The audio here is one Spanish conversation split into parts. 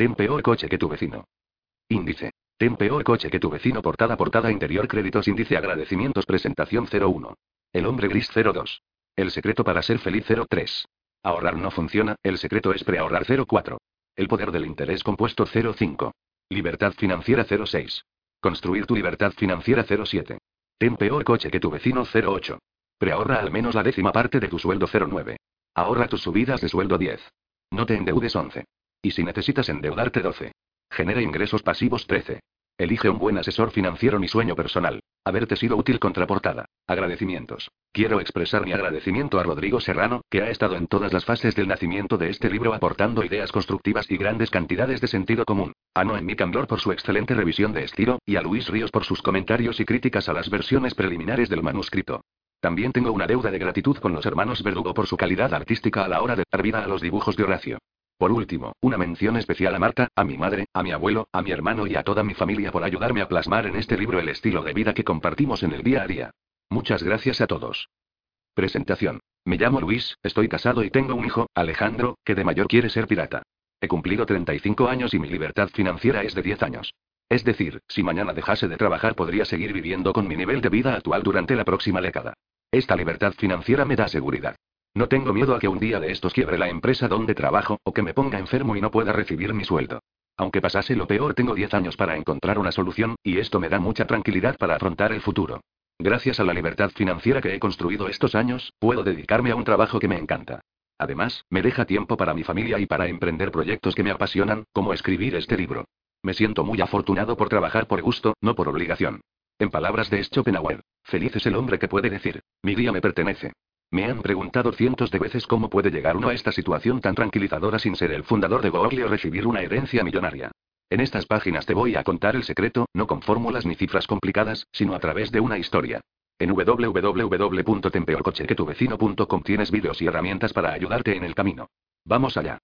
Ten peor coche que tu vecino. Índice. Ten peor coche que tu vecino. Portada, portada interior. Créditos, índice, agradecimientos. Presentación 01. El hombre gris 02. El secreto para ser feliz 03. Ahorrar no funciona, el secreto es preahorrar 04. El poder del interés compuesto 05. Libertad financiera 06. Construir tu libertad financiera 07. Ten peor coche que tu vecino 08. Preahorra al menos la décima parte de tu sueldo 09. Ahorra tus subidas de sueldo 10. No te endeudes 11. Y si necesitas endeudarte 12. Genera ingresos pasivos 13. Elige un buen asesor financiero. Mi sueño personal. Haberte sido útil contraportada. Agradecimientos. Quiero expresar mi agradecimiento a Rodrigo Serrano, que ha estado en todas las fases del nacimiento de este libro aportando ideas constructivas y grandes cantidades de sentido común. A Noemí Camblor por su excelente revisión de estilo, y a Luis Ríos por sus comentarios y críticas a las versiones preliminares del manuscrito. También tengo una deuda de gratitud con los hermanos Verdugo por su calidad artística a la hora de dar vida a los dibujos de Horacio. Por último, una mención especial a Marta, a mi madre, a mi abuelo, a mi hermano y a toda mi familia por ayudarme a plasmar en este libro el estilo de vida que compartimos en el día a día. Muchas gracias a todos. Presentación. Me llamo Luis, estoy casado y tengo un hijo, Alejandro, que de mayor quiere ser pirata. He cumplido 35 años y mi libertad financiera es de 10 años. Es decir, si mañana dejase de trabajar podría seguir viviendo con mi nivel de vida actual durante la próxima década. Esta libertad financiera me da seguridad. No tengo miedo a que un día de estos quiebre la empresa donde trabajo, o que me ponga enfermo y no pueda recibir mi sueldo. Aunque pasase lo peor, tengo 10 años para encontrar una solución, y esto me da mucha tranquilidad para afrontar el futuro. Gracias a la libertad financiera que he construido estos años, puedo dedicarme a un trabajo que me encanta. Además, me deja tiempo para mi familia y para emprender proyectos que me apasionan, como escribir este libro. Me siento muy afortunado por trabajar por gusto, no por obligación. En palabras de Schopenhauer, feliz es el hombre que puede decir, mi día me pertenece. Me han preguntado cientos de veces cómo puede llegar uno a esta situación tan tranquilizadora sin ser el fundador de Google o recibir una herencia millonaria. En estas páginas te voy a contar el secreto, no con fórmulas ni cifras complicadas, sino a través de una historia. En www.tempeorcochequetuvecino.com tienes vídeos y herramientas para ayudarte en el camino. Vamos allá.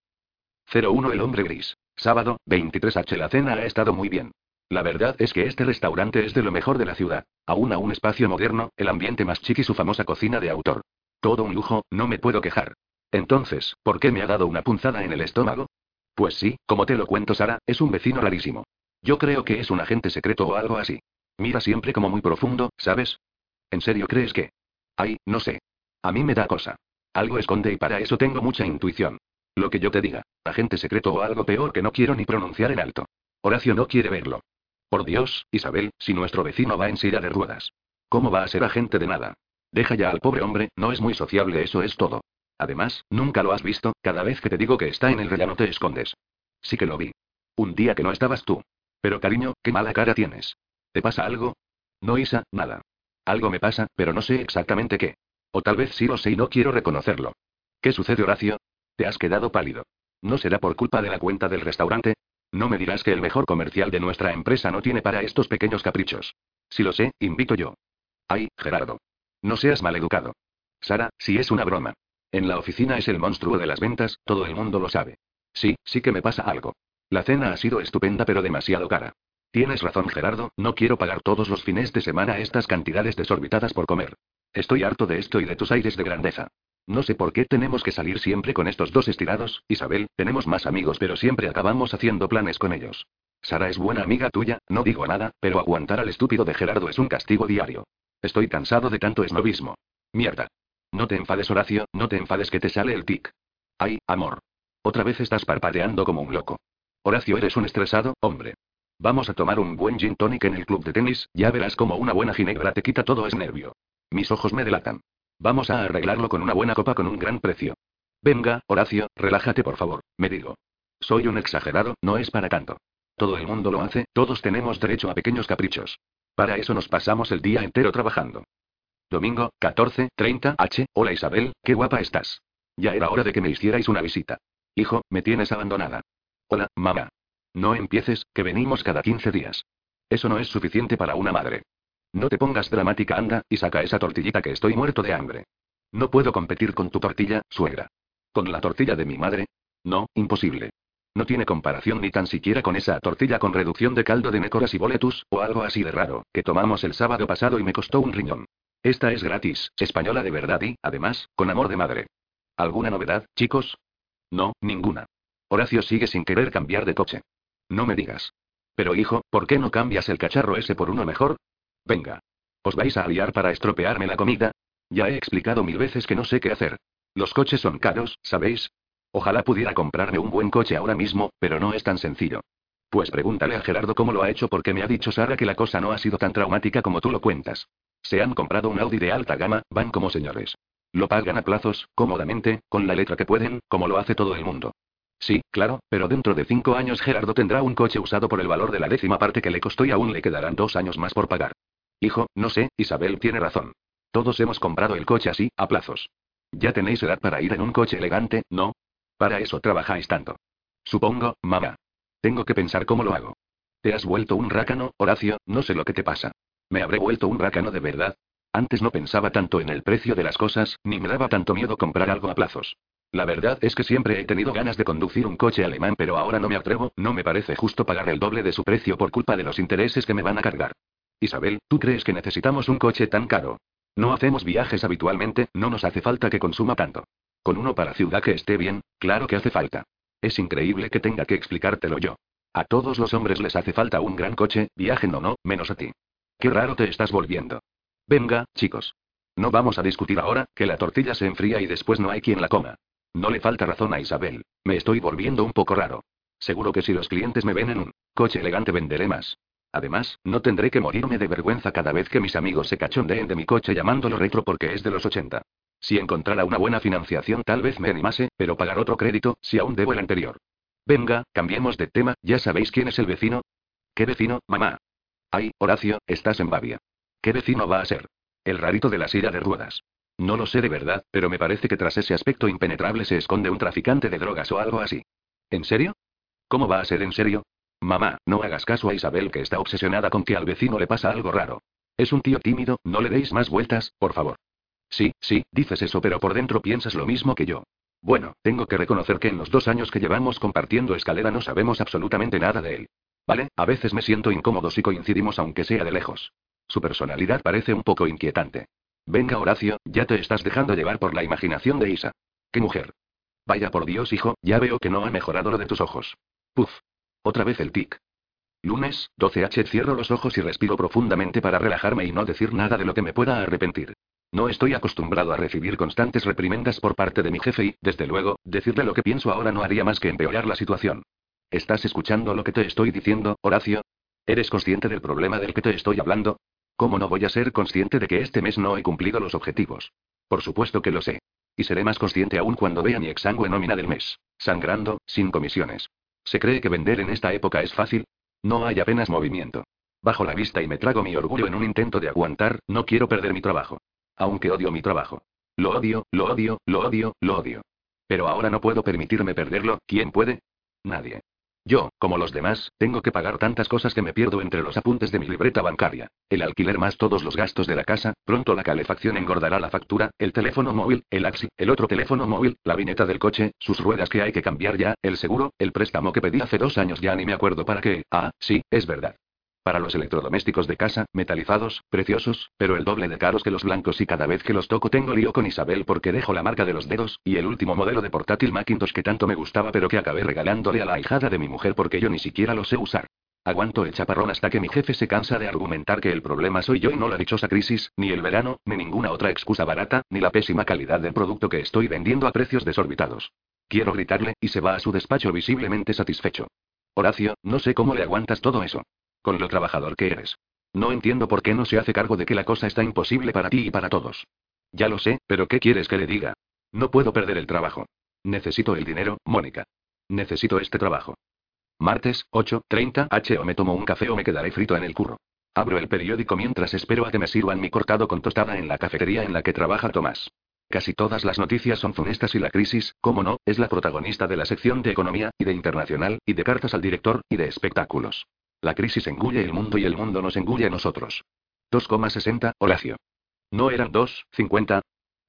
01 El hombre gris. Sábado, 23H. La cena ha estado muy bien. La verdad es que este restaurante es de lo mejor de la ciudad. Aún a un espacio moderno, el ambiente más chic y su famosa cocina de autor. Todo un lujo, no me puedo quejar. Entonces, ¿por qué me ha dado una punzada en el estómago? Pues sí, como te lo cuento Sara, es un vecino rarísimo. Yo creo que es un agente secreto o algo así. Mira siempre como muy profundo, ¿sabes? ¿En serio crees que? Ay, no sé. A mí me da cosa. Algo esconde y para eso tengo mucha intuición. Lo que yo te diga, agente secreto o algo peor que no quiero ni pronunciar en alto. Horacio no quiere verlo. Por Dios, Isabel, si nuestro vecino va en silla de ruedas. ¿Cómo va a ser agente de nada? Deja ya al pobre hombre, no es muy sociable, eso es todo. Además, nunca lo has visto, cada vez que te digo que está en el rellano te escondes. Sí que lo vi. Un día que no estabas tú. Pero cariño, qué mala cara tienes. ¿Te pasa algo? No, Isa, nada. Algo me pasa, pero no sé exactamente qué. O tal vez sí lo sé y no quiero reconocerlo. ¿Qué sucede, Horacio? Te has quedado pálido. ¿No será por culpa de la cuenta del restaurante? No me dirás que el mejor comercial de nuestra empresa no tiene para estos pequeños caprichos. Si lo sé, invito yo. Ay, Gerardo. No seas maleducado. Sara, si es una broma. En la oficina es el monstruo de las ventas, todo el mundo lo sabe. Sí, sí que me pasa algo. La cena ha sido estupenda pero demasiado cara. Tienes razón Gerardo, no quiero pagar todos los fines de semana estas cantidades desorbitadas por comer. Estoy harto de esto y de tus aires de grandeza. No sé por qué tenemos que salir siempre con estos dos estirados, Isabel, tenemos más amigos pero siempre acabamos haciendo planes con ellos. Sara es buena amiga tuya, no digo nada, pero aguantar al estúpido de Gerardo es un castigo diario. Estoy cansado de tanto esnovismo. Mierda. No te enfades, Horacio, no te enfades que te sale el tic. Ay, amor. Otra vez estás parpadeando como un loco. Horacio, eres un estresado, hombre. Vamos a tomar un buen gin tonic en el club de tenis, ya verás como una buena ginebra te quita todo ese nervio. Mis ojos me delatan. Vamos a arreglarlo con una buena copa con un gran precio. Venga, Horacio, relájate por favor, me digo. Soy un exagerado, no es para tanto. Todo el mundo lo hace, todos tenemos derecho a pequeños caprichos. Para eso nos pasamos el día entero trabajando. Domingo, 14, 30, H. Hola Isabel, qué guapa estás. Ya era hora de que me hicierais una visita. Hijo, me tienes abandonada. Hola, mamá. No empieces, que venimos cada 15 días. Eso no es suficiente para una madre. No te pongas dramática, anda, y saca esa tortillita que estoy muerto de hambre. No puedo competir con tu tortilla, suegra. ¿Con la tortilla de mi madre? No, imposible. No tiene comparación ni tan siquiera con esa tortilla con reducción de caldo de nécoras y boletus, o algo así de raro, que tomamos el sábado pasado y me costó un riñón. Esta es gratis, española de verdad y, además, con amor de madre. ¿Alguna novedad, chicos? No, ninguna. Horacio sigue sin querer cambiar de coche. No me digas. Pero hijo, ¿por qué no cambias el cacharro ese por uno mejor? Venga. ¿Os vais a liar para estropearme la comida? Ya he explicado mil veces que no sé qué hacer. Los coches son caros, ¿sabéis? Ojalá pudiera comprarme un buen coche ahora mismo, pero no es tan sencillo. Pues pregúntale a Gerardo cómo lo ha hecho porque me ha dicho Sara que la cosa no ha sido tan traumática como tú lo cuentas. Se han comprado un Audi de alta gama, van como señores. Lo pagan a plazos, cómodamente, con la letra que pueden, como lo hace todo el mundo. Sí, claro, pero dentro de cinco años Gerardo tendrá un coche usado por el valor de la décima parte que le costó y aún le quedarán dos años más por pagar. Hijo, no sé, Isabel tiene razón. Todos hemos comprado el coche así, a plazos. Ya tenéis edad para ir en un coche elegante, ¿no? Para eso trabajáis tanto. Supongo, mamá. Tengo que pensar cómo lo hago. Te has vuelto un rácano, Horacio, no sé lo que te pasa. ¿Me habré vuelto un rácano de verdad? Antes no pensaba tanto en el precio de las cosas, ni me daba tanto miedo comprar algo a plazos. La verdad es que siempre he tenido ganas de conducir un coche alemán, pero ahora no me atrevo, no me parece justo pagar el doble de su precio por culpa de los intereses que me van a cargar. Isabel, ¿tú crees que necesitamos un coche tan caro? No hacemos viajes habitualmente, no nos hace falta que consuma tanto. Con uno para ciudad que esté bien, claro que hace falta. Es increíble que tenga que explicártelo yo. A todos los hombres les hace falta un gran coche, viajen o no, menos a ti. Qué raro te estás volviendo. Venga, chicos. No vamos a discutir ahora, que la tortilla se enfría y después no hay quien la coma. No le falta razón a Isabel. Me estoy volviendo un poco raro. Seguro que si los clientes me ven en un coche elegante venderé más. Además, no tendré que morirme de vergüenza cada vez que mis amigos se cachondeen de mi coche llamándolo retro porque es de los 80. Si encontrara una buena financiación tal vez me animase, pero pagar otro crédito, si aún debo el anterior. Venga, cambiemos de tema, ¿ya sabéis quién es el vecino? ¿Qué vecino, mamá? Ay, Horacio, estás en Babia. ¿Qué vecino va a ser? El rarito de la silla de ruedas. No lo sé de verdad, pero me parece que tras ese aspecto impenetrable se esconde un traficante de drogas o algo así. ¿En serio? ¿Cómo va a ser en serio? Mamá, no hagas caso a Isabel que está obsesionada con que al vecino le pasa algo raro. Es un tío tímido, no le deis más vueltas, por favor. Sí, sí, dices eso, pero por dentro piensas lo mismo que yo. Bueno, tengo que reconocer que en los dos años que llevamos compartiendo escalera no sabemos absolutamente nada de él. ¿Vale? A veces me siento incómodo si coincidimos aunque sea de lejos. Su personalidad parece un poco inquietante. Venga, Horacio, ya te estás dejando llevar por la imaginación de Isa. ¡Qué mujer! Vaya por Dios, hijo, ya veo que no ha mejorado lo de tus ojos. Puf. Otra vez el tic. Lunes, 12H. Cierro los ojos y respiro profundamente para relajarme y no decir nada de lo que me pueda arrepentir. No estoy acostumbrado a recibir constantes reprimendas por parte de mi jefe y, desde luego, decirle lo que pienso ahora no haría más que empeorar la situación. ¿Estás escuchando lo que te estoy diciendo, Horacio? ¿Eres consciente del problema del que te estoy hablando? ¿Cómo no voy a ser consciente de que este mes no he cumplido los objetivos? Por supuesto que lo sé. Y seré más consciente aún cuando vea mi exangüe nómina del mes. Sangrando, sin comisiones. ¿Se cree que vender en esta época es fácil? No hay apenas movimiento. Bajo la vista y me trago mi orgullo en un intento de aguantar, no quiero perder mi trabajo. Aunque odio mi trabajo. Lo odio, lo odio, lo odio, lo odio. Pero ahora no puedo permitirme perderlo, ¿quién puede? Nadie. Yo, como los demás, tengo que pagar tantas cosas que me pierdo entre los apuntes de mi libreta bancaria. El alquiler más todos los gastos de la casa, pronto la calefacción engordará la factura, el teléfono móvil, el axi, el otro teléfono móvil, la vineta del coche, sus ruedas que hay que cambiar ya, el seguro, el préstamo que pedí hace dos años ya ni me acuerdo para qué. Ah, sí, es verdad. Para los electrodomésticos de casa, metalizados, preciosos, pero el doble de caros que los blancos y cada vez que los toco tengo lío con Isabel porque dejo la marca de los dedos, y el último modelo de portátil Macintosh que tanto me gustaba pero que acabé regalándole a la hijada de mi mujer porque yo ni siquiera lo sé usar. Aguanto el chaparrón hasta que mi jefe se cansa de argumentar que el problema soy yo y no la dichosa crisis, ni el verano, ni ninguna otra excusa barata, ni la pésima calidad del producto que estoy vendiendo a precios desorbitados. Quiero gritarle, y se va a su despacho visiblemente satisfecho. Horacio, no sé cómo le aguantas todo eso. Con lo trabajador que eres. No entiendo por qué no se hace cargo de que la cosa está imposible para ti y para todos. Ya lo sé, pero ¿qué quieres que le diga? No puedo perder el trabajo. Necesito el dinero, Mónica. Necesito este trabajo. Martes, 8.30 H o me tomo un café o me quedaré frito en el curro. Abro el periódico mientras espero a que me sirvan mi cortado con tostada en la cafetería en la que trabaja Tomás. Casi todas las noticias son funestas y la crisis, como no, es la protagonista de la sección de economía, y de internacional, y de cartas al director, y de espectáculos. La crisis engulle el mundo y el mundo nos engulle a nosotros. 2,60, Horacio. ¿No eran 2,50?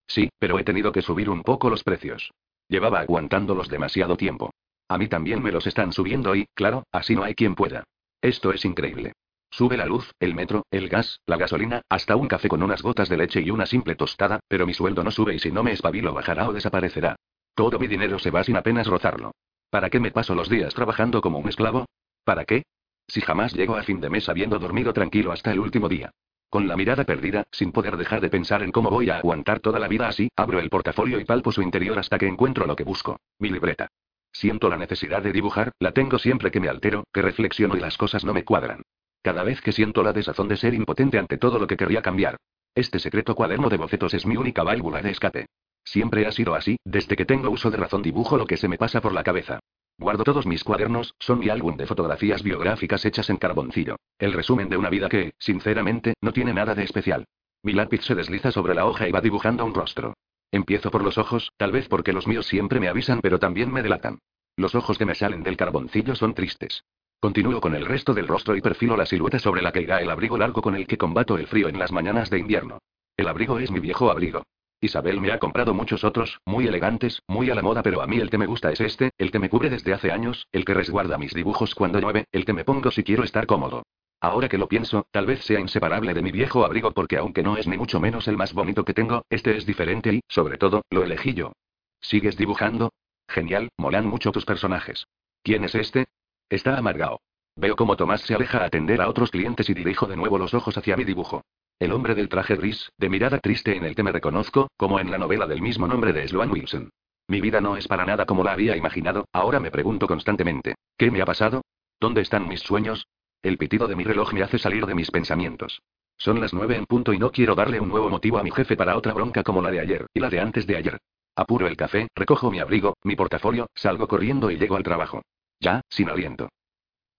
Sí, pero he tenido que subir un poco los precios. Llevaba aguantándolos demasiado tiempo. A mí también me los están subiendo y, claro, así no hay quien pueda. Esto es increíble. Sube la luz, el metro, el gas, la gasolina, hasta un café con unas gotas de leche y una simple tostada, pero mi sueldo no sube y si no me espabilo bajará o desaparecerá. Todo mi dinero se va sin apenas rozarlo. ¿Para qué me paso los días trabajando como un esclavo? ¿Para qué? Si jamás llego a fin de mes habiendo dormido tranquilo hasta el último día. Con la mirada perdida, sin poder dejar de pensar en cómo voy a aguantar toda la vida así, abro el portafolio y palpo su interior hasta que encuentro lo que busco, mi libreta. Siento la necesidad de dibujar, la tengo siempre que me altero, que reflexiono y las cosas no me cuadran. Cada vez que siento la desazón de ser impotente ante todo lo que querría cambiar. Este secreto cuaderno de bocetos es mi única válvula de escape. Siempre ha sido así, desde que tengo uso de razón dibujo lo que se me pasa por la cabeza. Guardo todos mis cuadernos, son mi álbum de fotografías biográficas hechas en carboncillo. El resumen de una vida que, sinceramente, no tiene nada de especial. Mi lápiz se desliza sobre la hoja y va dibujando un rostro. Empiezo por los ojos, tal vez porque los míos siempre me avisan pero también me delatan. Los ojos que me salen del carboncillo son tristes. Continúo con el resto del rostro y perfilo la silueta sobre la que irá el abrigo largo con el que combato el frío en las mañanas de invierno. El abrigo es mi viejo abrigo. Isabel me ha comprado muchos otros, muy elegantes, muy a la moda, pero a mí el que me gusta es este, el que me cubre desde hace años, el que resguarda mis dibujos cuando llueve, el que me pongo si quiero estar cómodo. Ahora que lo pienso, tal vez sea inseparable de mi viejo abrigo porque aunque no es ni mucho menos el más bonito que tengo, este es diferente y, sobre todo, lo elegí yo. ¿Sigues dibujando? Genial, molan mucho tus personajes. ¿Quién es este? Está amargado. Veo cómo Tomás se aleja a atender a otros clientes y dirijo de nuevo los ojos hacia mi dibujo. El hombre del traje gris, de mirada triste en el que me reconozco, como en la novela del mismo nombre de Sloan Wilson. Mi vida no es para nada como la había imaginado, ahora me pregunto constantemente, ¿qué me ha pasado? ¿Dónde están mis sueños? El pitido de mi reloj me hace salir de mis pensamientos. Son las nueve en punto y no quiero darle un nuevo motivo a mi jefe para otra bronca como la de ayer, y la de antes de ayer. Apuro el café, recojo mi abrigo, mi portafolio, salgo corriendo y llego al trabajo. Ya, sin aliento.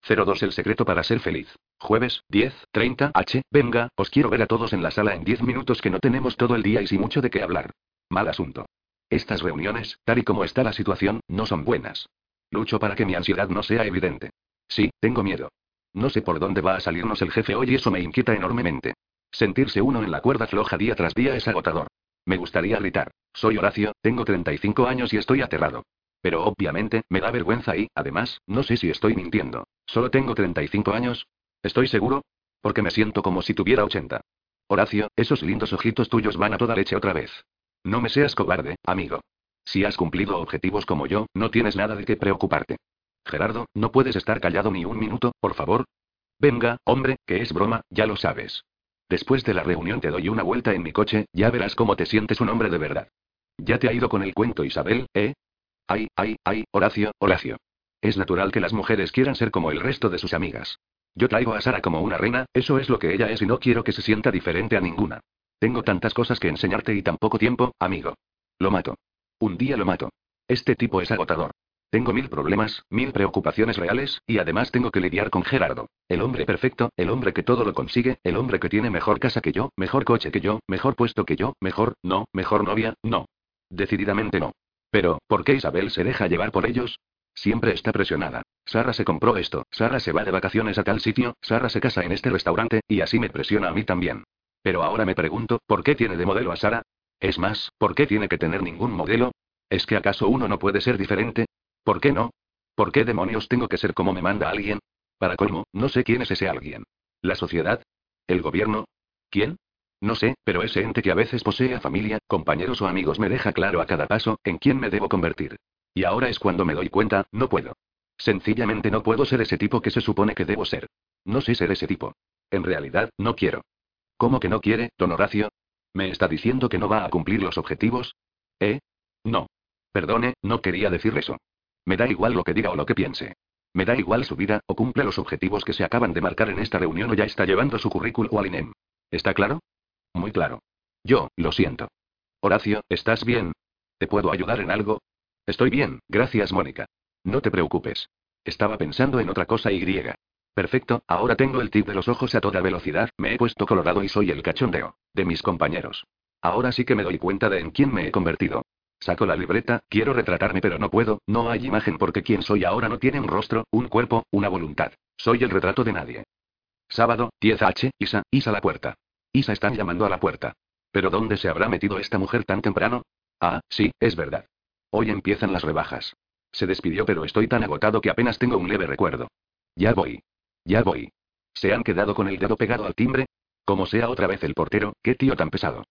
02 El secreto para ser feliz. Jueves, 10, 30, H. Venga, os quiero ver a todos en la sala en 10 minutos que no tenemos todo el día y sin mucho de qué hablar. Mal asunto. Estas reuniones, tal y como está la situación, no son buenas. Lucho para que mi ansiedad no sea evidente. Sí, tengo miedo. No sé por dónde va a salirnos el jefe hoy y eso me inquieta enormemente. Sentirse uno en la cuerda floja día tras día es agotador. Me gustaría gritar. Soy Horacio, tengo 35 años y estoy aterrado. Pero obviamente, me da vergüenza y, además, no sé si estoy mintiendo. ¿Solo tengo 35 años? ¿Estoy seguro? Porque me siento como si tuviera 80. Horacio, esos lindos ojitos tuyos van a toda leche otra vez. No me seas cobarde, amigo. Si has cumplido objetivos como yo, no tienes nada de qué preocuparte. Gerardo, ¿no puedes estar callado ni un minuto, por favor? Venga, hombre, que es broma, ya lo sabes. Después de la reunión te doy una vuelta en mi coche, ya verás cómo te sientes un hombre de verdad. Ya te ha ido con el cuento Isabel, ¿eh? Ay, ay, ay, Horacio, Horacio. Es natural que las mujeres quieran ser como el resto de sus amigas. Yo traigo a Sara como una reina, eso es lo que ella es y no quiero que se sienta diferente a ninguna. Tengo tantas cosas que enseñarte y tan poco tiempo, amigo. Lo mato. Un día lo mato. Este tipo es agotador. Tengo mil problemas, mil preocupaciones reales, y además tengo que lidiar con Gerardo. El hombre perfecto, el hombre que todo lo consigue, el hombre que tiene mejor casa que yo, mejor coche que yo, mejor puesto que yo, mejor, no, mejor novia, no. Decididamente no. Pero, ¿por qué Isabel se deja llevar por ellos? Siempre está presionada. Sara se compró esto, Sara se va de vacaciones a tal sitio, Sara se casa en este restaurante, y así me presiona a mí también. Pero ahora me pregunto, ¿por qué tiene de modelo a Sara? Es más, ¿por qué tiene que tener ningún modelo? ¿Es que acaso uno no puede ser diferente? ¿Por qué no? ¿Por qué demonios tengo que ser como me manda alguien? Para colmo, no sé quién es ese alguien. ¿La sociedad? ¿El gobierno? ¿Quién? No sé, pero ese ente que a veces posee a familia, compañeros o amigos me deja claro a cada paso en quién me debo convertir. Y ahora es cuando me doy cuenta, no puedo. Sencillamente no puedo ser ese tipo que se supone que debo ser. No sé ser ese tipo. En realidad, no quiero. ¿Cómo que no quiere, don Horacio? ¿Me está diciendo que no va a cumplir los objetivos? ¿Eh? No. Perdone, no quería decir eso. Me da igual lo que diga o lo que piense. Me da igual su vida, o cumple los objetivos que se acaban de marcar en esta reunión o ya está llevando su currículum al INEM. ¿Está claro? Muy claro. Yo, lo siento. Horacio, ¿estás bien? ¿Te puedo ayudar en algo? Estoy bien, gracias Mónica. No te preocupes. Estaba pensando en otra cosa y griega. Perfecto, ahora tengo el tip de los ojos a toda velocidad, me he puesto colorado y soy el cachondeo. De mis compañeros. Ahora sí que me doy cuenta de en quién me he convertido. Saco la libreta, quiero retratarme pero no puedo, no hay imagen porque quien soy ahora no tiene un rostro, un cuerpo, una voluntad. Soy el retrato de nadie. Sábado, 10H, Isa, Isa la puerta. Isa están llamando a la puerta. ¿Pero dónde se habrá metido esta mujer tan temprano? Ah, sí, es verdad. Hoy empiezan las rebajas. Se despidió pero estoy tan agotado que apenas tengo un leve recuerdo. Ya voy. Ya voy. ¿Se han quedado con el dedo pegado al timbre? Como sea otra vez el portero, qué tío tan pesado.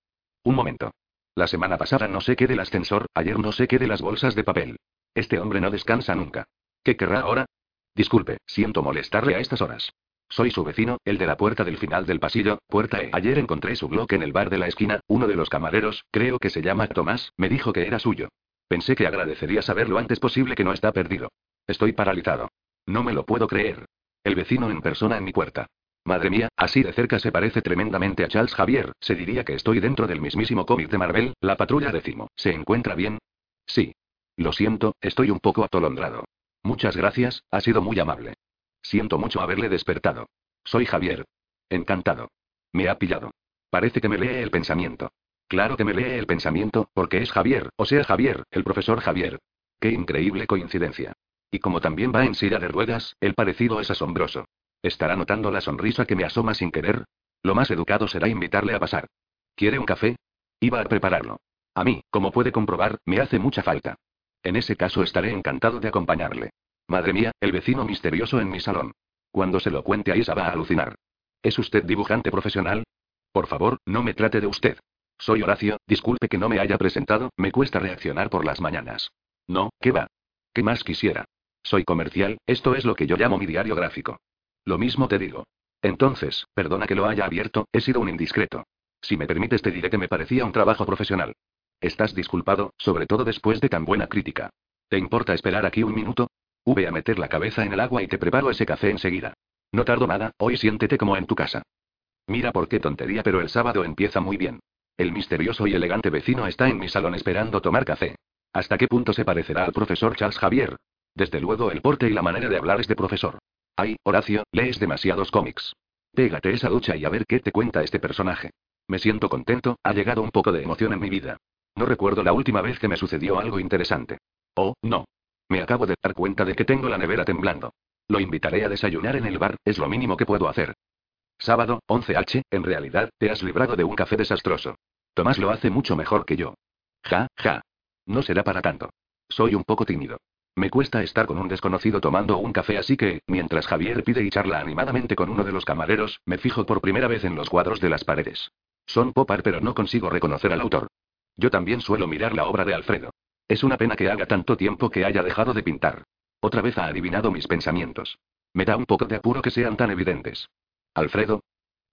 Un momento. La semana pasada no sé qué del ascensor, ayer no sé qué de las bolsas de papel. Este hombre no descansa nunca. ¿Qué querrá ahora? Disculpe, siento molestarle a estas horas. Soy su vecino, el de la puerta del final del pasillo, puerta E. Ayer encontré su bloque en el bar de la esquina, uno de los camareros, creo que se llama Tomás, me dijo que era suyo. Pensé que agradecería saber lo antes posible que no está perdido. Estoy paralizado. No me lo puedo creer. El vecino en persona en mi puerta. Madre mía, así de cerca se parece tremendamente a Charles Javier, se diría que estoy dentro del mismísimo cómic de Marvel, la patrulla décimo. ¿Se encuentra bien? Sí. Lo siento, estoy un poco atolondrado. Muchas gracias, ha sido muy amable. Siento mucho haberle despertado. Soy Javier. Encantado. Me ha pillado. Parece que me lee el pensamiento. Claro que me lee el pensamiento, porque es Javier, o sea Javier, el profesor Javier. Qué increíble coincidencia. Y como también va en silla de ruedas, el parecido es asombroso. ¿Estará notando la sonrisa que me asoma sin querer? Lo más educado será invitarle a pasar. ¿Quiere un café? Iba a prepararlo. A mí, como puede comprobar, me hace mucha falta. En ese caso estaré encantado de acompañarle. Madre mía, el vecino misterioso en mi salón. Cuando se lo cuente a Isa va a alucinar. ¿Es usted dibujante profesional? Por favor, no me trate de usted. Soy Horacio, disculpe que no me haya presentado, me cuesta reaccionar por las mañanas. No, ¿qué va? ¿Qué más quisiera? Soy comercial, esto es lo que yo llamo mi diario gráfico. Lo mismo te digo. Entonces, perdona que lo haya abierto, he sido un indiscreto. Si me permites te diré que me parecía un trabajo profesional. Estás disculpado, sobre todo después de tan buena crítica. ¿Te importa esperar aquí un minuto? Ve a meter la cabeza en el agua y te preparo ese café enseguida. No tardo nada, hoy siéntete como en tu casa. Mira por qué tontería, pero el sábado empieza muy bien. El misterioso y elegante vecino está en mi salón esperando tomar café. ¿Hasta qué punto se parecerá al profesor Charles Javier? Desde luego el porte y la manera de hablar es de profesor. Ay, Horacio, lees demasiados cómics. Pégate esa ducha y a ver qué te cuenta este personaje. Me siento contento, ha llegado un poco de emoción en mi vida. No recuerdo la última vez que me sucedió algo interesante. Oh, no. Me acabo de dar cuenta de que tengo la nevera temblando. Lo invitaré a desayunar en el bar, es lo mínimo que puedo hacer. Sábado, 11H, en realidad, te has librado de un café desastroso. Tomás lo hace mucho mejor que yo. Ja, ja. No será para tanto. Soy un poco tímido. Me cuesta estar con un desconocido tomando un café, así que, mientras Javier pide y charla animadamente con uno de los camareros, me fijo por primera vez en los cuadros de las paredes. Son popar, pero no consigo reconocer al autor. Yo también suelo mirar la obra de Alfredo. Es una pena que haga tanto tiempo que haya dejado de pintar. Otra vez ha adivinado mis pensamientos. Me da un poco de apuro que sean tan evidentes. ¿Alfredo?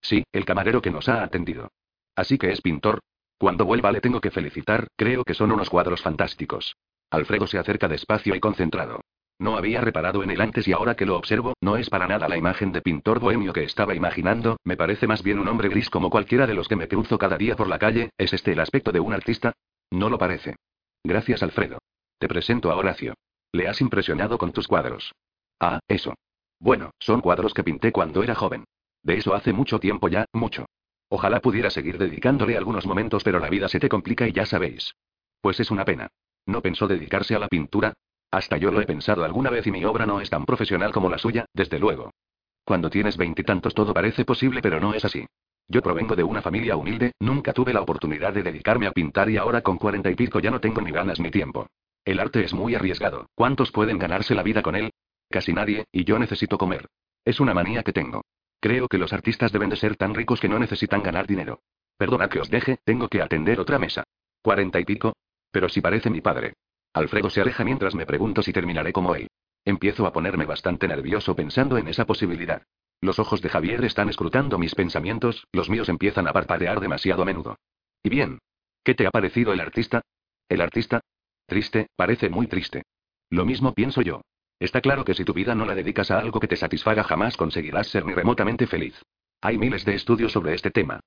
Sí, el camarero que nos ha atendido. Así que es pintor. Cuando vuelva le tengo que felicitar, creo que son unos cuadros fantásticos. Alfredo se acerca despacio y concentrado. No había reparado en él antes y ahora que lo observo, no es para nada la imagen de pintor bohemio que estaba imaginando, me parece más bien un hombre gris como cualquiera de los que me cruzo cada día por la calle, ¿es este el aspecto de un artista? No lo parece. Gracias Alfredo. Te presento a Horacio. Le has impresionado con tus cuadros. Ah, eso. Bueno, son cuadros que pinté cuando era joven. De eso hace mucho tiempo ya, mucho. Ojalá pudiera seguir dedicándole algunos momentos, pero la vida se te complica y ya sabéis. Pues es una pena. ¿No pensó dedicarse a la pintura? Hasta yo lo he pensado alguna vez y mi obra no es tan profesional como la suya, desde luego. Cuando tienes veintitantos todo parece posible, pero no es así. Yo provengo de una familia humilde, nunca tuve la oportunidad de dedicarme a pintar y ahora con cuarenta y pico ya no tengo ni ganas ni tiempo. El arte es muy arriesgado. ¿Cuántos pueden ganarse la vida con él? Casi nadie, y yo necesito comer. Es una manía que tengo. Creo que los artistas deben de ser tan ricos que no necesitan ganar dinero. Perdona que os deje, tengo que atender otra mesa. ¿Cuarenta y pico? Pero si parece mi padre. Alfredo se aleja mientras me pregunto si terminaré como él. Empiezo a ponerme bastante nervioso pensando en esa posibilidad. Los ojos de Javier están escrutando mis pensamientos, los míos empiezan a parpadear demasiado a menudo. ¿Y bien? ¿Qué te ha parecido el artista? ¿El artista? Triste, parece muy triste. Lo mismo pienso yo. Está claro que si tu vida no la dedicas a algo que te satisfaga jamás conseguirás ser ni remotamente feliz. Hay miles de estudios sobre este tema.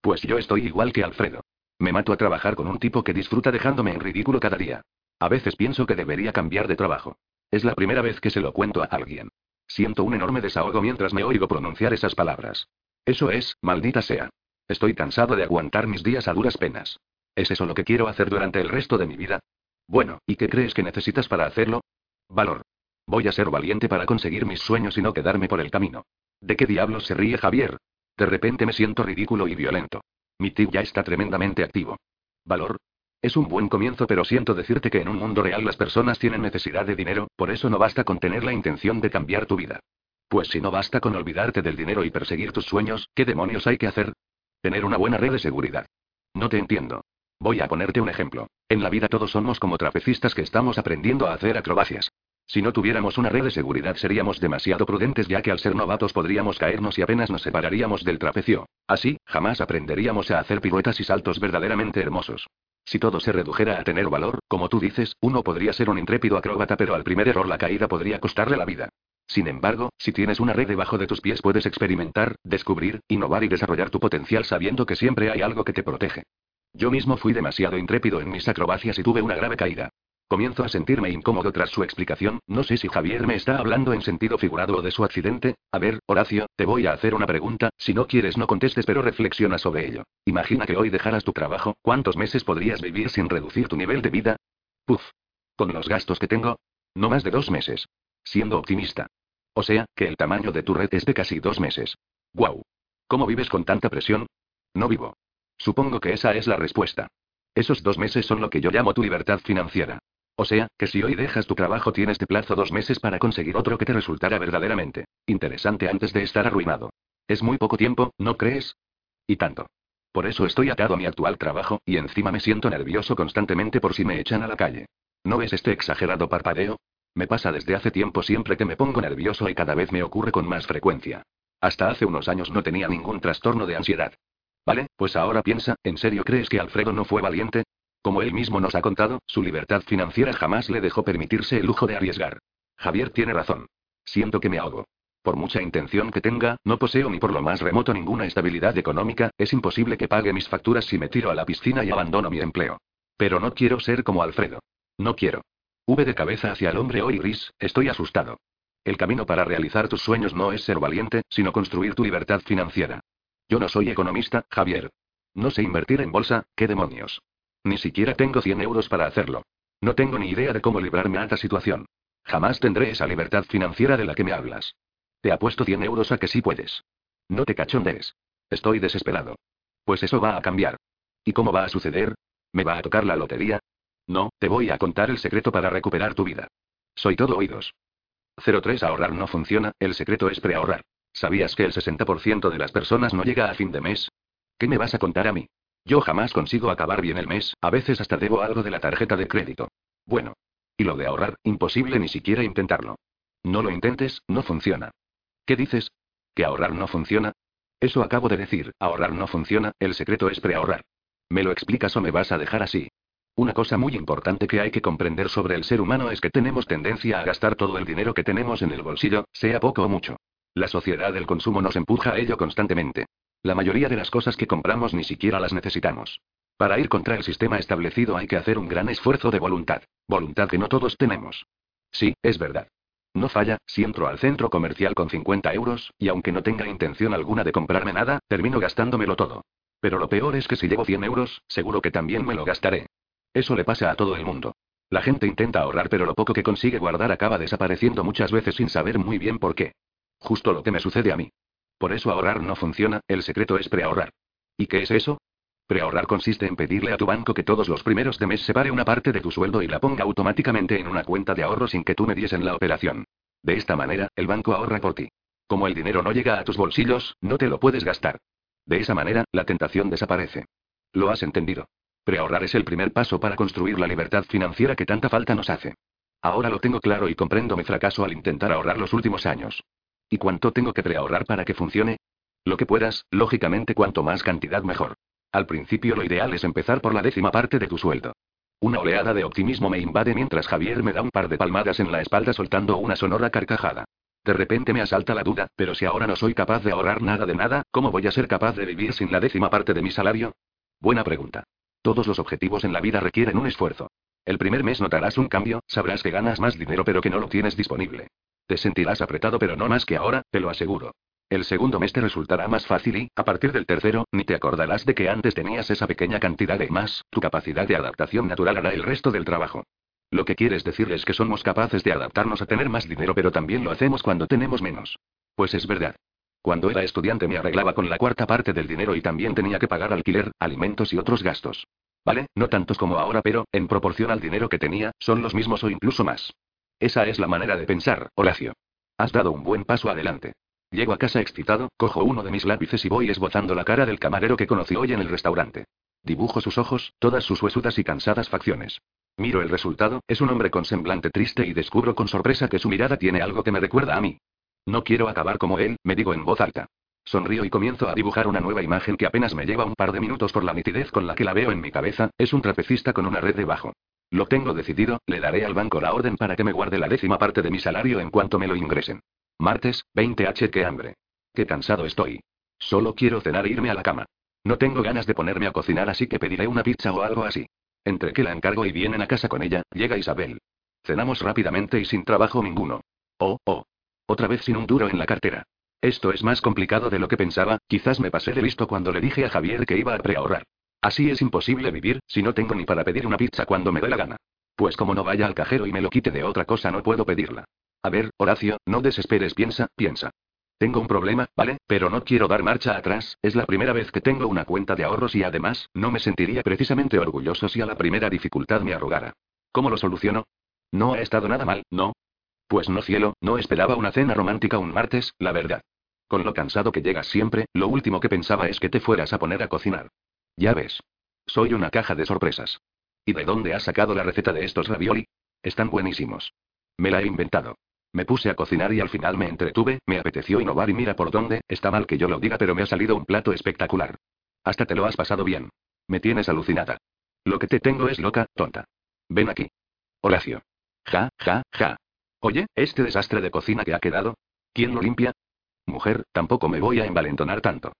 Pues yo estoy igual que Alfredo. Me mato a trabajar con un tipo que disfruta dejándome en ridículo cada día. A veces pienso que debería cambiar de trabajo. Es la primera vez que se lo cuento a alguien. Siento un enorme desahogo mientras me oigo pronunciar esas palabras. Eso es, maldita sea. Estoy cansado de aguantar mis días a duras penas. ¿Es eso lo que quiero hacer durante el resto de mi vida? Bueno, ¿y qué crees que necesitas para hacerlo? Valor. Voy a ser valiente para conseguir mis sueños y no quedarme por el camino. ¿De qué diablos se ríe Javier? De repente me siento ridículo y violento. Mi tip ya está tremendamente activo. ¿Valor? Es un buen comienzo, pero siento decirte que en un mundo real las personas tienen necesidad de dinero, por eso no basta con tener la intención de cambiar tu vida. Pues si no basta con olvidarte del dinero y perseguir tus sueños, ¿qué demonios hay que hacer? Tener una buena red de seguridad. No te entiendo. Voy a ponerte un ejemplo. En la vida todos somos como trapecistas que estamos aprendiendo a hacer acrobacias. Si no tuviéramos una red de seguridad seríamos demasiado prudentes ya que al ser novatos podríamos caernos y apenas nos separaríamos del trapecio. Así, jamás aprenderíamos a hacer piruetas y saltos verdaderamente hermosos. Si todo se redujera a tener valor, como tú dices, uno podría ser un intrépido acróbata pero al primer error la caída podría costarle la vida. Sin embargo, si tienes una red debajo de tus pies puedes experimentar, descubrir, innovar y desarrollar tu potencial sabiendo que siempre hay algo que te protege. Yo mismo fui demasiado intrépido en mis acrobacias y tuve una grave caída. Comienzo a sentirme incómodo tras su explicación, no sé si Javier me está hablando en sentido figurado o de su accidente. A ver, Horacio, te voy a hacer una pregunta, si no quieres no contestes pero reflexiona sobre ello. Imagina que hoy dejaras tu trabajo, ¿cuántos meses podrías vivir sin reducir tu nivel de vida? Puf. Con los gastos que tengo, no más de dos meses. Siendo optimista. O sea, que el tamaño de tu red es de casi dos meses. ¡Guau! ¿Cómo vives con tanta presión? No vivo. Supongo que esa es la respuesta. Esos dos meses son lo que yo llamo tu libertad financiera. O sea, que si hoy dejas tu trabajo tienes de plazo dos meses para conseguir otro que te resultará verdaderamente interesante antes de estar arruinado. Es muy poco tiempo, ¿no crees? Y tanto. Por eso estoy atado a mi actual trabajo, y encima me siento nervioso constantemente por si me echan a la calle. ¿No ves este exagerado parpadeo? Me pasa desde hace tiempo siempre que me pongo nervioso y cada vez me ocurre con más frecuencia. Hasta hace unos años no tenía ningún trastorno de ansiedad. Vale, pues ahora piensa, ¿en serio crees que Alfredo no fue valiente? Como él mismo nos ha contado, su libertad financiera jamás le dejó permitirse el lujo de arriesgar. Javier tiene razón. Siento que me ahogo. Por mucha intención que tenga, no poseo ni por lo más remoto ninguna estabilidad económica, es imposible que pague mis facturas si me tiro a la piscina y abandono mi empleo. Pero no quiero ser como Alfredo. No quiero. V de cabeza hacia el hombre hoy gris, estoy asustado. El camino para realizar tus sueños no es ser valiente, sino construir tu libertad financiera. Yo no soy economista, Javier. No sé invertir en bolsa, ¿qué demonios? Ni siquiera tengo 100 euros para hacerlo. No tengo ni idea de cómo librarme a esta situación. Jamás tendré esa libertad financiera de la que me hablas. Te apuesto 100 euros a que sí puedes. No te cachondees. Estoy desesperado. Pues eso va a cambiar. ¿Y cómo va a suceder? ¿Me va a tocar la lotería? No, te voy a contar el secreto para recuperar tu vida. Soy todo oídos. 03 Ahorrar no funciona, el secreto es preahorrar. ¿Sabías que el 60% de las personas no llega a fin de mes? ¿Qué me vas a contar a mí? Yo jamás consigo acabar bien el mes, a veces hasta debo algo de la tarjeta de crédito. Bueno. Y lo de ahorrar, imposible ni siquiera intentarlo. No lo intentes, no funciona. ¿Qué dices? ¿Que ahorrar no funciona? Eso acabo de decir, ahorrar no funciona, el secreto es preahorrar. ¿Me lo explicas o me vas a dejar así? Una cosa muy importante que hay que comprender sobre el ser humano es que tenemos tendencia a gastar todo el dinero que tenemos en el bolsillo, sea poco o mucho. La sociedad del consumo nos empuja a ello constantemente. La mayoría de las cosas que compramos ni siquiera las necesitamos. Para ir contra el sistema establecido hay que hacer un gran esfuerzo de voluntad, voluntad que no todos tenemos. Sí, es verdad. No falla, si entro al centro comercial con 50 euros, y aunque no tenga intención alguna de comprarme nada, termino gastándomelo todo. Pero lo peor es que si llevo 100 euros, seguro que también me lo gastaré. Eso le pasa a todo el mundo. La gente intenta ahorrar pero lo poco que consigue guardar acaba desapareciendo muchas veces sin saber muy bien por qué. Justo lo que me sucede a mí. Por eso ahorrar no funciona, el secreto es preahorrar. ¿Y qué es eso? Preahorrar consiste en pedirle a tu banco que todos los primeros de mes separe una parte de tu sueldo y la ponga automáticamente en una cuenta de ahorro sin que tú me diese en la operación. De esta manera, el banco ahorra por ti. Como el dinero no llega a tus bolsillos, no te lo puedes gastar. De esa manera, la tentación desaparece. ¿Lo has entendido? Preahorrar es el primer paso para construir la libertad financiera que tanta falta nos hace. Ahora lo tengo claro y comprendo mi fracaso al intentar ahorrar los últimos años. ¿Y cuánto tengo que preahorrar para que funcione? Lo que puedas, lógicamente cuanto más cantidad mejor. Al principio lo ideal es empezar por la décima parte de tu sueldo. Una oleada de optimismo me invade mientras Javier me da un par de palmadas en la espalda soltando una sonora carcajada. De repente me asalta la duda, pero si ahora no soy capaz de ahorrar nada de nada, ¿cómo voy a ser capaz de vivir sin la décima parte de mi salario? Buena pregunta. Todos los objetivos en la vida requieren un esfuerzo. El primer mes notarás un cambio, sabrás que ganas más dinero pero que no lo tienes disponible. Te sentirás apretado pero no más que ahora, te lo aseguro. El segundo mes te resultará más fácil y, a partir del tercero, ni te acordarás de que antes tenías esa pequeña cantidad de más, tu capacidad de adaptación natural hará el resto del trabajo. Lo que quieres decir es que somos capaces de adaptarnos a tener más dinero pero también lo hacemos cuando tenemos menos. Pues es verdad. Cuando era estudiante me arreglaba con la cuarta parte del dinero y también tenía que pagar alquiler, alimentos y otros gastos. ¿Vale? No tantos como ahora pero, en proporción al dinero que tenía, son los mismos o incluso más. Esa es la manera de pensar, Horacio. Has dado un buen paso adelante. Llego a casa excitado, cojo uno de mis lápices y voy esbozando la cara del camarero que conocí hoy en el restaurante. Dibujo sus ojos, todas sus huesudas y cansadas facciones. Miro el resultado, es un hombre con semblante triste y descubro con sorpresa que su mirada tiene algo que me recuerda a mí. No quiero acabar como él, me digo en voz alta. Sonrío y comienzo a dibujar una nueva imagen que apenas me lleva un par de minutos por la nitidez con la que la veo en mi cabeza, es un trapecista con una red debajo. Lo tengo decidido, le daré al banco la orden para que me guarde la décima parte de mi salario en cuanto me lo ingresen. Martes, 20h, qué hambre. Qué cansado estoy. Solo quiero cenar e irme a la cama. No tengo ganas de ponerme a cocinar así que pediré una pizza o algo así. Entre que la encargo y vienen a casa con ella, llega Isabel. Cenamos rápidamente y sin trabajo ninguno. Oh, oh. Otra vez sin un duro en la cartera. Esto es más complicado de lo que pensaba, quizás me pasé de listo cuando le dije a Javier que iba a preahorrar. Así es imposible vivir, si no tengo ni para pedir una pizza cuando me dé la gana. Pues como no vaya al cajero y me lo quite de otra cosa no puedo pedirla. A ver, Horacio, no desesperes, piensa, piensa. Tengo un problema, ¿vale? Pero no quiero dar marcha atrás, es la primera vez que tengo una cuenta de ahorros y además, no me sentiría precisamente orgulloso si a la primera dificultad me arrugara. ¿Cómo lo soluciono? No ha estado nada mal, ¿no? Pues no cielo, no esperaba una cena romántica un martes, la verdad. Con lo cansado que llegas siempre, lo último que pensaba es que te fueras a poner a cocinar. Ya ves. Soy una caja de sorpresas. ¿Y de dónde has sacado la receta de estos ravioli? Están buenísimos. Me la he inventado. Me puse a cocinar y al final me entretuve, me apeteció innovar y mira por dónde, está mal que yo lo diga pero me ha salido un plato espectacular. Hasta te lo has pasado bien. Me tienes alucinada. Lo que te tengo es loca, tonta. Ven aquí. Horacio. Ja, ja, ja. Oye, este desastre de cocina que ha quedado. ¿Quién lo limpia? Mujer, tampoco me voy a envalentonar tanto.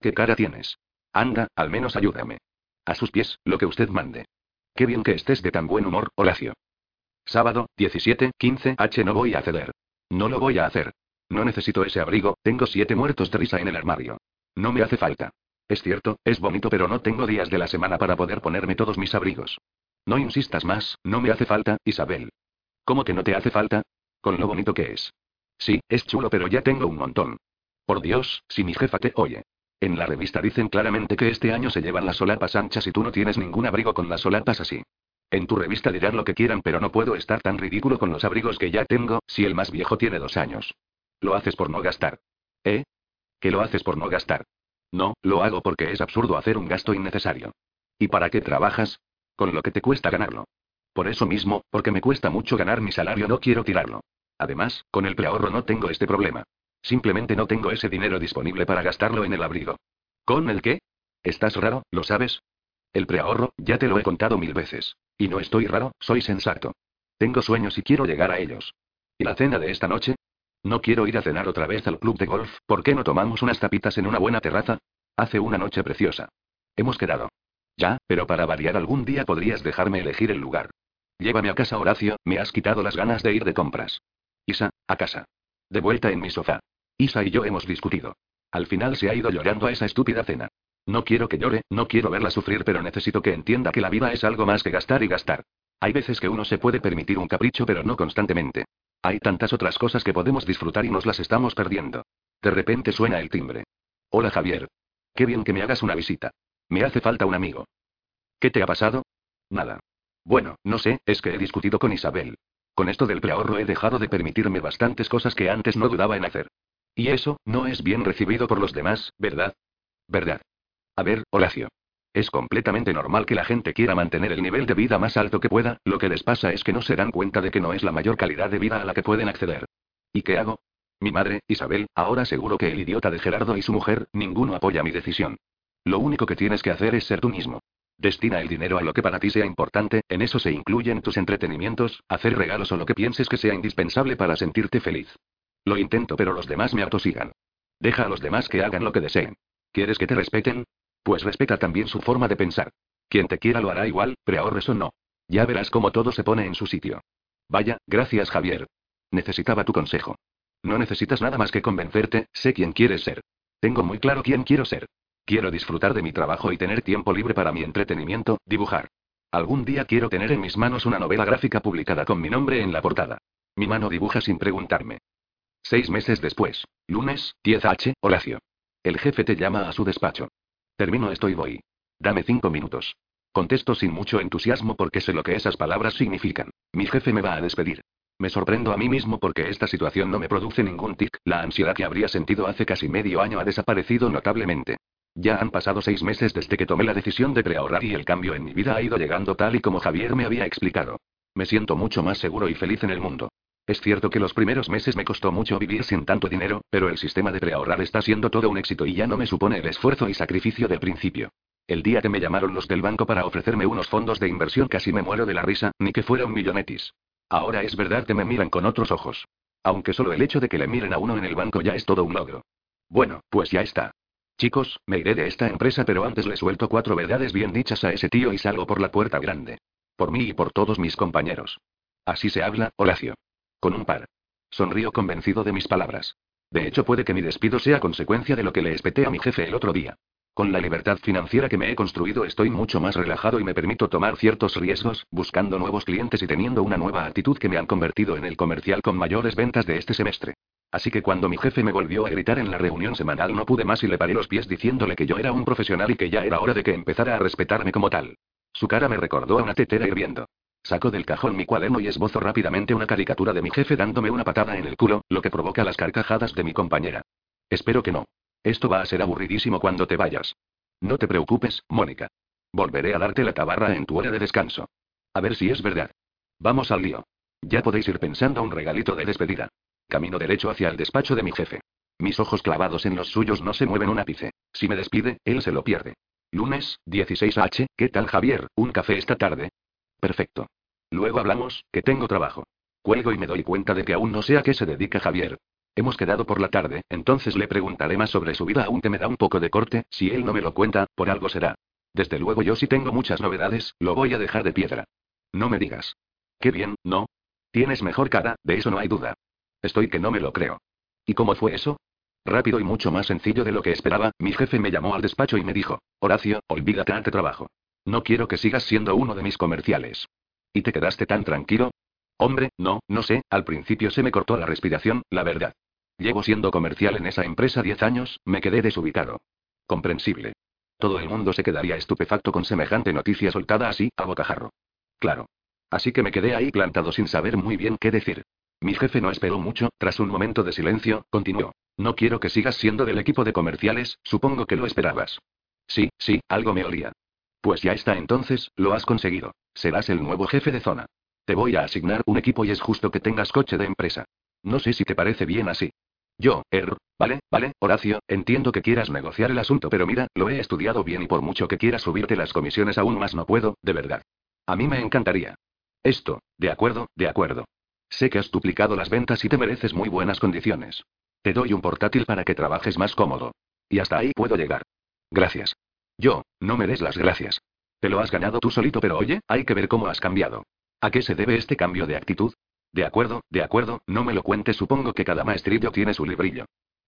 ¿Qué cara tienes? Anda, al menos ayúdame. A sus pies, lo que usted mande. Qué bien que estés de tan buen humor, Horacio. Sábado, 17, 15 H. No voy a ceder. No lo voy a hacer. No necesito ese abrigo, tengo siete muertos de risa en el armario. No me hace falta. Es cierto, es bonito, pero no tengo días de la semana para poder ponerme todos mis abrigos. No insistas más, no me hace falta, Isabel. ¿Cómo que no te hace falta? Con lo bonito que es. Sí, es chulo, pero ya tengo un montón. Por Dios, si mi jefa te oye. En la revista dicen claramente que este año se llevan las solapas anchas y tú no tienes ningún abrigo con las solapas así. En tu revista dirán lo que quieran, pero no puedo estar tan ridículo con los abrigos que ya tengo, si el más viejo tiene dos años. Lo haces por no gastar. ¿Eh? ¿Que lo haces por no gastar? No, lo hago porque es absurdo hacer un gasto innecesario. ¿Y para qué trabajas? Con lo que te cuesta ganarlo. Por eso mismo, porque me cuesta mucho ganar mi salario, no quiero tirarlo. Además, con el preahorro no tengo este problema. Simplemente no tengo ese dinero disponible para gastarlo en el abrigo. ¿Con el qué? ¿Estás raro, lo sabes? El preahorro, ya te lo he contado mil veces. Y no estoy raro, soy sensato. Tengo sueños y quiero llegar a ellos. ¿Y la cena de esta noche? No quiero ir a cenar otra vez al club de golf, ¿por qué no tomamos unas tapitas en una buena terraza? Hace una noche preciosa. Hemos quedado. Ya, pero para variar algún día podrías dejarme elegir el lugar. Llévame a casa Horacio, me has quitado las ganas de ir de compras. Isa, a casa. De vuelta en mi sofá. Isa y yo hemos discutido. Al final se ha ido llorando a esa estúpida cena. No quiero que llore, no quiero verla sufrir, pero necesito que entienda que la vida es algo más que gastar y gastar. Hay veces que uno se puede permitir un capricho, pero no constantemente. Hay tantas otras cosas que podemos disfrutar y nos las estamos perdiendo. De repente suena el timbre. Hola Javier. Qué bien que me hagas una visita. Me hace falta un amigo. ¿Qué te ha pasado? Nada. Bueno, no sé, es que he discutido con Isabel. Con esto del preahorro he dejado de permitirme bastantes cosas que antes no dudaba en hacer. Y eso, no es bien recibido por los demás, ¿verdad? ¿Verdad? A ver, Horacio. Es completamente normal que la gente quiera mantener el nivel de vida más alto que pueda, lo que les pasa es que no se dan cuenta de que no es la mayor calidad de vida a la que pueden acceder. ¿Y qué hago? Mi madre, Isabel, ahora seguro que el idiota de Gerardo y su mujer, ninguno apoya mi decisión. Lo único que tienes que hacer es ser tú mismo. Destina el dinero a lo que para ti sea importante, en eso se incluyen tus entretenimientos, hacer regalos o lo que pienses que sea indispensable para sentirte feliz. Lo intento pero los demás me atosigan. Deja a los demás que hagan lo que deseen. ¿Quieres que te respeten? Pues respeta también su forma de pensar. Quien te quiera lo hará igual, preahorres o no. Ya verás cómo todo se pone en su sitio. Vaya, gracias Javier. Necesitaba tu consejo. No necesitas nada más que convencerte, sé quién quieres ser. Tengo muy claro quién quiero ser. Quiero disfrutar de mi trabajo y tener tiempo libre para mi entretenimiento, dibujar. Algún día quiero tener en mis manos una novela gráfica publicada con mi nombre en la portada. Mi mano dibuja sin preguntarme. Seis meses después. Lunes, 10H, Horacio. El jefe te llama a su despacho. Termino esto y voy. Dame cinco minutos. Contesto sin mucho entusiasmo porque sé lo que esas palabras significan. Mi jefe me va a despedir. Me sorprendo a mí mismo porque esta situación no me produce ningún tic, la ansiedad que habría sentido hace casi medio año ha desaparecido notablemente. Ya han pasado seis meses desde que tomé la decisión de preahorrar y el cambio en mi vida ha ido llegando tal y como Javier me había explicado. Me siento mucho más seguro y feliz en el mundo. Es cierto que los primeros meses me costó mucho vivir sin tanto dinero, pero el sistema de preahorrar está siendo todo un éxito y ya no me supone el esfuerzo y sacrificio del principio. El día que me llamaron los del banco para ofrecerme unos fondos de inversión casi me muero de la risa, ni que fuera un millonetis. Ahora es verdad que me miran con otros ojos. Aunque solo el hecho de que le miren a uno en el banco ya es todo un logro. Bueno, pues ya está. Chicos, me iré de esta empresa, pero antes le suelto cuatro verdades bien dichas a ese tío y salgo por la puerta grande. Por mí y por todos mis compañeros. Así se habla, Horacio. Con un par. Sonrío convencido de mis palabras. De hecho, puede que mi despido sea consecuencia de lo que le espeté a mi jefe el otro día. Con la libertad financiera que me he construido estoy mucho más relajado y me permito tomar ciertos riesgos, buscando nuevos clientes y teniendo una nueva actitud que me han convertido en el comercial con mayores ventas de este semestre. Así que cuando mi jefe me volvió a gritar en la reunión semanal no pude más y le paré los pies diciéndole que yo era un profesional y que ya era hora de que empezara a respetarme como tal. Su cara me recordó a una tetera hirviendo. Saco del cajón mi cuaderno y esbozo rápidamente una caricatura de mi jefe dándome una patada en el culo, lo que provoca las carcajadas de mi compañera. Espero que no. Esto va a ser aburridísimo cuando te vayas. No te preocupes, Mónica. Volveré a darte la tabarra en tu hora de descanso. A ver si es verdad. Vamos al lío. Ya podéis ir pensando un regalito de despedida. Camino derecho hacia el despacho de mi jefe. Mis ojos clavados en los suyos no se mueven un ápice. Si me despide, él se lo pierde. Lunes, 16H, ¿qué tal Javier? ¿Un café esta tarde? Perfecto. Luego hablamos, que tengo trabajo. Cuelgo y me doy cuenta de que aún no sé a qué se dedica Javier. Hemos quedado por la tarde, entonces le preguntaré más sobre su vida aún te me da un poco de corte, si él no me lo cuenta, por algo será. Desde luego yo sí tengo muchas novedades, lo voy a dejar de piedra. No me digas. Qué bien, ¿no? Tienes mejor cara, de eso no hay duda. Estoy que no me lo creo. ¿Y cómo fue eso? Rápido y mucho más sencillo de lo que esperaba, mi jefe me llamó al despacho y me dijo, Horacio, olvídate ante trabajo. No quiero que sigas siendo uno de mis comerciales. ¿Y te quedaste tan tranquilo? Hombre, no, no sé, al principio se me cortó la respiración, la verdad. Llevo siendo comercial en esa empresa diez años, me quedé desubicado. Comprensible. Todo el mundo se quedaría estupefacto con semejante noticia soltada así, a bocajarro. Claro. Así que me quedé ahí plantado sin saber muy bien qué decir. Mi jefe no esperó mucho, tras un momento de silencio, continuó. No quiero que sigas siendo del equipo de comerciales, supongo que lo esperabas. Sí, sí, algo me olía. Pues ya está entonces, lo has conseguido. Serás el nuevo jefe de zona. Te voy a asignar un equipo y es justo que tengas coche de empresa. No sé si te parece bien así. Yo, er, vale, vale, Horacio, entiendo que quieras negociar el asunto, pero mira, lo he estudiado bien y por mucho que quieras subirte las comisiones aún más no puedo, de verdad. A mí me encantaría. Esto, de acuerdo, de acuerdo. Sé que has duplicado las ventas y te mereces muy buenas condiciones. Te doy un portátil para que trabajes más cómodo. Y hasta ahí puedo llegar. Gracias. Yo, no me des las gracias. Te lo has ganado tú solito, pero oye, hay que ver cómo has cambiado. ¿A qué se debe este cambio de actitud? De acuerdo, de acuerdo, no me lo cuentes, supongo que cada maestrillo tiene su librillo.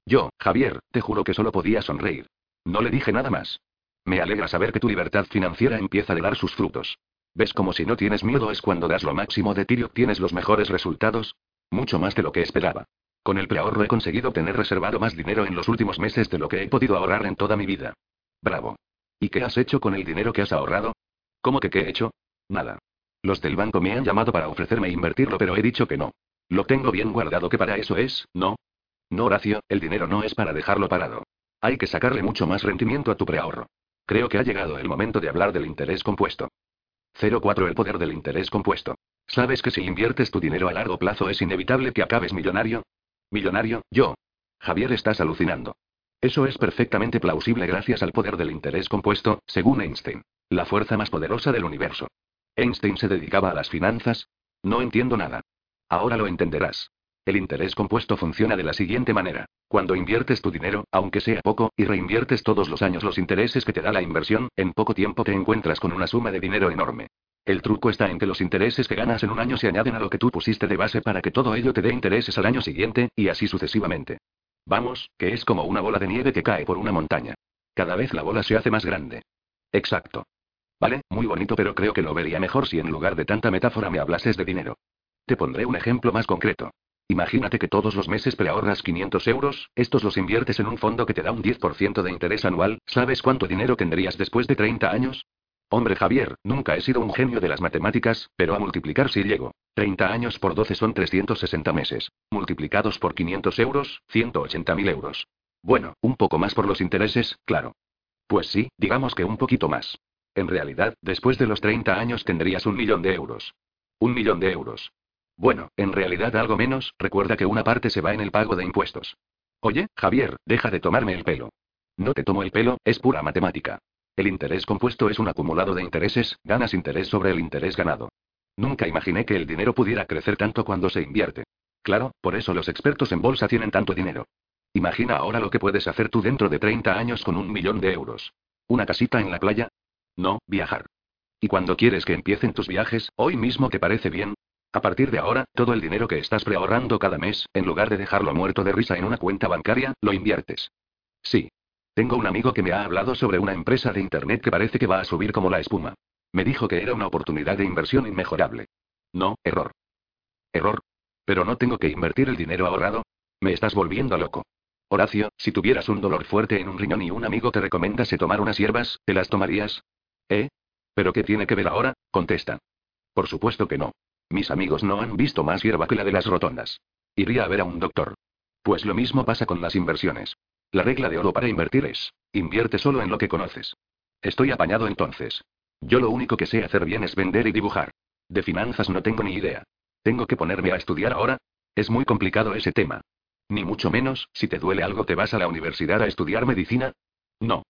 Yo, Javier, te juro que solo podía sonreír. No le dije nada más. Me alegra saber que tu libertad financiera empieza a dar sus frutos. ¿Ves como si no tienes miedo es cuando das lo máximo de ti y obtienes los mejores resultados? Mucho más de lo que esperaba. Con el preahorro he conseguido tener reservado más dinero en los últimos meses de lo que he podido ahorrar en toda mi vida. Bravo. ¿Y qué has hecho con el dinero que has ahorrado? ¿Cómo que qué he hecho? Nada. Los del banco me han llamado para ofrecerme invertirlo, pero he dicho que no. Lo tengo bien guardado que para eso es, ¿no? No, Horacio, el dinero no es para dejarlo parado. Hay que sacarle mucho más rendimiento a tu preahorro. Creo que ha llegado el momento de hablar del interés compuesto. 04 El poder del interés compuesto. ¿Sabes que si inviertes tu dinero a largo plazo es inevitable que acabes millonario? ¿Millonario? Yo. Javier, estás alucinando. Eso es perfectamente plausible gracias al poder del interés compuesto, según Einstein. La fuerza más poderosa del universo. ¿Einstein se dedicaba a las finanzas? No entiendo nada. Ahora lo entenderás. El interés compuesto funciona de la siguiente manera. Cuando inviertes tu dinero, aunque sea poco, y reinviertes todos los años los intereses que te da la inversión, en poco tiempo te encuentras con una suma de dinero enorme. El truco está en que los intereses que ganas en un año se añaden a lo que tú pusiste de base para que todo ello te dé intereses al año siguiente, y así sucesivamente. Vamos, que es como una bola de nieve que cae por una montaña. Cada vez la bola se hace más grande. Exacto. Vale, muy bonito, pero creo que lo vería mejor si en lugar de tanta metáfora me hablases de dinero. Te pondré un ejemplo más concreto. Imagínate que todos los meses preahorras 500 euros, estos los inviertes en un fondo que te da un 10% de interés anual, ¿sabes cuánto dinero tendrías después de 30 años? Hombre Javier, nunca he sido un genio de las matemáticas, pero a multiplicar si llego. 30 años por 12 son 360 meses. Multiplicados por 500 euros, 180.000 euros. Bueno, un poco más por los intereses, claro. Pues sí, digamos que un poquito más. En realidad, después de los 30 años tendrías un millón de euros. Un millón de euros. Bueno, en realidad algo menos, recuerda que una parte se va en el pago de impuestos. Oye, Javier, deja de tomarme el pelo. No te tomo el pelo, es pura matemática. El interés compuesto es un acumulado de intereses, ganas interés sobre el interés ganado. Nunca imaginé que el dinero pudiera crecer tanto cuando se invierte. Claro, por eso los expertos en bolsa tienen tanto dinero. Imagina ahora lo que puedes hacer tú dentro de 30 años con un millón de euros. ¿Una casita en la playa? No, viajar. ¿Y cuando quieres que empiecen tus viajes, hoy mismo te parece bien? A partir de ahora, todo el dinero que estás preahorrando cada mes, en lugar de dejarlo muerto de risa en una cuenta bancaria, lo inviertes. Sí. Tengo un amigo que me ha hablado sobre una empresa de Internet que parece que va a subir como la espuma. Me dijo que era una oportunidad de inversión inmejorable. No, error. Error. Pero no tengo que invertir el dinero ahorrado. Me estás volviendo loco. Horacio, si tuvieras un dolor fuerte en un riñón y un amigo te recomendase tomar unas hierbas, ¿te las tomarías? ¿Eh? ¿Pero qué tiene que ver ahora? Contesta. Por supuesto que no. Mis amigos no han visto más hierba que la de las rotondas. Iría a ver a un doctor. Pues lo mismo pasa con las inversiones. La regla de oro para invertir es, invierte solo en lo que conoces. Estoy apañado entonces. Yo lo único que sé hacer bien es vender y dibujar. De finanzas no tengo ni idea. ¿Tengo que ponerme a estudiar ahora? Es muy complicado ese tema. Ni mucho menos, si te duele algo te vas a la universidad a estudiar medicina. No.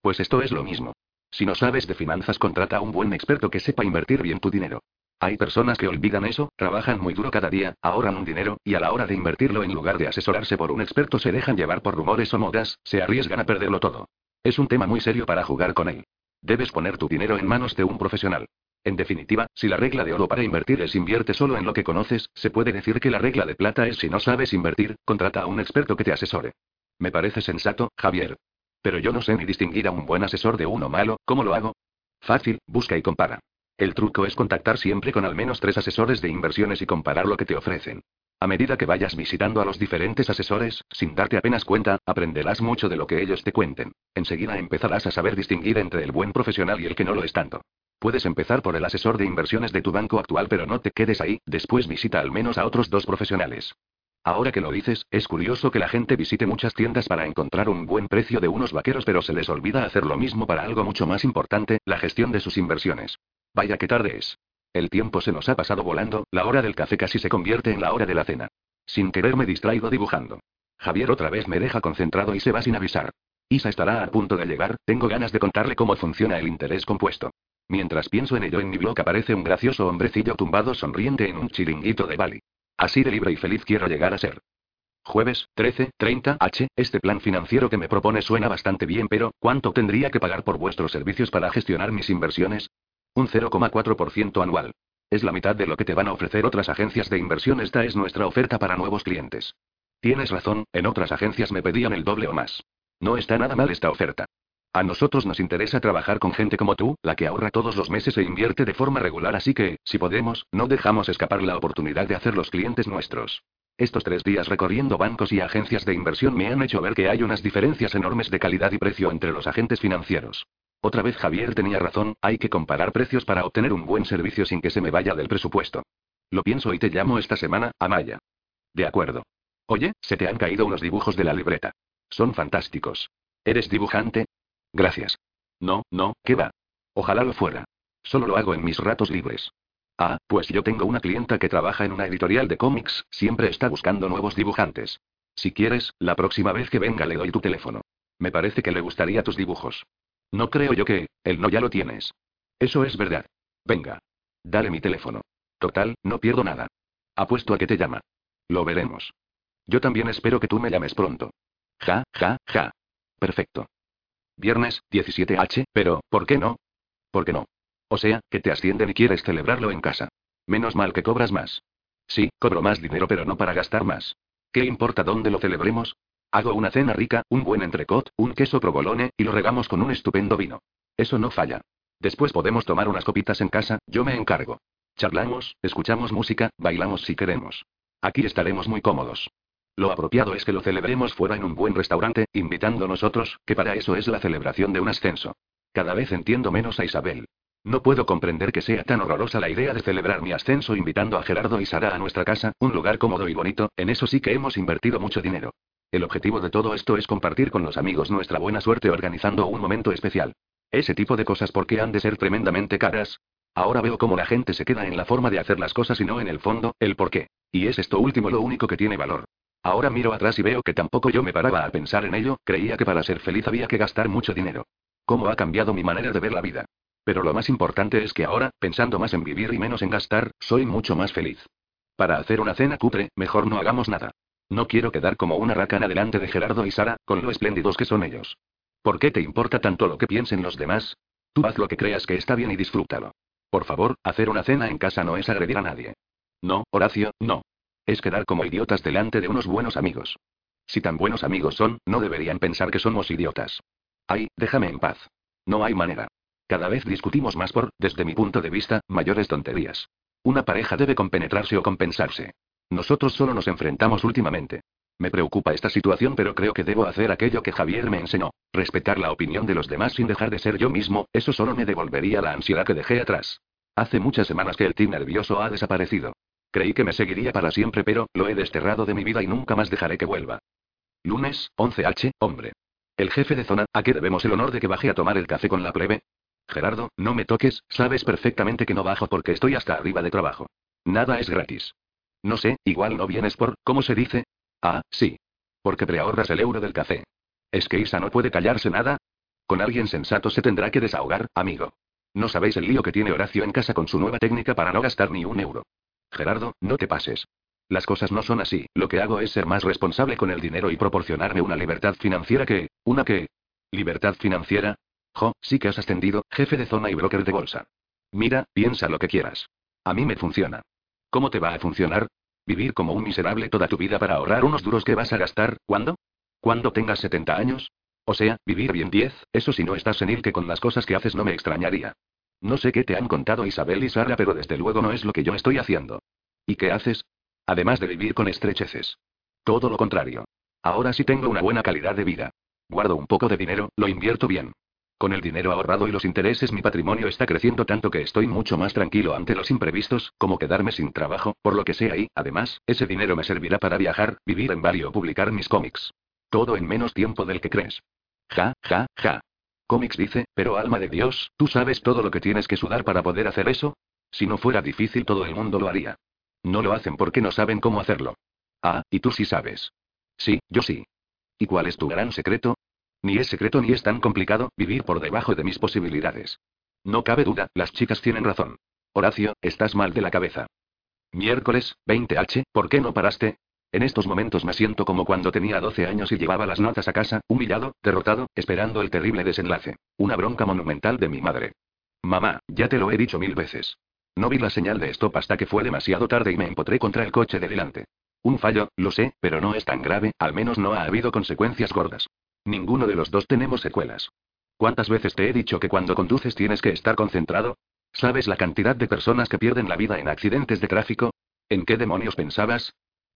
Pues esto es lo mismo. Si no sabes de finanzas, contrata a un buen experto que sepa invertir bien tu dinero. Hay personas que olvidan eso, trabajan muy duro cada día, ahorran un dinero, y a la hora de invertirlo en lugar de asesorarse por un experto se dejan llevar por rumores o modas, se arriesgan a perderlo todo. Es un tema muy serio para jugar con él. Debes poner tu dinero en manos de un profesional. En definitiva, si la regla de oro para invertir es invierte solo en lo que conoces, se puede decir que la regla de plata es si no sabes invertir, contrata a un experto que te asesore. Me parece sensato, Javier. Pero yo no sé ni distinguir a un buen asesor de uno malo, ¿cómo lo hago? Fácil, busca y compara. El truco es contactar siempre con al menos tres asesores de inversiones y comparar lo que te ofrecen. A medida que vayas visitando a los diferentes asesores, sin darte apenas cuenta, aprenderás mucho de lo que ellos te cuenten. Enseguida empezarás a saber distinguir entre el buen profesional y el que no lo es tanto. Puedes empezar por el asesor de inversiones de tu banco actual, pero no te quedes ahí, después visita al menos a otros dos profesionales. Ahora que lo dices, es curioso que la gente visite muchas tiendas para encontrar un buen precio de unos vaqueros, pero se les olvida hacer lo mismo para algo mucho más importante, la gestión de sus inversiones. Vaya que tarde es. El tiempo se nos ha pasado volando, la hora del café casi se convierte en la hora de la cena. Sin querer me distraigo dibujando. Javier otra vez me deja concentrado y se va sin avisar. Isa estará a punto de llegar, tengo ganas de contarle cómo funciona el interés compuesto. Mientras pienso en ello en mi blog aparece un gracioso hombrecillo tumbado sonriente en un chiringuito de Bali. Así de libre y feliz quiero llegar a ser. Jueves, 13, 30, H. Este plan financiero que me propone suena bastante bien, pero ¿cuánto tendría que pagar por vuestros servicios para gestionar mis inversiones? Un 0,4% anual. Es la mitad de lo que te van a ofrecer otras agencias de inversión. Esta es nuestra oferta para nuevos clientes. Tienes razón, en otras agencias me pedían el doble o más. No está nada mal esta oferta. A nosotros nos interesa trabajar con gente como tú, la que ahorra todos los meses e invierte de forma regular, así que, si podemos, no dejamos escapar la oportunidad de hacer los clientes nuestros. Estos tres días recorriendo bancos y agencias de inversión me han hecho ver que hay unas diferencias enormes de calidad y precio entre los agentes financieros. Otra vez Javier tenía razón, hay que comparar precios para obtener un buen servicio sin que se me vaya del presupuesto. Lo pienso y te llamo esta semana, Amaya. De acuerdo. Oye, se te han caído unos dibujos de la libreta. Son fantásticos. ¿Eres dibujante? Gracias. No, no, ¿qué va? Ojalá lo fuera. Solo lo hago en mis ratos libres. Ah, pues yo tengo una clienta que trabaja en una editorial de cómics, siempre está buscando nuevos dibujantes. Si quieres, la próxima vez que venga le doy tu teléfono. Me parece que le gustaría tus dibujos. No creo yo que, él no ya lo tienes. Eso es verdad. Venga. Dale mi teléfono. Total, no pierdo nada. Apuesto a que te llama. Lo veremos. Yo también espero que tú me llames pronto. Ja, ja, ja. Perfecto. Viernes, 17H, pero, ¿por qué no? ¿Por qué no? O sea, que te ascienden y quieres celebrarlo en casa. Menos mal que cobras más. Sí, cobro más dinero, pero no para gastar más. ¿Qué importa dónde lo celebremos? Hago una cena rica, un buen entrecot, un queso provolone, y lo regamos con un estupendo vino. Eso no falla. Después podemos tomar unas copitas en casa, yo me encargo. Charlamos, escuchamos música, bailamos si queremos. Aquí estaremos muy cómodos. Lo apropiado es que lo celebremos fuera en un buen restaurante, invitando nosotros, que para eso es la celebración de un ascenso. Cada vez entiendo menos a Isabel. No puedo comprender que sea tan horrorosa la idea de celebrar mi ascenso invitando a Gerardo y Sara a nuestra casa, un lugar cómodo y bonito, en eso sí que hemos invertido mucho dinero. El objetivo de todo esto es compartir con los amigos nuestra buena suerte organizando un momento especial. Ese tipo de cosas, ¿por qué han de ser tremendamente caras? Ahora veo cómo la gente se queda en la forma de hacer las cosas y no en el fondo, el por qué. Y es esto último lo único que tiene valor. Ahora miro atrás y veo que tampoco yo me paraba a pensar en ello, creía que para ser feliz había que gastar mucho dinero. ¿Cómo ha cambiado mi manera de ver la vida? Pero lo más importante es que ahora, pensando más en vivir y menos en gastar, soy mucho más feliz. Para hacer una cena cutre, mejor no hagamos nada. No quiero quedar como una racana delante de Gerardo y Sara, con lo espléndidos que son ellos. ¿Por qué te importa tanto lo que piensen los demás? Tú haz lo que creas que está bien y disfrútalo. Por favor, hacer una cena en casa no es agredir a nadie. No, Horacio, no. Es quedar como idiotas delante de unos buenos amigos. Si tan buenos amigos son, no deberían pensar que somos idiotas. Ay, déjame en paz. No hay manera. Cada vez discutimos más por, desde mi punto de vista, mayores tonterías. Una pareja debe compenetrarse o compensarse. Nosotros solo nos enfrentamos últimamente. Me preocupa esta situación, pero creo que debo hacer aquello que Javier me enseñó. Respetar la opinión de los demás sin dejar de ser yo mismo, eso solo me devolvería la ansiedad que dejé atrás. Hace muchas semanas que el tic nervioso ha desaparecido. Creí que me seguiría para siempre, pero lo he desterrado de mi vida y nunca más dejaré que vuelva. Lunes, 11H, hombre. El jefe de zona, ¿a qué debemos el honor de que baje a tomar el café con la plebe? Gerardo, no me toques, sabes perfectamente que no bajo porque estoy hasta arriba de trabajo. Nada es gratis. No sé, igual no vienes por, ¿cómo se dice? Ah, sí. Porque preahorras el euro del café. ¿Es que Isa no puede callarse nada? Con alguien sensato se tendrá que desahogar, amigo. No sabéis el lío que tiene Horacio en casa con su nueva técnica para no gastar ni un euro. Gerardo, no te pases. Las cosas no son así, lo que hago es ser más responsable con el dinero y proporcionarme una libertad financiera que... ¿Una qué? ¿Libertad financiera? Jo, sí que has ascendido, jefe de zona y broker de bolsa. Mira, piensa lo que quieras. A mí me funciona. ¿Cómo te va a funcionar? ¿Vivir como un miserable toda tu vida para ahorrar unos duros que vas a gastar? ¿Cuándo? ¿Cuándo tengas 70 años? O sea, vivir bien 10, eso si no estás senil que con las cosas que haces no me extrañaría. No sé qué te han contado Isabel y Sara, pero desde luego no es lo que yo estoy haciendo. ¿Y qué haces? Además de vivir con estrecheces. Todo lo contrario. Ahora sí tengo una buena calidad de vida. Guardo un poco de dinero, lo invierto bien. Con el dinero ahorrado y los intereses mi patrimonio está creciendo tanto que estoy mucho más tranquilo ante los imprevistos, como quedarme sin trabajo, por lo que sea y, además, ese dinero me servirá para viajar, vivir en Bali o publicar mis cómics. Todo en menos tiempo del que crees. Ja, ja, ja. Cómics dice, pero alma de Dios, ¿tú sabes todo lo que tienes que sudar para poder hacer eso? Si no fuera difícil todo el mundo lo haría. No lo hacen porque no saben cómo hacerlo. Ah, y tú sí sabes. Sí, yo sí. ¿Y cuál es tu gran secreto? Ni es secreto ni es tan complicado, vivir por debajo de mis posibilidades. No cabe duda, las chicas tienen razón. Horacio, estás mal de la cabeza. Miércoles, 20H, ¿por qué no paraste? En estos momentos me siento como cuando tenía 12 años y llevaba las notas a casa, humillado, derrotado, esperando el terrible desenlace. Una bronca monumental de mi madre. Mamá, ya te lo he dicho mil veces. No vi la señal de stop hasta que fue demasiado tarde y me empotré contra el coche de delante. Un fallo, lo sé, pero no es tan grave, al menos no ha habido consecuencias gordas. Ninguno de los dos tenemos secuelas. ¿Cuántas veces te he dicho que cuando conduces tienes que estar concentrado? ¿Sabes la cantidad de personas que pierden la vida en accidentes de tráfico? ¿En qué demonios pensabas?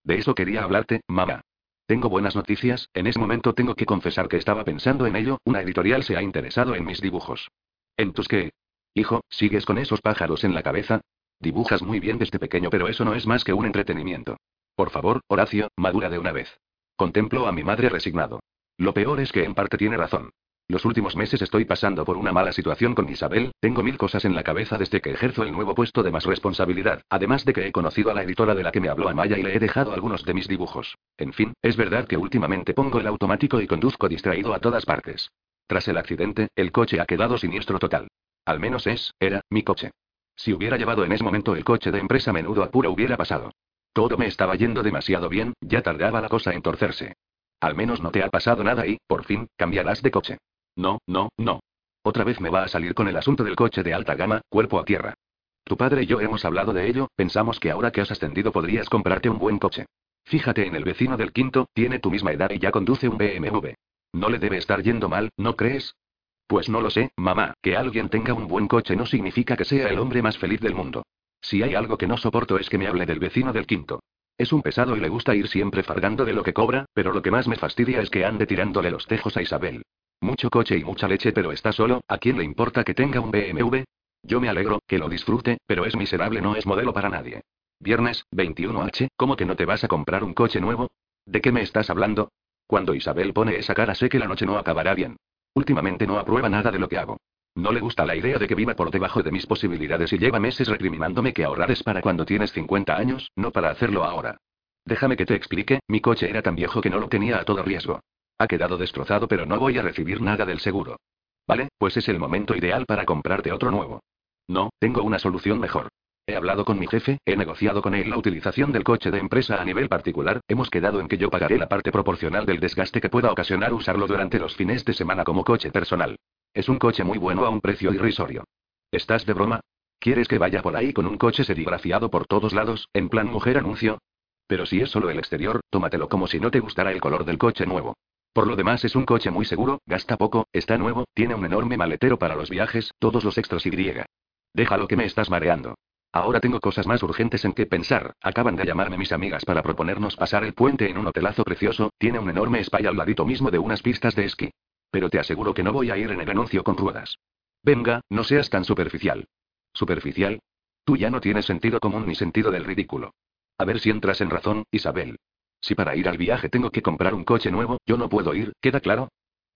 De eso quería hablarte, mamá. Tengo buenas noticias, en ese momento tengo que confesar que estaba pensando en ello, una editorial se ha interesado en mis dibujos. ¿En tus qué? Hijo, ¿sigues con esos pájaros en la cabeza? Dibujas muy bien desde pequeño, pero eso no es más que un entretenimiento. Por favor, Horacio, madura de una vez. Contemplo a mi madre resignado. Lo peor es que en parte tiene razón. Los últimos meses estoy pasando por una mala situación con Isabel, tengo mil cosas en la cabeza desde que ejerzo el nuevo puesto de más responsabilidad, además de que he conocido a la editora de la que me habló Amaya y le he dejado algunos de mis dibujos. En fin, es verdad que últimamente pongo el automático y conduzco distraído a todas partes. Tras el accidente, el coche ha quedado siniestro total. Al menos es, era, mi coche. Si hubiera llevado en ese momento el coche de empresa menudo apuro hubiera pasado. Todo me estaba yendo demasiado bien, ya tardaba la cosa en torcerse. Al menos no te ha pasado nada y, por fin, cambiarás de coche. No, no, no. Otra vez me va a salir con el asunto del coche de alta gama, cuerpo a tierra. Tu padre y yo hemos hablado de ello, pensamos que ahora que has ascendido podrías comprarte un buen coche. Fíjate en el vecino del quinto, tiene tu misma edad y ya conduce un BMW. No le debe estar yendo mal, ¿no crees? Pues no lo sé, mamá, que alguien tenga un buen coche no significa que sea el hombre más feliz del mundo. Si hay algo que no soporto es que me hable del vecino del quinto. Es un pesado y le gusta ir siempre fargando de lo que cobra, pero lo que más me fastidia es que ande tirándole los tejos a Isabel. Mucho coche y mucha leche, pero está solo, ¿a quién le importa que tenga un BMW? Yo me alegro, que lo disfrute, pero es miserable, no es modelo para nadie. Viernes, 21H, ¿cómo que no te vas a comprar un coche nuevo? ¿De qué me estás hablando? Cuando Isabel pone esa cara sé que la noche no acabará bien. Últimamente no aprueba nada de lo que hago. No le gusta la idea de que viva por debajo de mis posibilidades y lleva meses recriminándome que ahorrar es para cuando tienes 50 años, no para hacerlo ahora. Déjame que te explique, mi coche era tan viejo que no lo tenía a todo riesgo. Ha quedado destrozado pero no voy a recibir nada del seguro. Vale, pues es el momento ideal para comprarte otro nuevo. No, tengo una solución mejor. He hablado con mi jefe, he negociado con él la utilización del coche de empresa a nivel particular, hemos quedado en que yo pagaré la parte proporcional del desgaste que pueda ocasionar usarlo durante los fines de semana como coche personal. Es un coche muy bueno a un precio irrisorio. ¿Estás de broma? ¿Quieres que vaya por ahí con un coche serigrafiado por todos lados, en plan mujer anuncio? Pero si es solo el exterior, tómatelo como si no te gustara el color del coche nuevo. Por lo demás es un coche muy seguro, gasta poco, está nuevo, tiene un enorme maletero para los viajes, todos los extras y griega. Déjalo que me estás mareando. Ahora tengo cosas más urgentes en que pensar. Acaban de llamarme mis amigas para proponernos pasar el puente en un hotelazo precioso, tiene un enorme spa al ladito mismo de unas pistas de esquí. Pero te aseguro que no voy a ir en el anuncio con ruedas. Venga, no seas tan superficial. ¿Superficial? Tú ya no tienes sentido común ni sentido del ridículo. A ver si entras en razón, Isabel. Si para ir al viaje tengo que comprar un coche nuevo, yo no puedo ir, ¿queda claro?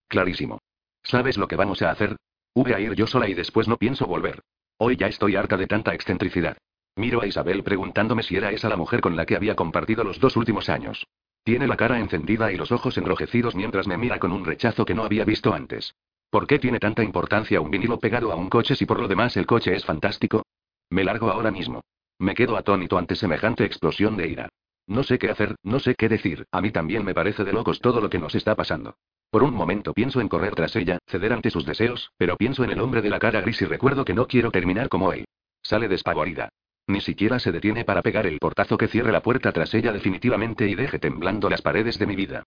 Clarísimo. ¿Sabes lo que vamos a hacer? Voy a ir yo sola y después no pienso volver. Hoy ya estoy harta de tanta excentricidad. Miro a Isabel preguntándome si era esa la mujer con la que había compartido los dos últimos años. Tiene la cara encendida y los ojos enrojecidos mientras me mira con un rechazo que no había visto antes. ¿Por qué tiene tanta importancia un vinilo pegado a un coche si por lo demás el coche es fantástico? Me largo ahora mismo. Me quedo atónito ante semejante explosión de ira. No sé qué hacer, no sé qué decir, a mí también me parece de locos todo lo que nos está pasando. Por un momento pienso en correr tras ella, ceder ante sus deseos, pero pienso en el hombre de la cara gris y recuerdo que no quiero terminar como él. Sale despavorida. Ni siquiera se detiene para pegar el portazo que cierre la puerta tras ella definitivamente y deje temblando las paredes de mi vida.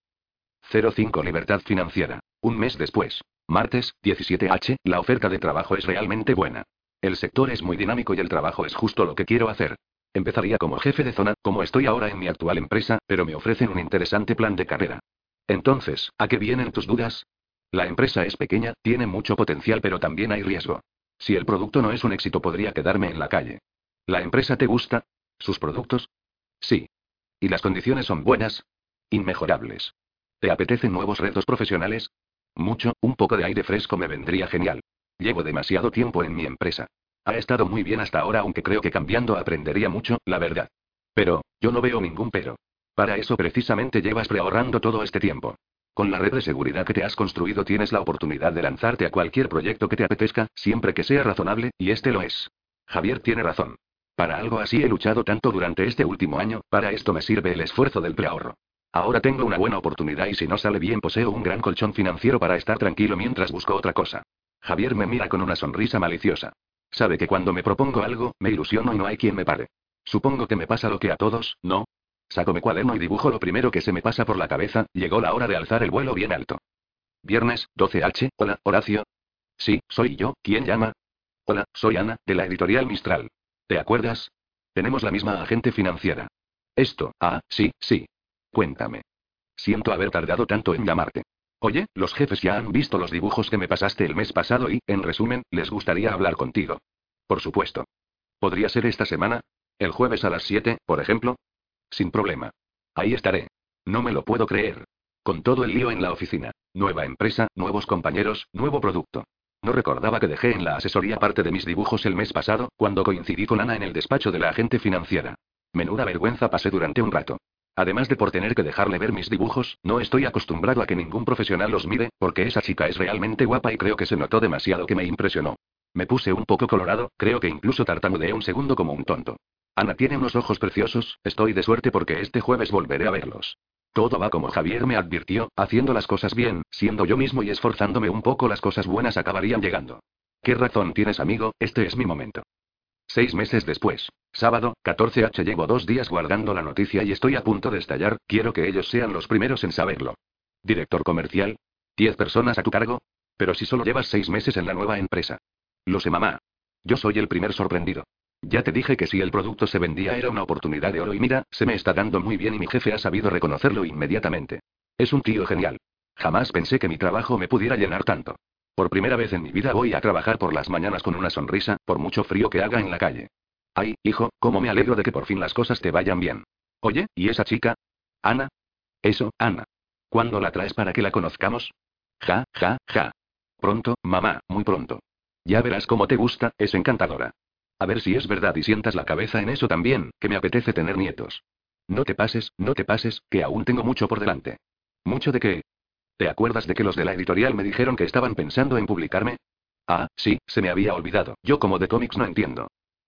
05 Libertad Financiera. Un mes después. Martes, 17H, la oferta de trabajo es realmente buena. El sector es muy dinámico y el trabajo es justo lo que quiero hacer. Empezaría como jefe de zona, como estoy ahora en mi actual empresa, pero me ofrecen un interesante plan de carrera. Entonces, ¿a qué vienen tus dudas? La empresa es pequeña, tiene mucho potencial, pero también hay riesgo. Si el producto no es un éxito, podría quedarme en la calle. ¿La empresa te gusta? ¿Sus productos? Sí. ¿Y las condiciones son buenas? Inmejorables. ¿Te apetecen nuevos retos profesionales? Mucho, un poco de aire fresco me vendría genial. Llevo demasiado tiempo en mi empresa. Ha estado muy bien hasta ahora, aunque creo que cambiando aprendería mucho, la verdad. Pero, yo no veo ningún pero. Para eso precisamente llevas preahorrando todo este tiempo. Con la red de seguridad que te has construido tienes la oportunidad de lanzarte a cualquier proyecto que te apetezca, siempre que sea razonable, y este lo es. Javier tiene razón. Para algo así he luchado tanto durante este último año, para esto me sirve el esfuerzo del preahorro. Ahora tengo una buena oportunidad y si no sale bien poseo un gran colchón financiero para estar tranquilo mientras busco otra cosa. Javier me mira con una sonrisa maliciosa. Sabe que cuando me propongo algo, me ilusiono y no hay quien me pare. Supongo que me pasa lo que a todos, ¿no? Saco mi cuaderno y dibujo lo primero que se me pasa por la cabeza, llegó la hora de alzar el vuelo bien alto. Viernes, 12H, hola, Horacio. Sí, soy yo, ¿quién llama? Hola, soy Ana, de la editorial Mistral. ¿Te acuerdas? Tenemos la misma agente financiera. Esto, ah, sí, sí. Cuéntame. Siento haber tardado tanto en llamarte. Oye, los jefes ya han visto los dibujos que me pasaste el mes pasado y, en resumen, les gustaría hablar contigo. Por supuesto. ¿Podría ser esta semana? ¿El jueves a las 7, por ejemplo? Sin problema. Ahí estaré. No me lo puedo creer. Con todo el lío en la oficina. Nueva empresa, nuevos compañeros, nuevo producto. No recordaba que dejé en la asesoría parte de mis dibujos el mes pasado, cuando coincidí con Ana en el despacho de la agente financiera. Menuda vergüenza pasé durante un rato. Además de por tener que dejarle ver mis dibujos, no estoy acostumbrado a que ningún profesional los mire, porque esa chica es realmente guapa y creo que se notó demasiado que me impresionó. Me puse un poco colorado, creo que incluso tartamudeé un segundo como un tonto. Ana tiene unos ojos preciosos, estoy de suerte porque este jueves volveré a verlos. Todo va como Javier me advirtió, haciendo las cosas bien, siendo yo mismo y esforzándome un poco las cosas buenas acabarían llegando. ¿Qué razón tienes amigo? Este es mi momento. Seis meses después. Sábado, 14H llevo dos días guardando la noticia y estoy a punto de estallar, quiero que ellos sean los primeros en saberlo. Director comercial. ¿Diez personas a tu cargo? Pero si solo llevas seis meses en la nueva empresa. Lo sé mamá. Yo soy el primer sorprendido. Ya te dije que si el producto se vendía era una oportunidad de oro y mira, se me está dando muy bien y mi jefe ha sabido reconocerlo inmediatamente. Es un tío genial. Jamás pensé que mi trabajo me pudiera llenar tanto. Por primera vez en mi vida voy a trabajar por las mañanas con una sonrisa, por mucho frío que haga en la calle. Ay, hijo, cómo me alegro de que por fin las cosas te vayan bien. Oye, ¿y esa chica? Ana. Eso, Ana. ¿Cuándo la traes para que la conozcamos? Ja, ja, ja. Pronto, mamá, muy pronto. Ya verás cómo te gusta, es encantadora. A ver si es verdad y sientas la cabeza en eso también, que me apetece tener nietos. No te pases, no te pases, que aún tengo mucho por delante. ¿Mucho de qué? ¿Te acuerdas de que los de la editorial me dijeron que estaban pensando en publicarme? Ah, sí, se me había olvidado. Yo como de cómics no entiendo.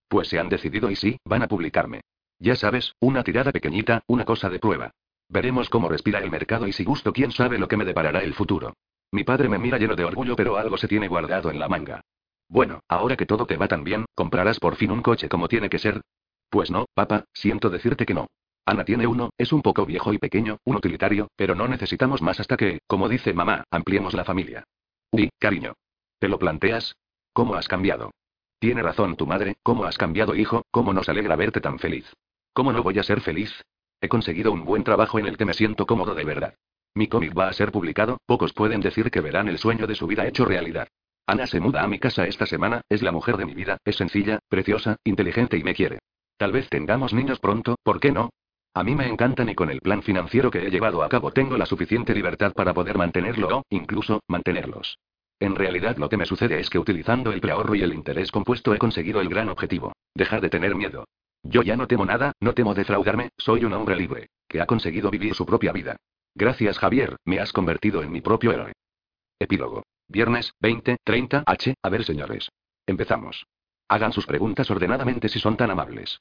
Pues se han decidido y sí, van a publicarme. Ya sabes, una tirada pequeñita, una cosa de prueba. Veremos cómo respira el mercado y si gusto quién sabe lo que me deparará el futuro. Mi padre me mira lleno de orgullo pero algo se tiene guardado en la manga. Bueno, ahora que todo te va tan bien, ¿comprarás por fin un coche como tiene que ser? Pues no, papá, siento decirte que no. Ana tiene uno, es un poco viejo y pequeño, un utilitario, pero no necesitamos más hasta que, como dice mamá, ampliemos la familia. Uy, cariño. ¿Te lo planteas? ¿Cómo has cambiado? Tiene razón tu madre, ¿cómo has cambiado hijo? ¿Cómo nos alegra verte tan feliz? ¿Cómo no voy a ser feliz? He conseguido un buen trabajo en el que me siento cómodo de verdad. Mi cómic va a ser publicado, pocos pueden decir que verán el sueño de su vida hecho realidad. Ana se muda a mi casa esta semana, es la mujer de mi vida, es sencilla, preciosa, inteligente y me quiere. Tal vez tengamos niños pronto, ¿por qué no? A mí me encantan y con el plan financiero que he llevado a cabo tengo la suficiente libertad para poder mantenerlo o, incluso, mantenerlos. En realidad lo que me sucede es que utilizando el preahorro y el interés compuesto he conseguido el gran objetivo, dejar de tener miedo. Yo ya no temo nada, no temo defraudarme, soy un hombre libre, que ha conseguido vivir su propia vida. Gracias Javier, me has convertido en mi propio héroe. Epílogo. Viernes, 20, 30 H. A ver, señores. Empezamos. Hagan sus preguntas ordenadamente si son tan amables.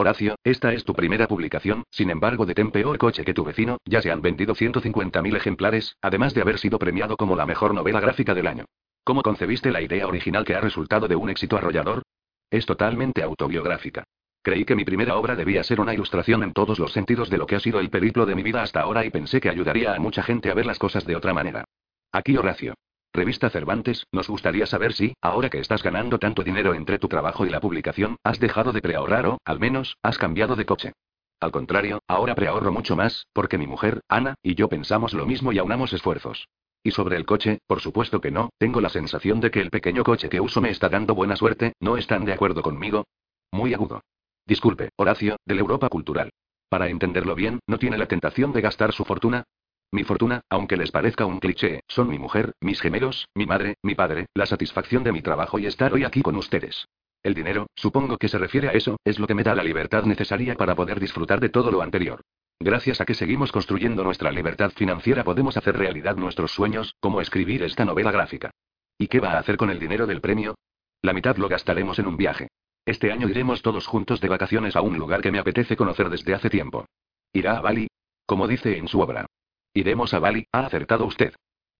Horacio, esta es tu primera publicación, sin embargo, de Ten peor coche que tu vecino, ya se han vendido 150.000 ejemplares, además de haber sido premiado como la mejor novela gráfica del año. ¿Cómo concebiste la idea original que ha resultado de un éxito arrollador? Es totalmente autobiográfica. Creí que mi primera obra debía ser una ilustración en todos los sentidos de lo que ha sido el periplo de mi vida hasta ahora y pensé que ayudaría a mucha gente a ver las cosas de otra manera. Aquí Horacio. Revista Cervantes, nos gustaría saber si, ahora que estás ganando tanto dinero entre tu trabajo y la publicación, has dejado de preahorrar o, al menos, has cambiado de coche. Al contrario, ahora preahorro mucho más, porque mi mujer, Ana, y yo pensamos lo mismo y aunamos esfuerzos. Y sobre el coche, por supuesto que no, tengo la sensación de que el pequeño coche que uso me está dando buena suerte, ¿no están de acuerdo conmigo? Muy agudo. Disculpe, Horacio, de la Europa Cultural. Para entenderlo bien, ¿no tiene la tentación de gastar su fortuna? Mi fortuna, aunque les parezca un cliché, son mi mujer, mis gemelos, mi madre, mi padre, la satisfacción de mi trabajo y estar hoy aquí con ustedes. El dinero, supongo que se refiere a eso, es lo que me da la libertad necesaria para poder disfrutar de todo lo anterior. Gracias a que seguimos construyendo nuestra libertad financiera podemos hacer realidad nuestros sueños, como escribir esta novela gráfica. ¿Y qué va a hacer con el dinero del premio? La mitad lo gastaremos en un viaje. Este año iremos todos juntos de vacaciones a un lugar que me apetece conocer desde hace tiempo. ¿Irá a Bali? Como dice en su obra. Iremos a Bali, ha acertado usted.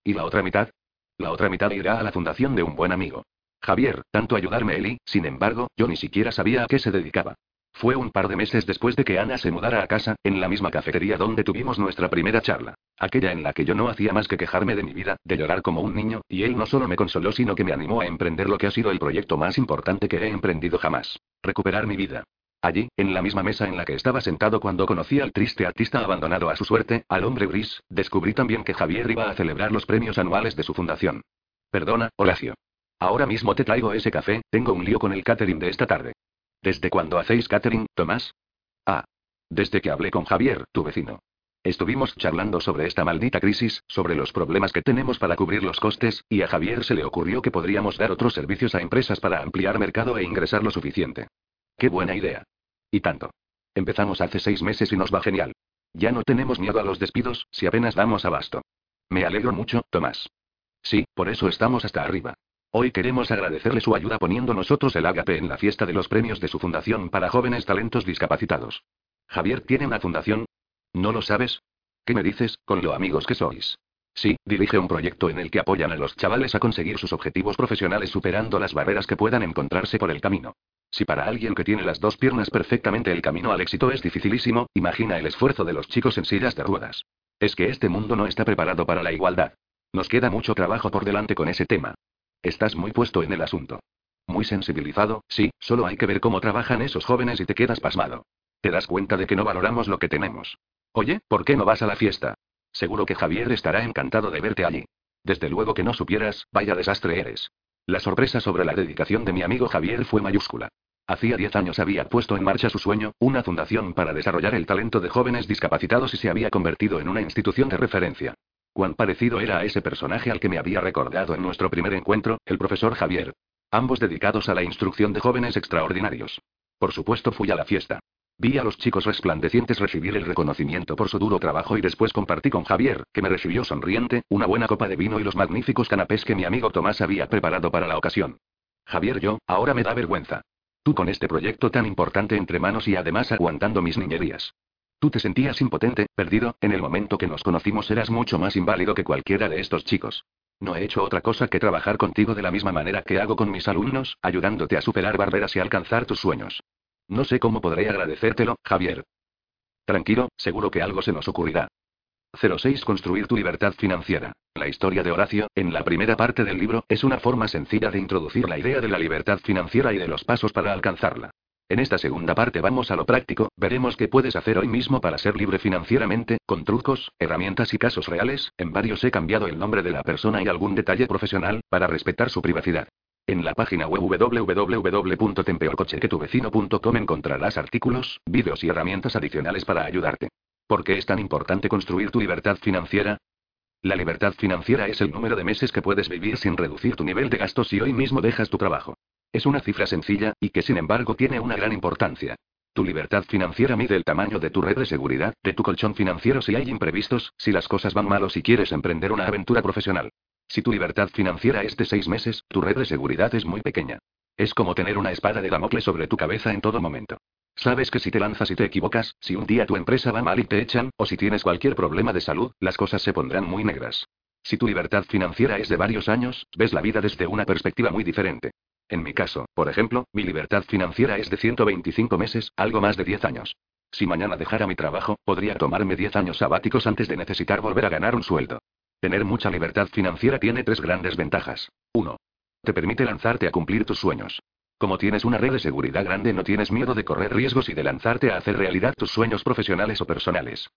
¿Y la otra mitad? La otra mitad irá a la fundación de un buen amigo. Javier, tanto ayudarme Eli, sin embargo, yo ni siquiera sabía a qué se dedicaba. Fue un par de meses después de que Ana se mudara a casa, en la misma cafetería donde tuvimos nuestra primera charla. Aquella en la que yo no hacía más que quejarme de mi vida, de llorar como un niño, y él no solo me consoló sino que me animó a emprender lo que ha sido el proyecto más importante que he emprendido jamás. Recuperar mi vida. Allí, en la misma mesa en la que estaba sentado cuando conocí al triste artista abandonado a su suerte, al hombre gris, descubrí también que Javier iba a celebrar los premios anuales de su fundación. Perdona, Horacio. Ahora mismo te traigo ese café, tengo un lío con el catering de esta tarde. ¿Desde cuándo hacéis catering, Tomás? Ah. Desde que hablé con Javier, tu vecino. Estuvimos charlando sobre esta maldita crisis, sobre los problemas que tenemos para cubrir los costes, y a Javier se le ocurrió que podríamos dar otros servicios a empresas para ampliar mercado e ingresar lo suficiente. Qué buena idea. Y tanto. Empezamos hace seis meses y nos va genial. Ya no tenemos miedo a los despidos, si apenas damos abasto. Me alegro mucho, Tomás. Sí, por eso estamos hasta arriba. Hoy queremos agradecerle su ayuda poniendo nosotros el ágape en la fiesta de los premios de su fundación para jóvenes talentos discapacitados. ¿Javier tiene una fundación? ¿No lo sabes? ¿Qué me dices, con lo amigos que sois? Sí, dirige un proyecto en el que apoyan a los chavales a conseguir sus objetivos profesionales superando las barreras que puedan encontrarse por el camino. Si para alguien que tiene las dos piernas perfectamente el camino al éxito es dificilísimo, imagina el esfuerzo de los chicos en sillas de ruedas. Es que este mundo no está preparado para la igualdad. Nos queda mucho trabajo por delante con ese tema. Estás muy puesto en el asunto. Muy sensibilizado, sí, solo hay que ver cómo trabajan esos jóvenes y te quedas pasmado. Te das cuenta de que no valoramos lo que tenemos. Oye, ¿por qué no vas a la fiesta? Seguro que Javier estará encantado de verte allí. Desde luego que no supieras, vaya desastre eres. La sorpresa sobre la dedicación de mi amigo Javier fue mayúscula. Hacía 10 años había puesto en marcha su sueño, una fundación para desarrollar el talento de jóvenes discapacitados y se había convertido en una institución de referencia. Cuán parecido era a ese personaje al que me había recordado en nuestro primer encuentro, el profesor Javier. Ambos dedicados a la instrucción de jóvenes extraordinarios. Por supuesto fui a la fiesta. Vi a los chicos resplandecientes recibir el reconocimiento por su duro trabajo y después compartí con Javier, que me recibió sonriente, una buena copa de vino y los magníficos canapés que mi amigo Tomás había preparado para la ocasión. Javier, yo, ahora me da vergüenza. Tú con este proyecto tan importante entre manos y además aguantando mis niñerías. Tú te sentías impotente, perdido, en el momento que nos conocimos eras mucho más inválido que cualquiera de estos chicos. No he hecho otra cosa que trabajar contigo de la misma manera que hago con mis alumnos, ayudándote a superar barreras y alcanzar tus sueños. No sé cómo podré agradecértelo, Javier. Tranquilo, seguro que algo se nos ocurrirá. 06. Construir tu libertad financiera. La historia de Horacio, en la primera parte del libro, es una forma sencilla de introducir la idea de la libertad financiera y de los pasos para alcanzarla. En esta segunda parte vamos a lo práctico, veremos qué puedes hacer hoy mismo para ser libre financieramente, con trucos, herramientas y casos reales, en varios he cambiado el nombre de la persona y algún detalle profesional, para respetar su privacidad. En la página web encontrarás artículos, vídeos y herramientas adicionales para ayudarte. ¿Por qué es tan importante construir tu libertad financiera? La libertad financiera es el número de meses que puedes vivir sin reducir tu nivel de gastos si hoy mismo dejas tu trabajo. Es una cifra sencilla, y que sin embargo tiene una gran importancia. Tu libertad financiera mide el tamaño de tu red de seguridad, de tu colchón financiero si hay imprevistos, si las cosas van mal o si quieres emprender una aventura profesional. Si tu libertad financiera es de seis meses, tu red de seguridad es muy pequeña. Es como tener una espada de Damocles sobre tu cabeza en todo momento. Sabes que si te lanzas y te equivocas, si un día tu empresa va mal y te echan, o si tienes cualquier problema de salud, las cosas se pondrán muy negras. Si tu libertad financiera es de varios años, ves la vida desde una perspectiva muy diferente. En mi caso, por ejemplo, mi libertad financiera es de 125 meses, algo más de 10 años. Si mañana dejara mi trabajo, podría tomarme 10 años sabáticos antes de necesitar volver a ganar un sueldo. Tener mucha libertad financiera tiene tres grandes ventajas. 1. Te permite lanzarte a cumplir tus sueños. Como tienes una red de seguridad grande no tienes miedo de correr riesgos y de lanzarte a hacer realidad tus sueños profesionales o personales.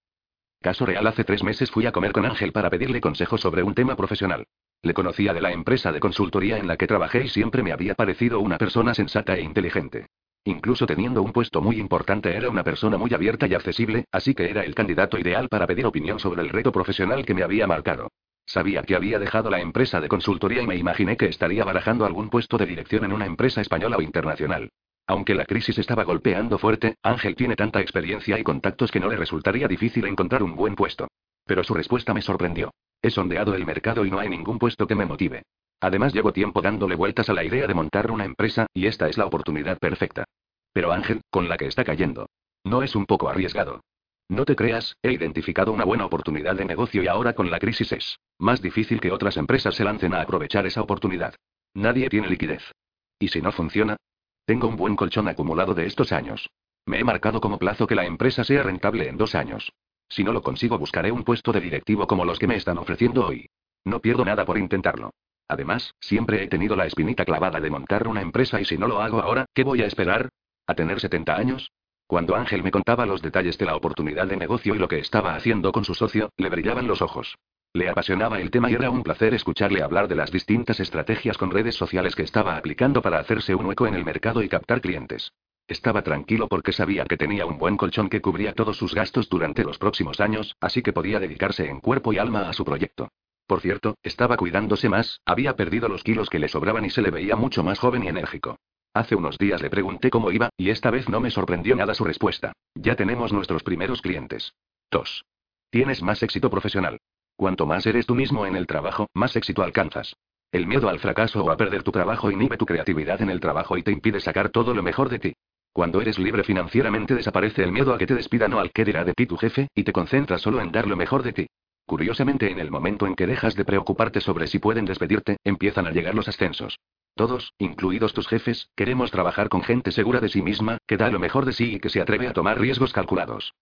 Caso real, hace tres meses fui a comer con Ángel para pedirle consejo sobre un tema profesional. Le conocía de la empresa de consultoría en la que trabajé y siempre me había parecido una persona sensata e inteligente. Incluso teniendo un puesto muy importante era una persona muy abierta y accesible, así que era el candidato ideal para pedir opinión sobre el reto profesional que me había marcado. Sabía que había dejado la empresa de consultoría y me imaginé que estaría barajando algún puesto de dirección en una empresa española o internacional. Aunque la crisis estaba golpeando fuerte, Ángel tiene tanta experiencia y contactos que no le resultaría difícil encontrar un buen puesto. Pero su respuesta me sorprendió. He sondeado el mercado y no hay ningún puesto que me motive. Además llevo tiempo dándole vueltas a la idea de montar una empresa, y esta es la oportunidad perfecta. Pero Ángel, con la que está cayendo. ¿No es un poco arriesgado? No te creas, he identificado una buena oportunidad de negocio y ahora con la crisis es más difícil que otras empresas se lancen a aprovechar esa oportunidad. Nadie tiene liquidez. ¿Y si no funciona? Tengo un buen colchón acumulado de estos años. Me he marcado como plazo que la empresa sea rentable en dos años. Si no lo consigo buscaré un puesto de directivo como los que me están ofreciendo hoy. No pierdo nada por intentarlo. Además, siempre he tenido la espinita clavada de montar una empresa y si no lo hago ahora, ¿qué voy a esperar? ¿A tener 70 años? Cuando Ángel me contaba los detalles de la oportunidad de negocio y lo que estaba haciendo con su socio, le brillaban los ojos. Le apasionaba el tema y era un placer escucharle hablar de las distintas estrategias con redes sociales que estaba aplicando para hacerse un hueco en el mercado y captar clientes. Estaba tranquilo porque sabía que tenía un buen colchón que cubría todos sus gastos durante los próximos años, así que podía dedicarse en cuerpo y alma a su proyecto. Por cierto, estaba cuidándose más, había perdido los kilos que le sobraban y se le veía mucho más joven y enérgico. Hace unos días le pregunté cómo iba, y esta vez no me sorprendió nada su respuesta. Ya tenemos nuestros primeros clientes. 2. Tienes más éxito profesional. Cuanto más eres tú mismo en el trabajo, más éxito alcanzas. El miedo al fracaso o a perder tu trabajo inhibe tu creatividad en el trabajo y te impide sacar todo lo mejor de ti. Cuando eres libre financieramente desaparece el miedo a que te despidan o al que dirá de ti tu jefe, y te concentras solo en dar lo mejor de ti. Curiosamente, en el momento en que dejas de preocuparte sobre si pueden despedirte, empiezan a llegar los ascensos. Todos, incluidos tus jefes, queremos trabajar con gente segura de sí misma, que da lo mejor de sí y que se atreve a tomar riesgos calculados.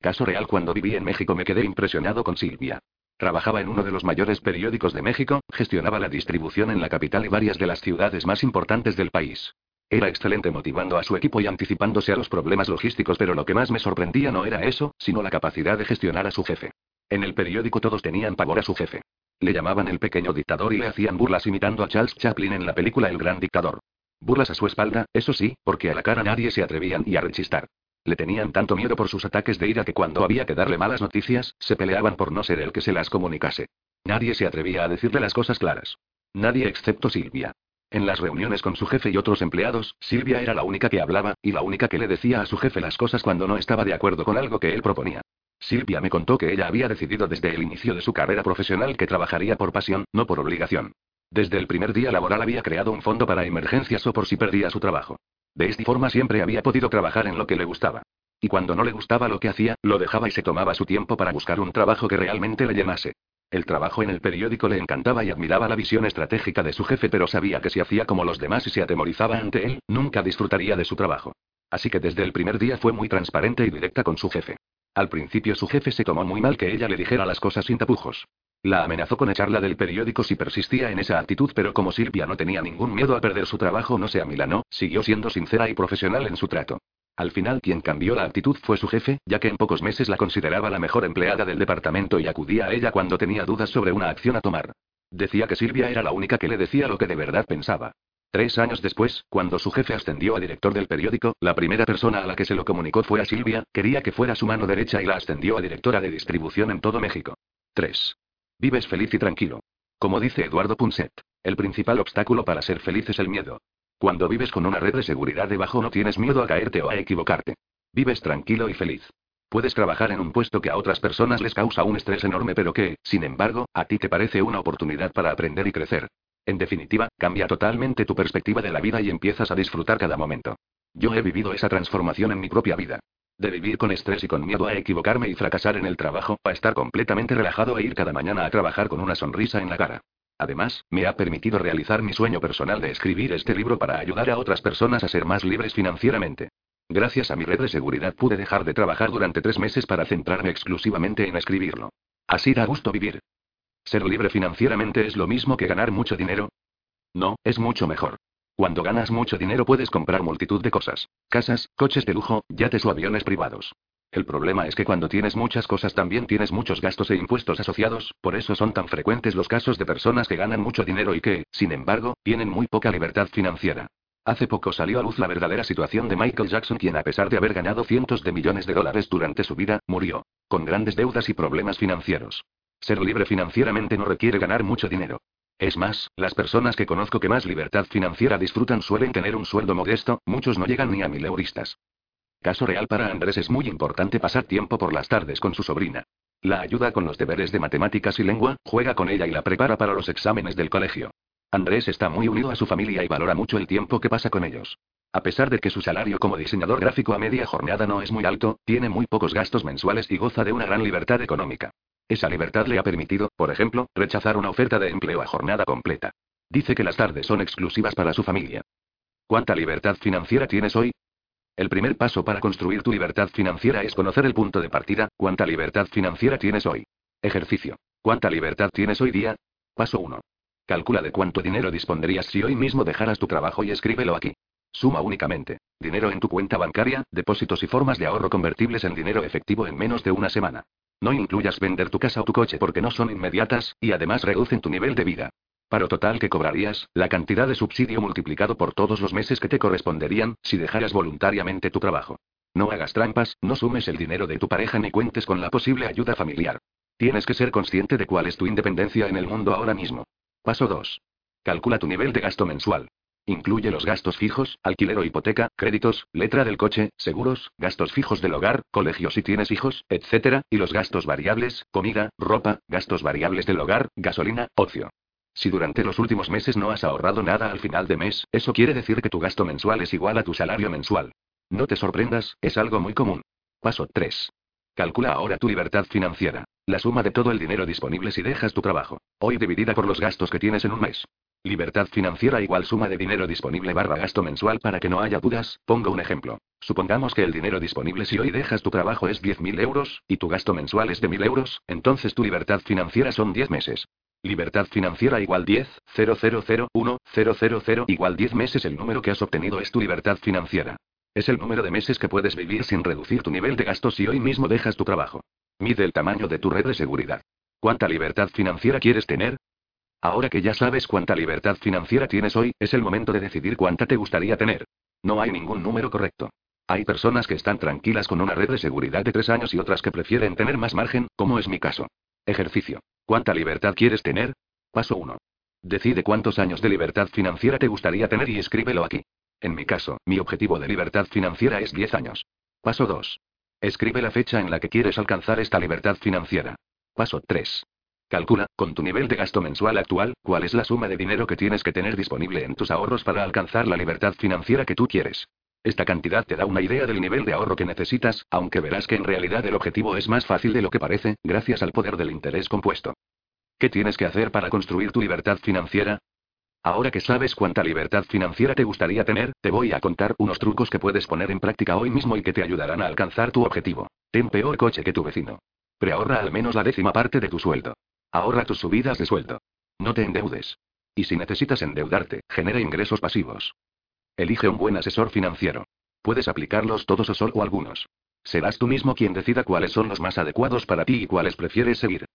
Caso real, cuando viví en México me quedé impresionado con Silvia. Trabajaba en uno de los mayores periódicos de México, gestionaba la distribución en la capital y varias de las ciudades más importantes del país. Era excelente motivando a su equipo y anticipándose a los problemas logísticos, pero lo que más me sorprendía no era eso, sino la capacidad de gestionar a su jefe. En el periódico todos tenían pavor a su jefe. Le llamaban el pequeño dictador y le hacían burlas imitando a Charles Chaplin en la película El gran dictador. Burlas a su espalda, eso sí, porque a la cara nadie se atrevían y a rechistar. Le tenían tanto miedo por sus ataques de ira que cuando había que darle malas noticias, se peleaban por no ser el que se las comunicase. Nadie se atrevía a decirle las cosas claras. Nadie excepto Silvia. En las reuniones con su jefe y otros empleados, Silvia era la única que hablaba, y la única que le decía a su jefe las cosas cuando no estaba de acuerdo con algo que él proponía. Silvia me contó que ella había decidido desde el inicio de su carrera profesional que trabajaría por pasión, no por obligación. Desde el primer día laboral había creado un fondo para emergencias o por si perdía su trabajo. De esta forma siempre había podido trabajar en lo que le gustaba. Y cuando no le gustaba lo que hacía, lo dejaba y se tomaba su tiempo para buscar un trabajo que realmente le llenase. El trabajo en el periódico le encantaba y admiraba la visión estratégica de su jefe, pero sabía que si hacía como los demás y se atemorizaba ante él, nunca disfrutaría de su trabajo. Así que desde el primer día fue muy transparente y directa con su jefe. Al principio su jefe se tomó muy mal que ella le dijera las cosas sin tapujos. La amenazó con echarla del periódico si persistía en esa actitud, pero como Silvia no tenía ningún miedo a perder su trabajo, no se amilanó, siguió siendo sincera y profesional en su trato. Al final quien cambió la actitud fue su jefe, ya que en pocos meses la consideraba la mejor empleada del departamento y acudía a ella cuando tenía dudas sobre una acción a tomar. Decía que Silvia era la única que le decía lo que de verdad pensaba. Tres años después, cuando su jefe ascendió a director del periódico, la primera persona a la que se lo comunicó fue a Silvia, quería que fuera su mano derecha y la ascendió a directora de distribución en todo México. 3. Vives feliz y tranquilo. Como dice Eduardo Punset, el principal obstáculo para ser feliz es el miedo. Cuando vives con una red de seguridad debajo no tienes miedo a caerte o a equivocarte. Vives tranquilo y feliz. Puedes trabajar en un puesto que a otras personas les causa un estrés enorme pero que, sin embargo, a ti te parece una oportunidad para aprender y crecer. En definitiva, cambia totalmente tu perspectiva de la vida y empiezas a disfrutar cada momento. Yo he vivido esa transformación en mi propia vida. De vivir con estrés y con miedo a equivocarme y fracasar en el trabajo, a estar completamente relajado e ir cada mañana a trabajar con una sonrisa en la cara. Además, me ha permitido realizar mi sueño personal de escribir este libro para ayudar a otras personas a ser más libres financieramente. Gracias a mi red de seguridad pude dejar de trabajar durante tres meses para centrarme exclusivamente en escribirlo. Así da gusto vivir. ¿Ser libre financieramente es lo mismo que ganar mucho dinero? No, es mucho mejor. Cuando ganas mucho dinero puedes comprar multitud de cosas. Casas, coches de lujo, yates o aviones privados. El problema es que cuando tienes muchas cosas también tienes muchos gastos e impuestos asociados, por eso son tan frecuentes los casos de personas que ganan mucho dinero y que, sin embargo, tienen muy poca libertad financiera. Hace poco salió a luz la verdadera situación de Michael Jackson, quien a pesar de haber ganado cientos de millones de dólares durante su vida, murió, con grandes deudas y problemas financieros. Ser libre financieramente no requiere ganar mucho dinero. Es más, las personas que conozco que más libertad financiera disfrutan suelen tener un sueldo modesto, muchos no llegan ni a mil euristas. Caso real para Andrés es muy importante pasar tiempo por las tardes con su sobrina. La ayuda con los deberes de matemáticas y lengua, juega con ella y la prepara para los exámenes del colegio. Andrés está muy unido a su familia y valora mucho el tiempo que pasa con ellos. A pesar de que su salario como diseñador gráfico a media jornada no es muy alto, tiene muy pocos gastos mensuales y goza de una gran libertad económica. Esa libertad le ha permitido, por ejemplo, rechazar una oferta de empleo a jornada completa. Dice que las tardes son exclusivas para su familia. ¿Cuánta libertad financiera tienes hoy? El primer paso para construir tu libertad financiera es conocer el punto de partida, ¿cuánta libertad financiera tienes hoy? Ejercicio. ¿Cuánta libertad tienes hoy día? Paso 1. Calcula de cuánto dinero dispondrías si hoy mismo dejaras tu trabajo y escríbelo aquí. Suma únicamente. Dinero en tu cuenta bancaria, depósitos y formas de ahorro convertibles en dinero efectivo en menos de una semana. No incluyas vender tu casa o tu coche porque no son inmediatas, y además reducen tu nivel de vida. Paro total que cobrarías, la cantidad de subsidio multiplicado por todos los meses que te corresponderían, si dejaras voluntariamente tu trabajo. No hagas trampas, no sumes el dinero de tu pareja ni cuentes con la posible ayuda familiar. Tienes que ser consciente de cuál es tu independencia en el mundo ahora mismo. Paso 2. Calcula tu nivel de gasto mensual. Incluye los gastos fijos, alquiler o hipoteca, créditos, letra del coche, seguros, gastos fijos del hogar, colegio si tienes hijos, etc., y los gastos variables, comida, ropa, gastos variables del hogar, gasolina, ocio. Si durante los últimos meses no has ahorrado nada al final de mes, eso quiere decir que tu gasto mensual es igual a tu salario mensual. No te sorprendas, es algo muy común. Paso 3. Calcula ahora tu libertad financiera. La suma de todo el dinero disponible si dejas tu trabajo. Hoy dividida por los gastos que tienes en un mes. Libertad financiera igual suma de dinero disponible barra gasto mensual para que no haya dudas, pongo un ejemplo. Supongamos que el dinero disponible si hoy dejas tu trabajo es 10.000 euros, y tu gasto mensual es de 1.000 euros, entonces tu libertad financiera son 10 meses. Libertad financiera igual 10, 0001, 000 igual 10 meses el número que has obtenido es tu libertad financiera. Es el número de meses que puedes vivir sin reducir tu nivel de gastos si hoy mismo dejas tu trabajo. Mide el tamaño de tu red de seguridad. ¿Cuánta libertad financiera quieres tener? Ahora que ya sabes cuánta libertad financiera tienes hoy, es el momento de decidir cuánta te gustaría tener. No hay ningún número correcto. Hay personas que están tranquilas con una red de seguridad de tres años y otras que prefieren tener más margen, como es mi caso. Ejercicio. ¿Cuánta libertad quieres tener? Paso 1. Decide cuántos años de libertad financiera te gustaría tener y escríbelo aquí. En mi caso, mi objetivo de libertad financiera es 10 años. Paso 2. Escribe la fecha en la que quieres alcanzar esta libertad financiera. Paso 3. Calcula, con tu nivel de gasto mensual actual, cuál es la suma de dinero que tienes que tener disponible en tus ahorros para alcanzar la libertad financiera que tú quieres. Esta cantidad te da una idea del nivel de ahorro que necesitas, aunque verás que en realidad el objetivo es más fácil de lo que parece, gracias al poder del interés compuesto. ¿Qué tienes que hacer para construir tu libertad financiera? Ahora que sabes cuánta libertad financiera te gustaría tener, te voy a contar unos trucos que puedes poner en práctica hoy mismo y que te ayudarán a alcanzar tu objetivo. Ten peor coche que tu vecino. Preahorra al menos la décima parte de tu sueldo. Ahorra tus subidas de sueldo. No te endeudes. Y si necesitas endeudarte, genera ingresos pasivos. Elige un buen asesor financiero. Puedes aplicarlos todos o solo algunos. Serás tú mismo quien decida cuáles son los más adecuados para ti y cuáles prefieres seguir.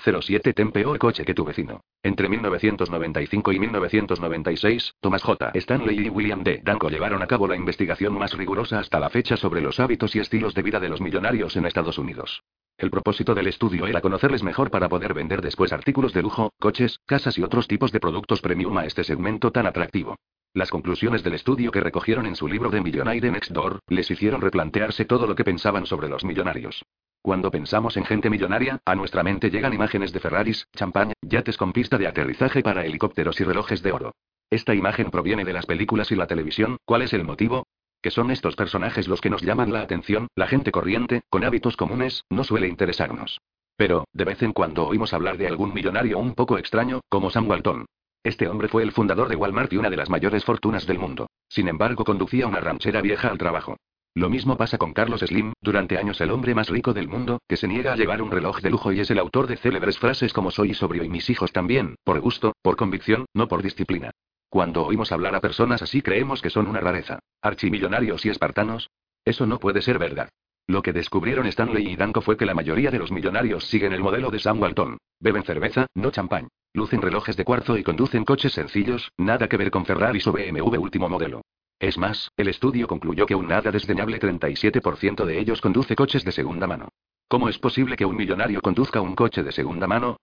07 Ten peor coche que tu vecino. Entre 1995 y 1996, Thomas J. Stanley y William D. Danko llevaron a cabo la investigación más rigurosa hasta la fecha sobre los hábitos y estilos de vida de los millonarios en Estados Unidos. El propósito del estudio era conocerles mejor para poder vender después artículos de lujo, coches, casas y otros tipos de productos premium a este segmento tan atractivo. Las conclusiones del estudio que recogieron en su libro de Millionaire Next Door, les hicieron replantearse todo lo que pensaban sobre los millonarios. Cuando pensamos en gente millonaria, a nuestra mente llegan imágenes de Ferraris, champán, yates con pista de aterrizaje para helicópteros y relojes de oro. Esta imagen proviene de las películas y la televisión, ¿cuál es el motivo? Que son estos personajes los que nos llaman la atención, la gente corriente, con hábitos comunes, no suele interesarnos. Pero, de vez en cuando oímos hablar de algún millonario un poco extraño, como Sam Walton. Este hombre fue el fundador de Walmart y una de las mayores fortunas del mundo. Sin embargo, conducía una ranchera vieja al trabajo. Lo mismo pasa con Carlos Slim, durante años el hombre más rico del mundo, que se niega a llevar un reloj de lujo y es el autor de célebres frases como soy sobrio y mis hijos también, por gusto, por convicción, no por disciplina. Cuando oímos hablar a personas así creemos que son una rareza. Archimillonarios y espartanos. Eso no puede ser verdad. Lo que descubrieron Stanley y Danko fue que la mayoría de los millonarios siguen el modelo de Sam Walton. Beben cerveza, no champán. Lucen relojes de cuarzo y conducen coches sencillos, nada que ver con Ferrari o BMW último modelo. Es más, el estudio concluyó que un nada desdeñable 37% de ellos conduce coches de segunda mano. ¿Cómo es posible que un millonario conduzca un coche de segunda mano?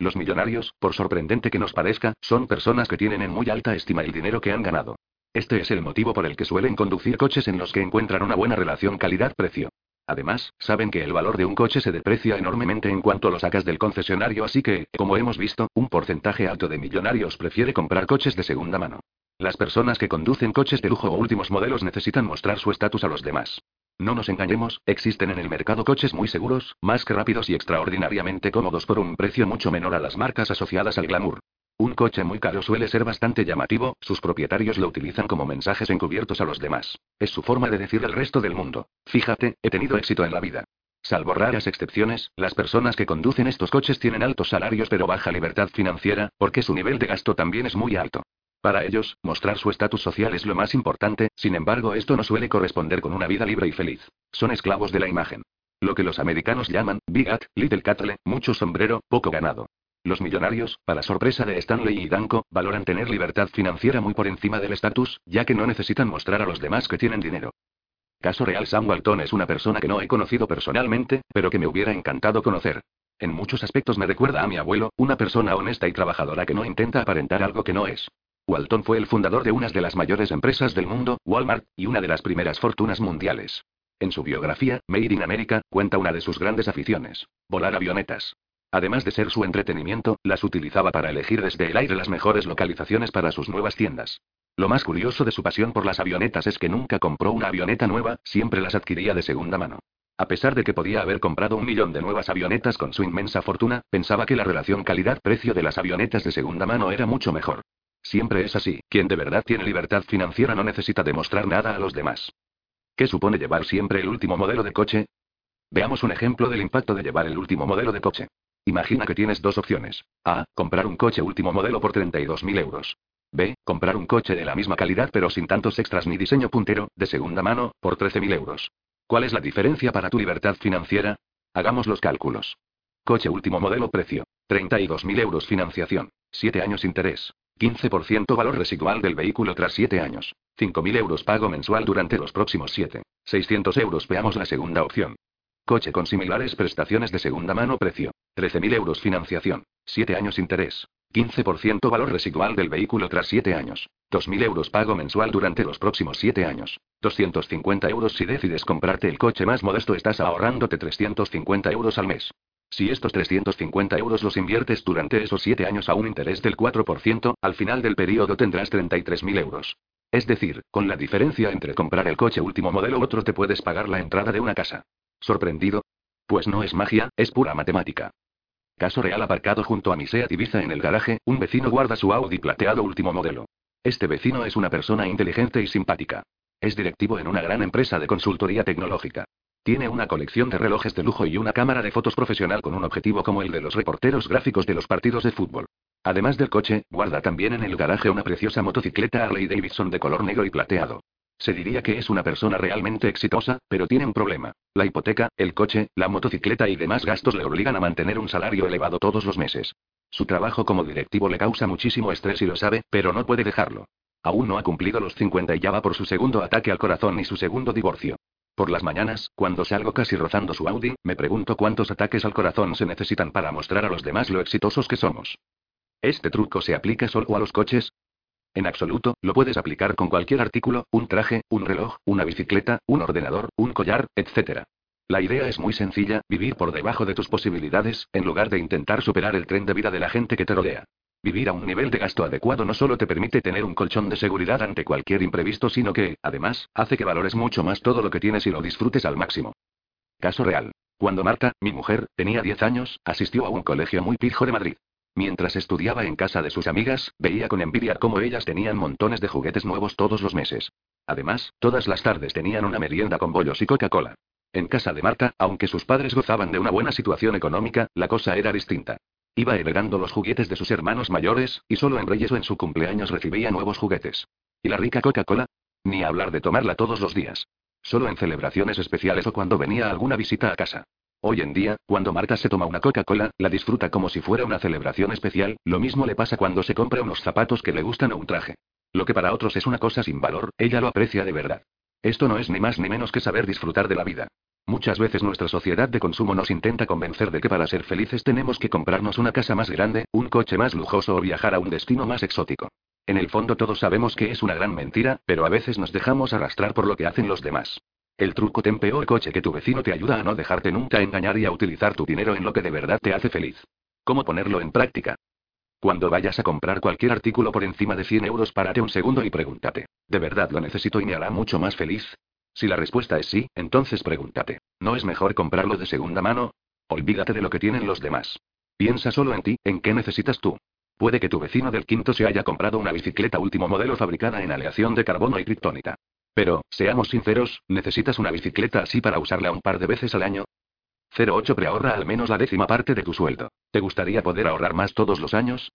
Los millonarios, por sorprendente que nos parezca, son personas que tienen en muy alta estima el dinero que han ganado. Este es el motivo por el que suelen conducir coches en los que encuentran una buena relación calidad-precio. Además, saben que el valor de un coche se deprecia enormemente en cuanto lo sacas del concesionario, así que, como hemos visto, un porcentaje alto de millonarios prefiere comprar coches de segunda mano. Las personas que conducen coches de lujo o últimos modelos necesitan mostrar su estatus a los demás. No nos engañemos, existen en el mercado coches muy seguros, más que rápidos y extraordinariamente cómodos por un precio mucho menor a las marcas asociadas al glamour. Un coche muy caro suele ser bastante llamativo, sus propietarios lo utilizan como mensajes encubiertos a los demás. Es su forma de decir al resto del mundo. Fíjate, he tenido éxito en la vida. Salvo raras excepciones, las personas que conducen estos coches tienen altos salarios pero baja libertad financiera, porque su nivel de gasto también es muy alto. Para ellos, mostrar su estatus social es lo más importante, sin embargo esto no suele corresponder con una vida libre y feliz. Son esclavos de la imagen. Lo que los americanos llaman, big hat, little cattle, mucho sombrero, poco ganado. Los millonarios, para sorpresa de Stanley y Danko, valoran tener libertad financiera muy por encima del estatus, ya que no necesitan mostrar a los demás que tienen dinero. Caso real Sam Walton es una persona que no he conocido personalmente, pero que me hubiera encantado conocer. En muchos aspectos me recuerda a mi abuelo, una persona honesta y trabajadora que no intenta aparentar algo que no es. Walton fue el fundador de una de las mayores empresas del mundo, Walmart, y una de las primeras fortunas mundiales. En su biografía, Made in America, cuenta una de sus grandes aficiones, volar avionetas. Además de ser su entretenimiento, las utilizaba para elegir desde el aire las mejores localizaciones para sus nuevas tiendas. Lo más curioso de su pasión por las avionetas es que nunca compró una avioneta nueva, siempre las adquiría de segunda mano. A pesar de que podía haber comprado un millón de nuevas avionetas con su inmensa fortuna, pensaba que la relación calidad-precio de las avionetas de segunda mano era mucho mejor. Siempre es así, quien de verdad tiene libertad financiera no necesita demostrar nada a los demás. ¿Qué supone llevar siempre el último modelo de coche? Veamos un ejemplo del impacto de llevar el último modelo de coche. Imagina que tienes dos opciones. A. Comprar un coche último modelo por 32.000 euros. B. Comprar un coche de la misma calidad pero sin tantos extras ni diseño puntero, de segunda mano, por 13.000 euros. ¿Cuál es la diferencia para tu libertad financiera? Hagamos los cálculos. Coche último modelo precio. 32.000 euros financiación. 7 años interés. 15% valor residual del vehículo tras 7 años. 5.000 euros pago mensual durante los próximos 7. 600 euros. Veamos la segunda opción. Coche con similares prestaciones de segunda mano precio. 13.000 euros financiación. 7 años interés. 15% valor residual del vehículo tras 7 años. 2.000 euros pago mensual durante los próximos 7 años. 250 euros si decides comprarte el coche más modesto estás ahorrándote 350 euros al mes. Si estos 350 euros los inviertes durante esos 7 años a un interés del 4%, al final del periodo tendrás 33.000 euros. Es decir, con la diferencia entre comprar el coche último modelo u otro te puedes pagar la entrada de una casa. ¿Sorprendido? Pues no es magia, es pura matemática. Caso real aparcado junto a mi Seat Ibiza en el garaje, un vecino guarda su Audi plateado último modelo. Este vecino es una persona inteligente y simpática. Es directivo en una gran empresa de consultoría tecnológica. Tiene una colección de relojes de lujo y una cámara de fotos profesional con un objetivo como el de los reporteros gráficos de los partidos de fútbol. Además del coche, guarda también en el garaje una preciosa motocicleta Harley Davidson de color negro y plateado. Se diría que es una persona realmente exitosa, pero tiene un problema. La hipoteca, el coche, la motocicleta y demás gastos le obligan a mantener un salario elevado todos los meses. Su trabajo como directivo le causa muchísimo estrés y lo sabe, pero no puede dejarlo. Aún no ha cumplido los 50 y ya va por su segundo ataque al corazón y su segundo divorcio. Por las mañanas, cuando salgo casi rozando su Audi, me pregunto cuántos ataques al corazón se necesitan para mostrar a los demás lo exitosos que somos. ¿Este truco se aplica solo a los coches? En absoluto, lo puedes aplicar con cualquier artículo, un traje, un reloj, una bicicleta, un ordenador, un collar, etc. La idea es muy sencilla, vivir por debajo de tus posibilidades, en lugar de intentar superar el tren de vida de la gente que te rodea. Vivir a un nivel de gasto adecuado no solo te permite tener un colchón de seguridad ante cualquier imprevisto, sino que, además, hace que valores mucho más todo lo que tienes y lo disfrutes al máximo. Caso real. Cuando Marta, mi mujer, tenía 10 años, asistió a un colegio muy pijo de Madrid. Mientras estudiaba en casa de sus amigas, veía con envidia cómo ellas tenían montones de juguetes nuevos todos los meses. Además, todas las tardes tenían una merienda con bollos y Coca-Cola. En casa de Marta, aunque sus padres gozaban de una buena situación económica, la cosa era distinta. Iba heredando los juguetes de sus hermanos mayores, y solo en Reyes o en su cumpleaños recibía nuevos juguetes. ¿Y la rica Coca-Cola? Ni hablar de tomarla todos los días. Solo en celebraciones especiales o cuando venía alguna visita a casa. Hoy en día, cuando Marta se toma una Coca-Cola, la disfruta como si fuera una celebración especial, lo mismo le pasa cuando se compra unos zapatos que le gustan o un traje. Lo que para otros es una cosa sin valor, ella lo aprecia de verdad. Esto no es ni más ni menos que saber disfrutar de la vida. Muchas veces nuestra sociedad de consumo nos intenta convencer de que para ser felices tenemos que comprarnos una casa más grande, un coche más lujoso o viajar a un destino más exótico. En el fondo todos sabemos que es una gran mentira, pero a veces nos dejamos arrastrar por lo que hacen los demás. El truco ten peor coche que tu vecino te ayuda a no dejarte nunca engañar y a utilizar tu dinero en lo que de verdad te hace feliz. ¿Cómo ponerlo en práctica? Cuando vayas a comprar cualquier artículo por encima de 100 euros, párate un segundo y pregúntate, ¿de verdad lo necesito y me hará mucho más feliz? Si la respuesta es sí, entonces pregúntate, ¿no es mejor comprarlo de segunda mano? Olvídate de lo que tienen los demás. Piensa solo en ti, en qué necesitas tú. Puede que tu vecino del quinto se haya comprado una bicicleta último modelo fabricada en aleación de carbono y kriptonita. Pero, seamos sinceros, ¿necesitas una bicicleta así para usarla un par de veces al año? 08 preahorra al menos la décima parte de tu sueldo. ¿Te gustaría poder ahorrar más todos los años?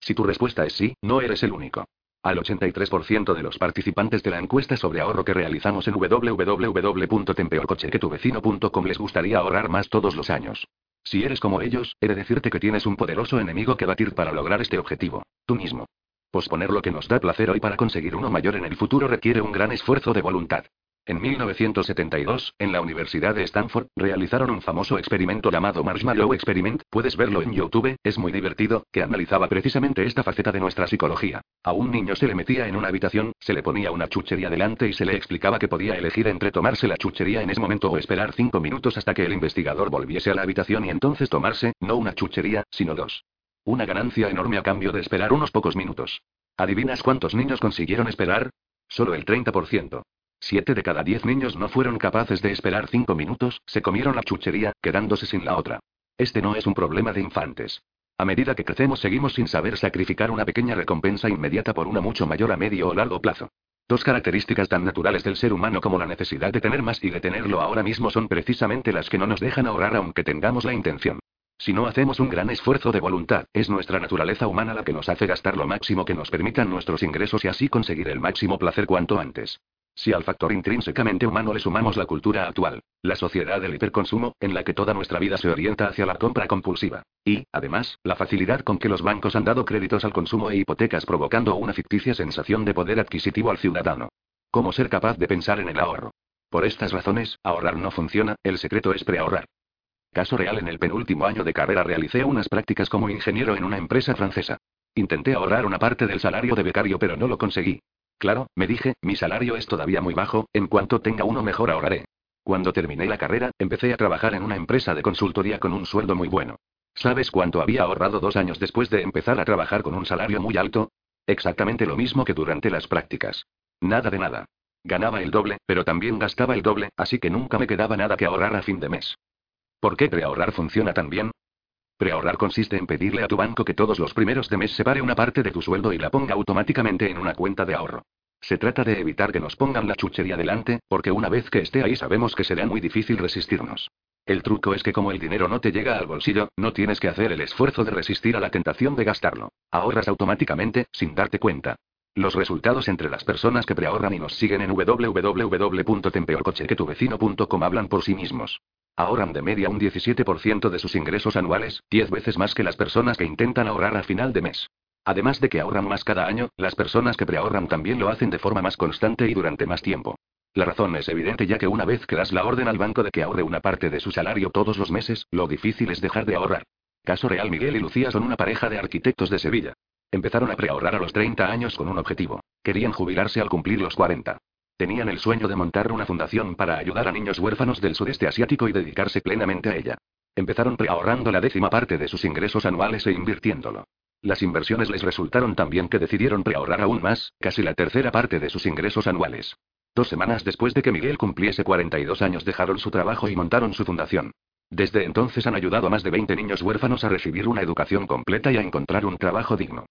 Si tu respuesta es sí, no eres el único. Al 83% de los participantes de la encuesta sobre ahorro que realizamos en www.tempeorcochequetuvecino.com les gustaría ahorrar más todos los años. Si eres como ellos, he de decirte que tienes un poderoso enemigo que batir para lograr este objetivo. Tú mismo. Posponer lo que nos da placer hoy para conseguir uno mayor en el futuro requiere un gran esfuerzo de voluntad. En 1972, en la Universidad de Stanford, realizaron un famoso experimento llamado Marshmallow Experiment, puedes verlo en YouTube, es muy divertido, que analizaba precisamente esta faceta de nuestra psicología. A un niño se le metía en una habitación, se le ponía una chuchería delante y se le explicaba que podía elegir entre tomarse la chuchería en ese momento o esperar cinco minutos hasta que el investigador volviese a la habitación y entonces tomarse, no una chuchería, sino dos. Una ganancia enorme a cambio de esperar unos pocos minutos. ¿Adivinas cuántos niños consiguieron esperar? Solo el 30%. Siete de cada diez niños no fueron capaces de esperar cinco minutos, se comieron la chuchería, quedándose sin la otra. Este no es un problema de infantes. A medida que crecemos seguimos sin saber sacrificar una pequeña recompensa inmediata por una mucho mayor a medio o largo plazo. Dos características tan naturales del ser humano como la necesidad de tener más y de tenerlo ahora mismo son precisamente las que no nos dejan ahorrar aunque tengamos la intención. Si no hacemos un gran esfuerzo de voluntad, es nuestra naturaleza humana la que nos hace gastar lo máximo que nos permitan nuestros ingresos y así conseguir el máximo placer cuanto antes. Si al factor intrínsecamente humano le sumamos la cultura actual, la sociedad del hiperconsumo, en la que toda nuestra vida se orienta hacia la compra compulsiva, y, además, la facilidad con que los bancos han dado créditos al consumo e hipotecas provocando una ficticia sensación de poder adquisitivo al ciudadano. ¿Cómo ser capaz de pensar en el ahorro? Por estas razones, ahorrar no funciona, el secreto es preahorrar. Caso real en el penúltimo año de carrera realicé unas prácticas como ingeniero en una empresa francesa. Intenté ahorrar una parte del salario de becario pero no lo conseguí. Claro, me dije, mi salario es todavía muy bajo, en cuanto tenga uno mejor ahorraré. Cuando terminé la carrera, empecé a trabajar en una empresa de consultoría con un sueldo muy bueno. ¿Sabes cuánto había ahorrado dos años después de empezar a trabajar con un salario muy alto? Exactamente lo mismo que durante las prácticas. Nada de nada. Ganaba el doble, pero también gastaba el doble, así que nunca me quedaba nada que ahorrar a fin de mes. ¿Por qué preahorrar funciona tan bien? Preahorrar consiste en pedirle a tu banco que todos los primeros de mes separe una parte de tu sueldo y la ponga automáticamente en una cuenta de ahorro. Se trata de evitar que nos pongan la chuchería delante, porque una vez que esté ahí sabemos que será muy difícil resistirnos. El truco es que como el dinero no te llega al bolsillo, no tienes que hacer el esfuerzo de resistir a la tentación de gastarlo. Ahorras automáticamente, sin darte cuenta. Los resultados entre las personas que preahorran y nos siguen en www.tempeorcochequetuvecino.com hablan por sí mismos. Ahorran de media un 17% de sus ingresos anuales, 10 veces más que las personas que intentan ahorrar a final de mes. Además de que ahorran más cada año, las personas que preahorran también lo hacen de forma más constante y durante más tiempo. La razón es evidente ya que una vez que das la orden al banco de que ahorre una parte de su salario todos los meses, lo difícil es dejar de ahorrar. Caso real Miguel y Lucía son una pareja de arquitectos de Sevilla. Empezaron a preahorrar a los 30 años con un objetivo. Querían jubilarse al cumplir los 40. Tenían el sueño de montar una fundación para ayudar a niños huérfanos del sudeste asiático y dedicarse plenamente a ella. Empezaron preahorrando la décima parte de sus ingresos anuales e invirtiéndolo. Las inversiones les resultaron tan bien que decidieron preahorrar aún más, casi la tercera parte de sus ingresos anuales. Dos semanas después de que Miguel cumpliese 42 años dejaron su trabajo y montaron su fundación. Desde entonces han ayudado a más de 20 niños huérfanos a recibir una educación completa y a encontrar un trabajo digno.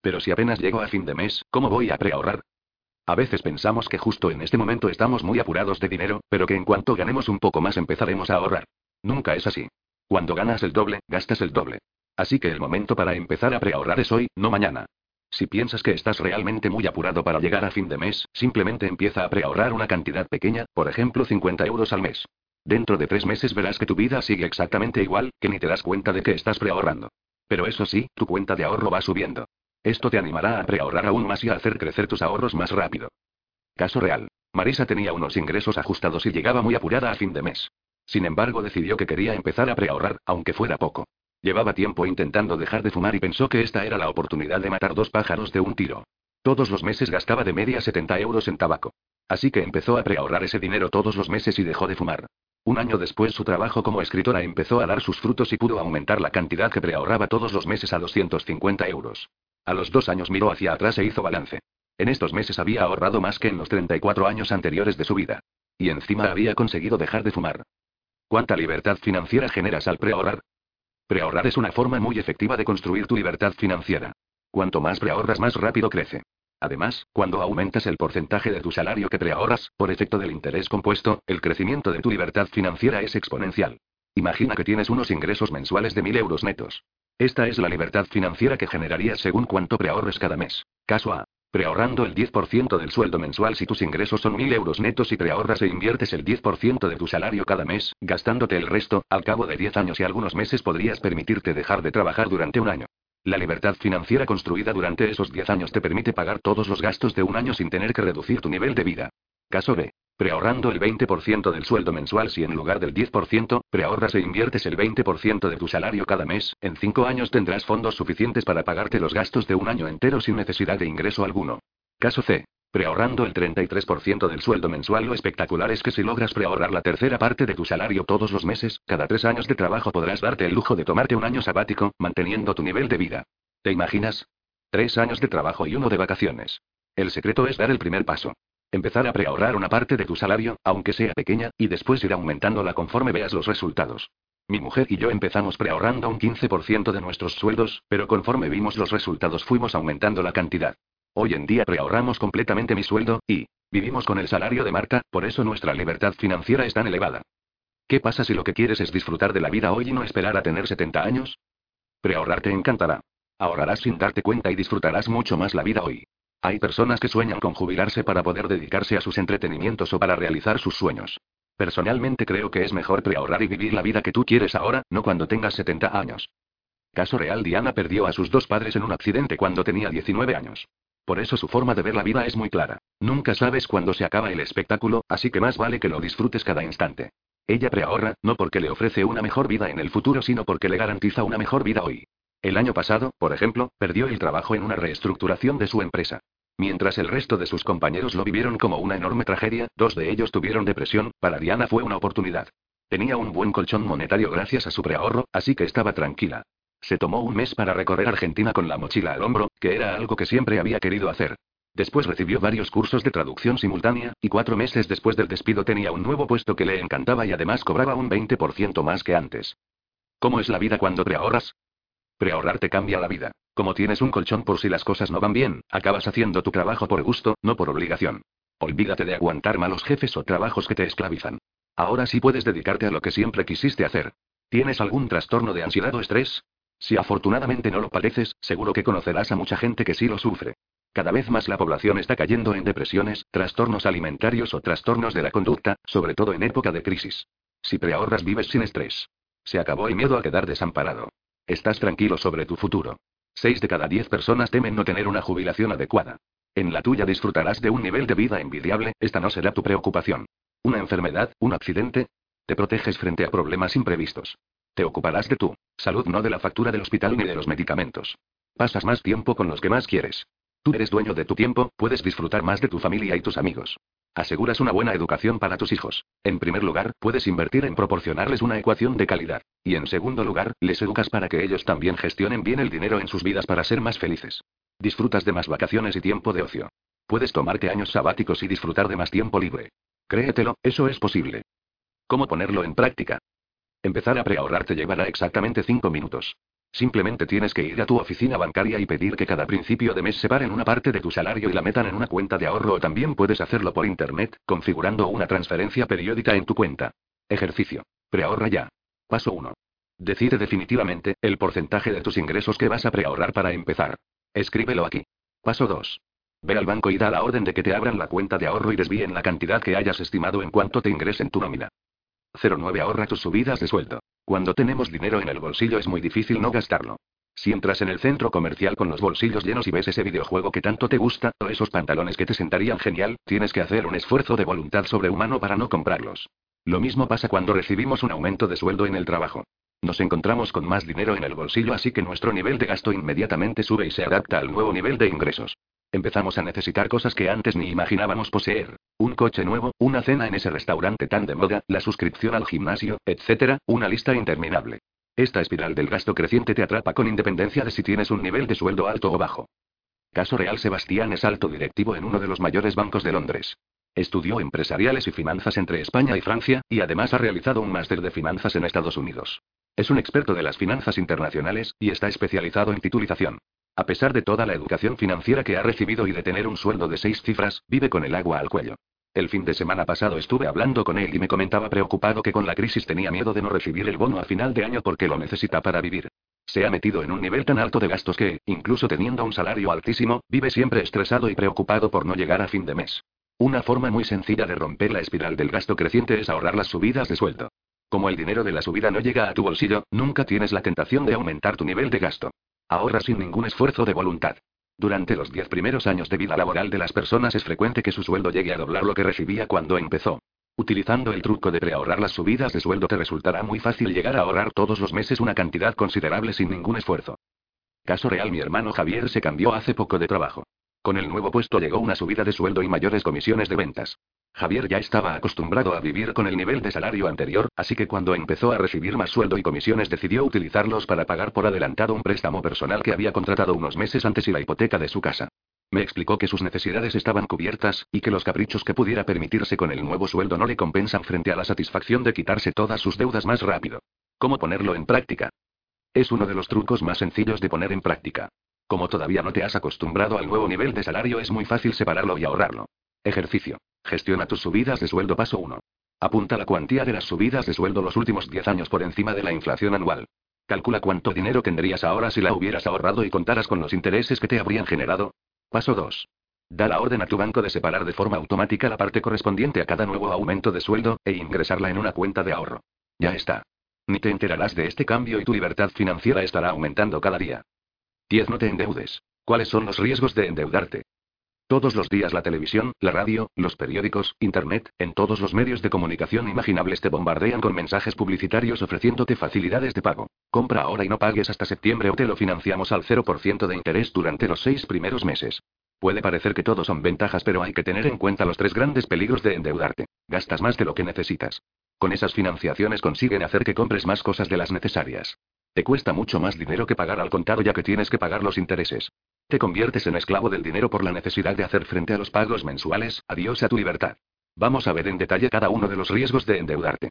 Pero si apenas llego a fin de mes, ¿cómo voy a preahorrar? A veces pensamos que justo en este momento estamos muy apurados de dinero, pero que en cuanto ganemos un poco más empezaremos a ahorrar. Nunca es así. Cuando ganas el doble, gastas el doble. Así que el momento para empezar a preahorrar es hoy, no mañana. Si piensas que estás realmente muy apurado para llegar a fin de mes, simplemente empieza a preahorrar una cantidad pequeña, por ejemplo 50 euros al mes. Dentro de tres meses verás que tu vida sigue exactamente igual, que ni te das cuenta de que estás preahorrando. Pero eso sí, tu cuenta de ahorro va subiendo. Esto te animará a preahorrar aún más y a hacer crecer tus ahorros más rápido. Caso real. Marisa tenía unos ingresos ajustados y llegaba muy apurada a fin de mes. Sin embargo, decidió que quería empezar a preahorrar, aunque fuera poco. Llevaba tiempo intentando dejar de fumar y pensó que esta era la oportunidad de matar dos pájaros de un tiro. Todos los meses gastaba de media 70 euros en tabaco. Así que empezó a preahorrar ese dinero todos los meses y dejó de fumar. Un año después su trabajo como escritora empezó a dar sus frutos y pudo aumentar la cantidad que preahorraba todos los meses a 250 euros. A los dos años miró hacia atrás e hizo balance. En estos meses había ahorrado más que en los 34 años anteriores de su vida. Y encima había conseguido dejar de fumar. ¿Cuánta libertad financiera generas al preahorrar? Preahorrar es una forma muy efectiva de construir tu libertad financiera. Cuanto más preahorras, más rápido crece. Además, cuando aumentas el porcentaje de tu salario que preahorras, por efecto del interés compuesto, el crecimiento de tu libertad financiera es exponencial. Imagina que tienes unos ingresos mensuales de 1.000 euros netos. Esta es la libertad financiera que generarías según cuánto preahorres cada mes. Caso A. Preahorrando el 10% del sueldo mensual si tus ingresos son 1.000 euros netos y preahorras e inviertes el 10% de tu salario cada mes, gastándote el resto, al cabo de 10 años y algunos meses podrías permitirte dejar de trabajar durante un año. La libertad financiera construida durante esos 10 años te permite pagar todos los gastos de un año sin tener que reducir tu nivel de vida. Caso B. Preahorrando el 20% del sueldo mensual si en lugar del 10%, preahorras e inviertes el 20% de tu salario cada mes, en 5 años tendrás fondos suficientes para pagarte los gastos de un año entero sin necesidad de ingreso alguno. Caso C. Preahorrando el 33% del sueldo mensual lo espectacular es que si logras preahorrar la tercera parte de tu salario todos los meses, cada tres años de trabajo podrás darte el lujo de tomarte un año sabático, manteniendo tu nivel de vida. ¿Te imaginas? Tres años de trabajo y uno de vacaciones. El secreto es dar el primer paso. Empezar a preahorrar una parte de tu salario, aunque sea pequeña, y después ir aumentándola conforme veas los resultados. Mi mujer y yo empezamos preahorrando un 15% de nuestros sueldos, pero conforme vimos los resultados fuimos aumentando la cantidad. Hoy en día preahorramos completamente mi sueldo, y vivimos con el salario de Marta, por eso nuestra libertad financiera es tan elevada. ¿Qué pasa si lo que quieres es disfrutar de la vida hoy y no esperar a tener 70 años? Preahorrar te encantará. Ahorrarás sin darte cuenta y disfrutarás mucho más la vida hoy. Hay personas que sueñan con jubilarse para poder dedicarse a sus entretenimientos o para realizar sus sueños. Personalmente creo que es mejor preahorrar y vivir la vida que tú quieres ahora, no cuando tengas 70 años. Caso real, Diana perdió a sus dos padres en un accidente cuando tenía 19 años. Por eso su forma de ver la vida es muy clara. Nunca sabes cuándo se acaba el espectáculo, así que más vale que lo disfrutes cada instante. Ella preahorra, no porque le ofrece una mejor vida en el futuro, sino porque le garantiza una mejor vida hoy. El año pasado, por ejemplo, perdió el trabajo en una reestructuración de su empresa. Mientras el resto de sus compañeros lo vivieron como una enorme tragedia, dos de ellos tuvieron depresión, para Diana fue una oportunidad. Tenía un buen colchón monetario gracias a su preahorro, así que estaba tranquila. Se tomó un mes para recorrer Argentina con la mochila al hombro, que era algo que siempre había querido hacer. Después recibió varios cursos de traducción simultánea, y cuatro meses después del despido tenía un nuevo puesto que le encantaba y además cobraba un 20% más que antes. ¿Cómo es la vida cuando preahorras? Preahorrar te cambia la vida. Como tienes un colchón por si las cosas no van bien, acabas haciendo tu trabajo por gusto, no por obligación. Olvídate de aguantar malos jefes o trabajos que te esclavizan. Ahora sí puedes dedicarte a lo que siempre quisiste hacer. ¿Tienes algún trastorno de ansiedad o estrés? Si afortunadamente no lo padeces, seguro que conocerás a mucha gente que sí lo sufre. Cada vez más la población está cayendo en depresiones, trastornos alimentarios o trastornos de la conducta, sobre todo en época de crisis. Si preahorras vives sin estrés. Se acabó el miedo a quedar desamparado. Estás tranquilo sobre tu futuro. Seis de cada diez personas temen no tener una jubilación adecuada. En la tuya disfrutarás de un nivel de vida envidiable, esta no será tu preocupación. ¿Una enfermedad, un accidente? Te proteges frente a problemas imprevistos. Te ocuparás de tu salud, no de la factura del hospital ni de los medicamentos. Pasas más tiempo con los que más quieres. Tú eres dueño de tu tiempo, puedes disfrutar más de tu familia y tus amigos. Aseguras una buena educación para tus hijos. En primer lugar, puedes invertir en proporcionarles una ecuación de calidad. Y en segundo lugar, les educas para que ellos también gestionen bien el dinero en sus vidas para ser más felices. Disfrutas de más vacaciones y tiempo de ocio. Puedes tomarte años sabáticos y disfrutar de más tiempo libre. Créetelo, eso es posible. ¿Cómo ponerlo en práctica? Empezar a preahorrar te llevará exactamente 5 minutos. Simplemente tienes que ir a tu oficina bancaria y pedir que cada principio de mes separen una parte de tu salario y la metan en una cuenta de ahorro o también puedes hacerlo por internet, configurando una transferencia periódica en tu cuenta. Ejercicio. Preahorra ya. Paso 1. Decide definitivamente el porcentaje de tus ingresos que vas a preahorrar para empezar. Escríbelo aquí. Paso 2. Ve al banco y da la orden de que te abran la cuenta de ahorro y desvíen la cantidad que hayas estimado en cuanto te ingresen tu nómina. 09 Ahorra tus subidas de sueldo. Cuando tenemos dinero en el bolsillo es muy difícil no gastarlo. Si entras en el centro comercial con los bolsillos llenos y ves ese videojuego que tanto te gusta, o esos pantalones que te sentarían genial, tienes que hacer un esfuerzo de voluntad sobrehumano para no comprarlos. Lo mismo pasa cuando recibimos un aumento de sueldo en el trabajo. Nos encontramos con más dinero en el bolsillo así que nuestro nivel de gasto inmediatamente sube y se adapta al nuevo nivel de ingresos. Empezamos a necesitar cosas que antes ni imaginábamos poseer. Un coche nuevo, una cena en ese restaurante tan de moda, la suscripción al gimnasio, etc., una lista interminable. Esta espiral del gasto creciente te atrapa con independencia de si tienes un nivel de sueldo alto o bajo. Caso real Sebastián es alto directivo en uno de los mayores bancos de Londres. Estudió empresariales y finanzas entre España y Francia, y además ha realizado un máster de finanzas en Estados Unidos. Es un experto de las finanzas internacionales, y está especializado en titulización. A pesar de toda la educación financiera que ha recibido y de tener un sueldo de seis cifras, vive con el agua al cuello. El fin de semana pasado estuve hablando con él y me comentaba preocupado que con la crisis tenía miedo de no recibir el bono a final de año porque lo necesita para vivir. Se ha metido en un nivel tan alto de gastos que, incluso teniendo un salario altísimo, vive siempre estresado y preocupado por no llegar a fin de mes. Una forma muy sencilla de romper la espiral del gasto creciente es ahorrar las subidas de sueldo. Como el dinero de la subida no llega a tu bolsillo, nunca tienes la tentación de aumentar tu nivel de gasto. Ahorra sin ningún esfuerzo de voluntad. Durante los diez primeros años de vida laboral de las personas es frecuente que su sueldo llegue a doblar lo que recibía cuando empezó. Utilizando el truco de preahorrar las subidas de sueldo te resultará muy fácil llegar a ahorrar todos los meses una cantidad considerable sin ningún esfuerzo. Caso real mi hermano Javier se cambió hace poco de trabajo. Con el nuevo puesto llegó una subida de sueldo y mayores comisiones de ventas. Javier ya estaba acostumbrado a vivir con el nivel de salario anterior, así que cuando empezó a recibir más sueldo y comisiones decidió utilizarlos para pagar por adelantado un préstamo personal que había contratado unos meses antes y la hipoteca de su casa. Me explicó que sus necesidades estaban cubiertas, y que los caprichos que pudiera permitirse con el nuevo sueldo no le compensan frente a la satisfacción de quitarse todas sus deudas más rápido. ¿Cómo ponerlo en práctica? Es uno de los trucos más sencillos de poner en práctica. Como todavía no te has acostumbrado al nuevo nivel de salario es muy fácil separarlo y ahorrarlo. Ejercicio. Gestiona tus subidas de sueldo paso 1. Apunta la cuantía de las subidas de sueldo los últimos 10 años por encima de la inflación anual. Calcula cuánto dinero tendrías ahora si la hubieras ahorrado y contaras con los intereses que te habrían generado. Paso 2. Da la orden a tu banco de separar de forma automática la parte correspondiente a cada nuevo aumento de sueldo, e ingresarla en una cuenta de ahorro. Ya está. Ni te enterarás de este cambio y tu libertad financiera estará aumentando cada día. 10. No te endeudes. ¿Cuáles son los riesgos de endeudarte? Todos los días la televisión, la radio, los periódicos, Internet, en todos los medios de comunicación imaginables te bombardean con mensajes publicitarios ofreciéndote facilidades de pago. Compra ahora y no pagues hasta septiembre o te lo financiamos al 0% de interés durante los seis primeros meses. Puede parecer que todo son ventajas, pero hay que tener en cuenta los tres grandes peligros de endeudarte. Gastas más de lo que necesitas. Con esas financiaciones consiguen hacer que compres más cosas de las necesarias. Te cuesta mucho más dinero que pagar al contado ya que tienes que pagar los intereses. Te conviertes en esclavo del dinero por la necesidad de hacer frente a los pagos mensuales, adiós a tu libertad. Vamos a ver en detalle cada uno de los riesgos de endeudarte.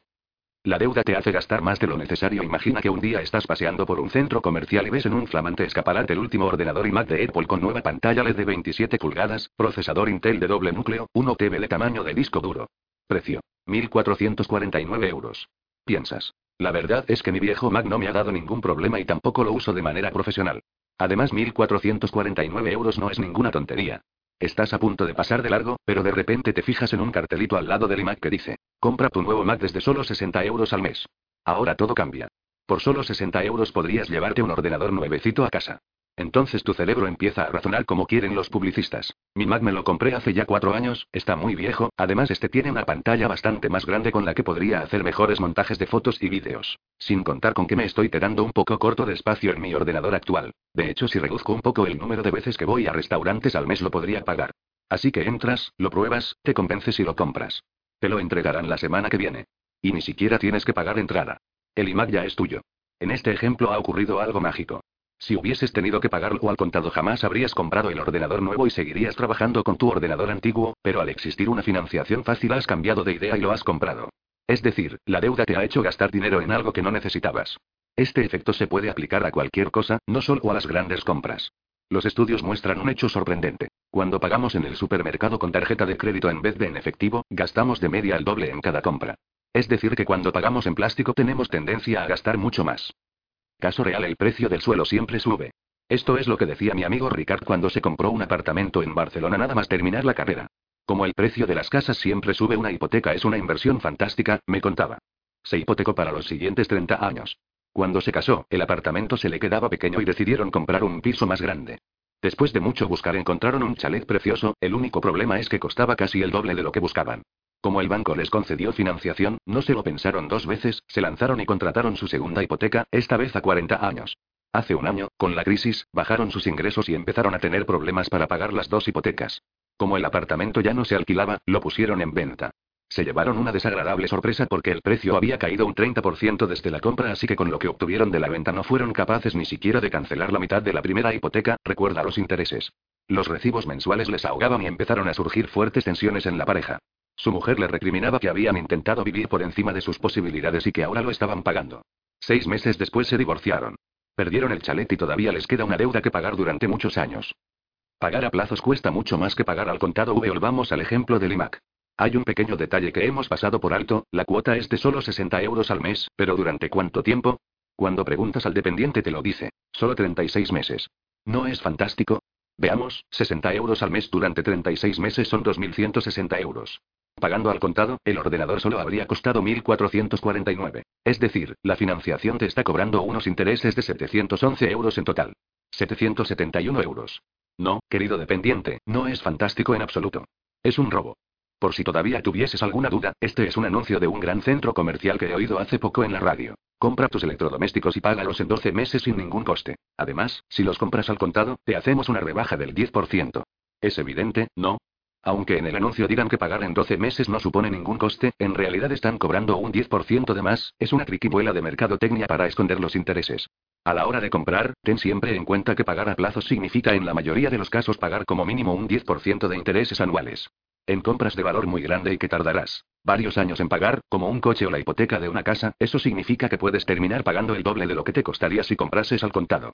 La deuda te hace gastar más de lo necesario. Imagina que un día estás paseando por un centro comercial y ves en un flamante escaparate el último ordenador iMac de Apple con nueva pantalla LED de 27 pulgadas, procesador Intel de doble núcleo, 1 TB de tamaño de disco duro. Precio: 1.449 euros. Piensas. La verdad es que mi viejo Mac no me ha dado ningún problema y tampoco lo uso de manera profesional. Además, 1.449 euros no es ninguna tontería. Estás a punto de pasar de largo, pero de repente te fijas en un cartelito al lado del iMac que dice, compra tu nuevo Mac desde solo 60 euros al mes. Ahora todo cambia. Por solo 60 euros podrías llevarte un ordenador nuevecito a casa. Entonces tu cerebro empieza a razonar como quieren los publicistas. Mi Mac me lo compré hace ya cuatro años, está muy viejo, además este tiene una pantalla bastante más grande con la que podría hacer mejores montajes de fotos y vídeos. Sin contar con que me estoy quedando un poco corto de espacio en mi ordenador actual. De hecho, si reduzco un poco el número de veces que voy a restaurantes al mes lo podría pagar. Así que entras, lo pruebas, te convences y lo compras. Te lo entregarán la semana que viene. Y ni siquiera tienes que pagar entrada. El iMac ya es tuyo. En este ejemplo ha ocurrido algo mágico. Si hubieses tenido que pagarlo al contado jamás habrías comprado el ordenador nuevo y seguirías trabajando con tu ordenador antiguo, pero al existir una financiación fácil has cambiado de idea y lo has comprado. Es decir, la deuda te ha hecho gastar dinero en algo que no necesitabas. Este efecto se puede aplicar a cualquier cosa, no solo a las grandes compras. Los estudios muestran un hecho sorprendente. Cuando pagamos en el supermercado con tarjeta de crédito en vez de en efectivo, gastamos de media el doble en cada compra. Es decir, que cuando pagamos en plástico tenemos tendencia a gastar mucho más. Caso real, el precio del suelo siempre sube. Esto es lo que decía mi amigo Ricard cuando se compró un apartamento en Barcelona nada más terminar la carrera. Como el precio de las casas siempre sube, una hipoteca es una inversión fantástica, me contaba. Se hipotecó para los siguientes 30 años. Cuando se casó, el apartamento se le quedaba pequeño y decidieron comprar un piso más grande. Después de mucho buscar encontraron un chalet precioso, el único problema es que costaba casi el doble de lo que buscaban. Como el banco les concedió financiación, no se lo pensaron dos veces, se lanzaron y contrataron su segunda hipoteca, esta vez a 40 años. Hace un año, con la crisis, bajaron sus ingresos y empezaron a tener problemas para pagar las dos hipotecas. Como el apartamento ya no se alquilaba, lo pusieron en venta. Se llevaron una desagradable sorpresa porque el precio había caído un 30% desde la compra, así que con lo que obtuvieron de la venta no fueron capaces ni siquiera de cancelar la mitad de la primera hipoteca, recuerda los intereses. Los recibos mensuales les ahogaban y empezaron a surgir fuertes tensiones en la pareja. Su mujer le recriminaba que habían intentado vivir por encima de sus posibilidades y que ahora lo estaban pagando. Seis meses después se divorciaron. Perdieron el chalet y todavía les queda una deuda que pagar durante muchos años. Pagar a plazos cuesta mucho más que pagar al contado. Volvamos al ejemplo del IMAC. Hay un pequeño detalle que hemos pasado por alto, la cuota es de solo 60 euros al mes, pero ¿durante cuánto tiempo? Cuando preguntas al dependiente te lo dice, solo 36 meses. ¿No es fantástico? Veamos, 60 euros al mes durante 36 meses son 2.160 euros. Pagando al contado, el ordenador solo habría costado 1.449. Es decir, la financiación te está cobrando unos intereses de 711 euros en total. 771 euros. No, querido dependiente, no es fantástico en absoluto. Es un robo. Por si todavía tuvieses alguna duda, este es un anuncio de un gran centro comercial que he oído hace poco en la radio. Compra tus electrodomésticos y págalos en 12 meses sin ningún coste. Además, si los compras al contado, te hacemos una rebaja del 10%. Es evidente, ¿no? Aunque en el anuncio digan que pagar en 12 meses no supone ningún coste, en realidad están cobrando un 10% de más, es una triquibuela de mercadotecnia para esconder los intereses. A la hora de comprar, ten siempre en cuenta que pagar a plazos significa en la mayoría de los casos pagar como mínimo un 10% de intereses anuales. En compras de valor muy grande y que tardarás varios años en pagar, como un coche o la hipoteca de una casa, eso significa que puedes terminar pagando el doble de lo que te costaría si comprases al contado.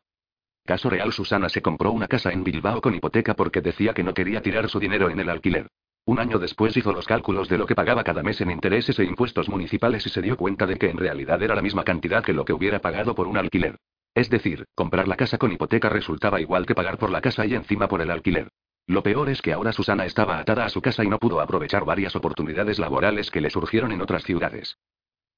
Caso real Susana se compró una casa en Bilbao con hipoteca porque decía que no quería tirar su dinero en el alquiler. Un año después hizo los cálculos de lo que pagaba cada mes en intereses e impuestos municipales y se dio cuenta de que en realidad era la misma cantidad que lo que hubiera pagado por un alquiler. Es decir, comprar la casa con hipoteca resultaba igual que pagar por la casa y encima por el alquiler. Lo peor es que ahora Susana estaba atada a su casa y no pudo aprovechar varias oportunidades laborales que le surgieron en otras ciudades.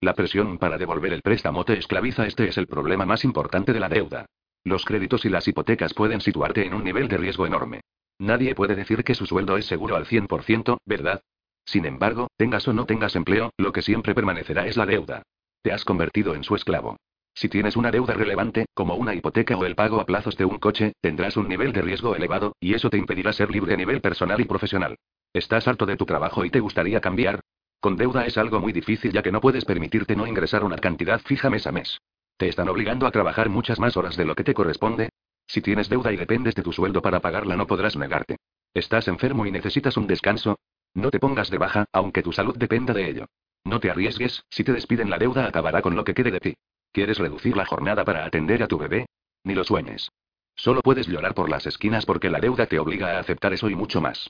La presión para devolver el préstamo te esclaviza. Este es el problema más importante de la deuda. Los créditos y las hipotecas pueden situarte en un nivel de riesgo enorme. Nadie puede decir que su sueldo es seguro al 100%, ¿verdad? Sin embargo, tengas o no tengas empleo, lo que siempre permanecerá es la deuda. Te has convertido en su esclavo. Si tienes una deuda relevante, como una hipoteca o el pago a plazos de un coche, tendrás un nivel de riesgo elevado, y eso te impedirá ser libre a nivel personal y profesional. ¿Estás harto de tu trabajo y te gustaría cambiar? Con deuda es algo muy difícil ya que no puedes permitirte no ingresar una cantidad fija mes a mes. ¿Te están obligando a trabajar muchas más horas de lo que te corresponde? Si tienes deuda y dependes de tu sueldo para pagarla no podrás negarte. ¿Estás enfermo y necesitas un descanso? No te pongas de baja, aunque tu salud dependa de ello. No te arriesgues, si te despiden la deuda acabará con lo que quede de ti. ¿Quieres reducir la jornada para atender a tu bebé? Ni lo sueñes. Solo puedes llorar por las esquinas porque la deuda te obliga a aceptar eso y mucho más.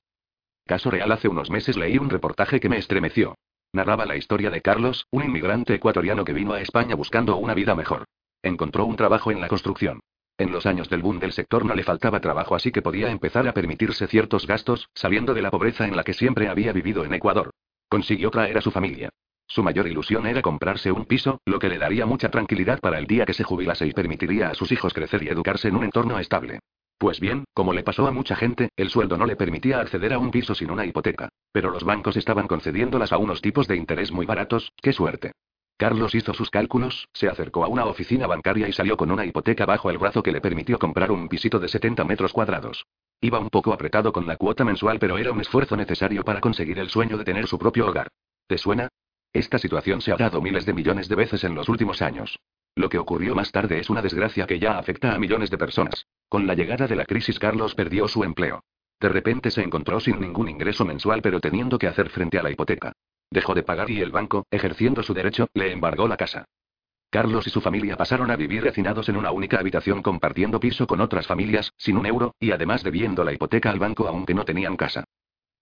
Caso real hace unos meses leí un reportaje que me estremeció. Narraba la historia de Carlos, un inmigrante ecuatoriano que vino a España buscando una vida mejor. Encontró un trabajo en la construcción. En los años del boom del sector no le faltaba trabajo así que podía empezar a permitirse ciertos gastos, saliendo de la pobreza en la que siempre había vivido en Ecuador. Consiguió traer a su familia. Su mayor ilusión era comprarse un piso, lo que le daría mucha tranquilidad para el día que se jubilase y permitiría a sus hijos crecer y educarse en un entorno estable. Pues bien, como le pasó a mucha gente, el sueldo no le permitía acceder a un piso sin una hipoteca. Pero los bancos estaban concediéndolas a unos tipos de interés muy baratos, qué suerte. Carlos hizo sus cálculos, se acercó a una oficina bancaria y salió con una hipoteca bajo el brazo que le permitió comprar un pisito de 70 metros cuadrados. Iba un poco apretado con la cuota mensual, pero era un esfuerzo necesario para conseguir el sueño de tener su propio hogar. ¿Te suena? Esta situación se ha dado miles de millones de veces en los últimos años. Lo que ocurrió más tarde es una desgracia que ya afecta a millones de personas. Con la llegada de la crisis Carlos perdió su empleo. De repente se encontró sin ningún ingreso mensual pero teniendo que hacer frente a la hipoteca. Dejó de pagar y el banco, ejerciendo su derecho, le embargó la casa. Carlos y su familia pasaron a vivir hacinados en una única habitación compartiendo piso con otras familias, sin un euro, y además debiendo la hipoteca al banco aunque no tenían casa.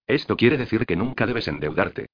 Esto quiere decir que nunca debes endeudarte.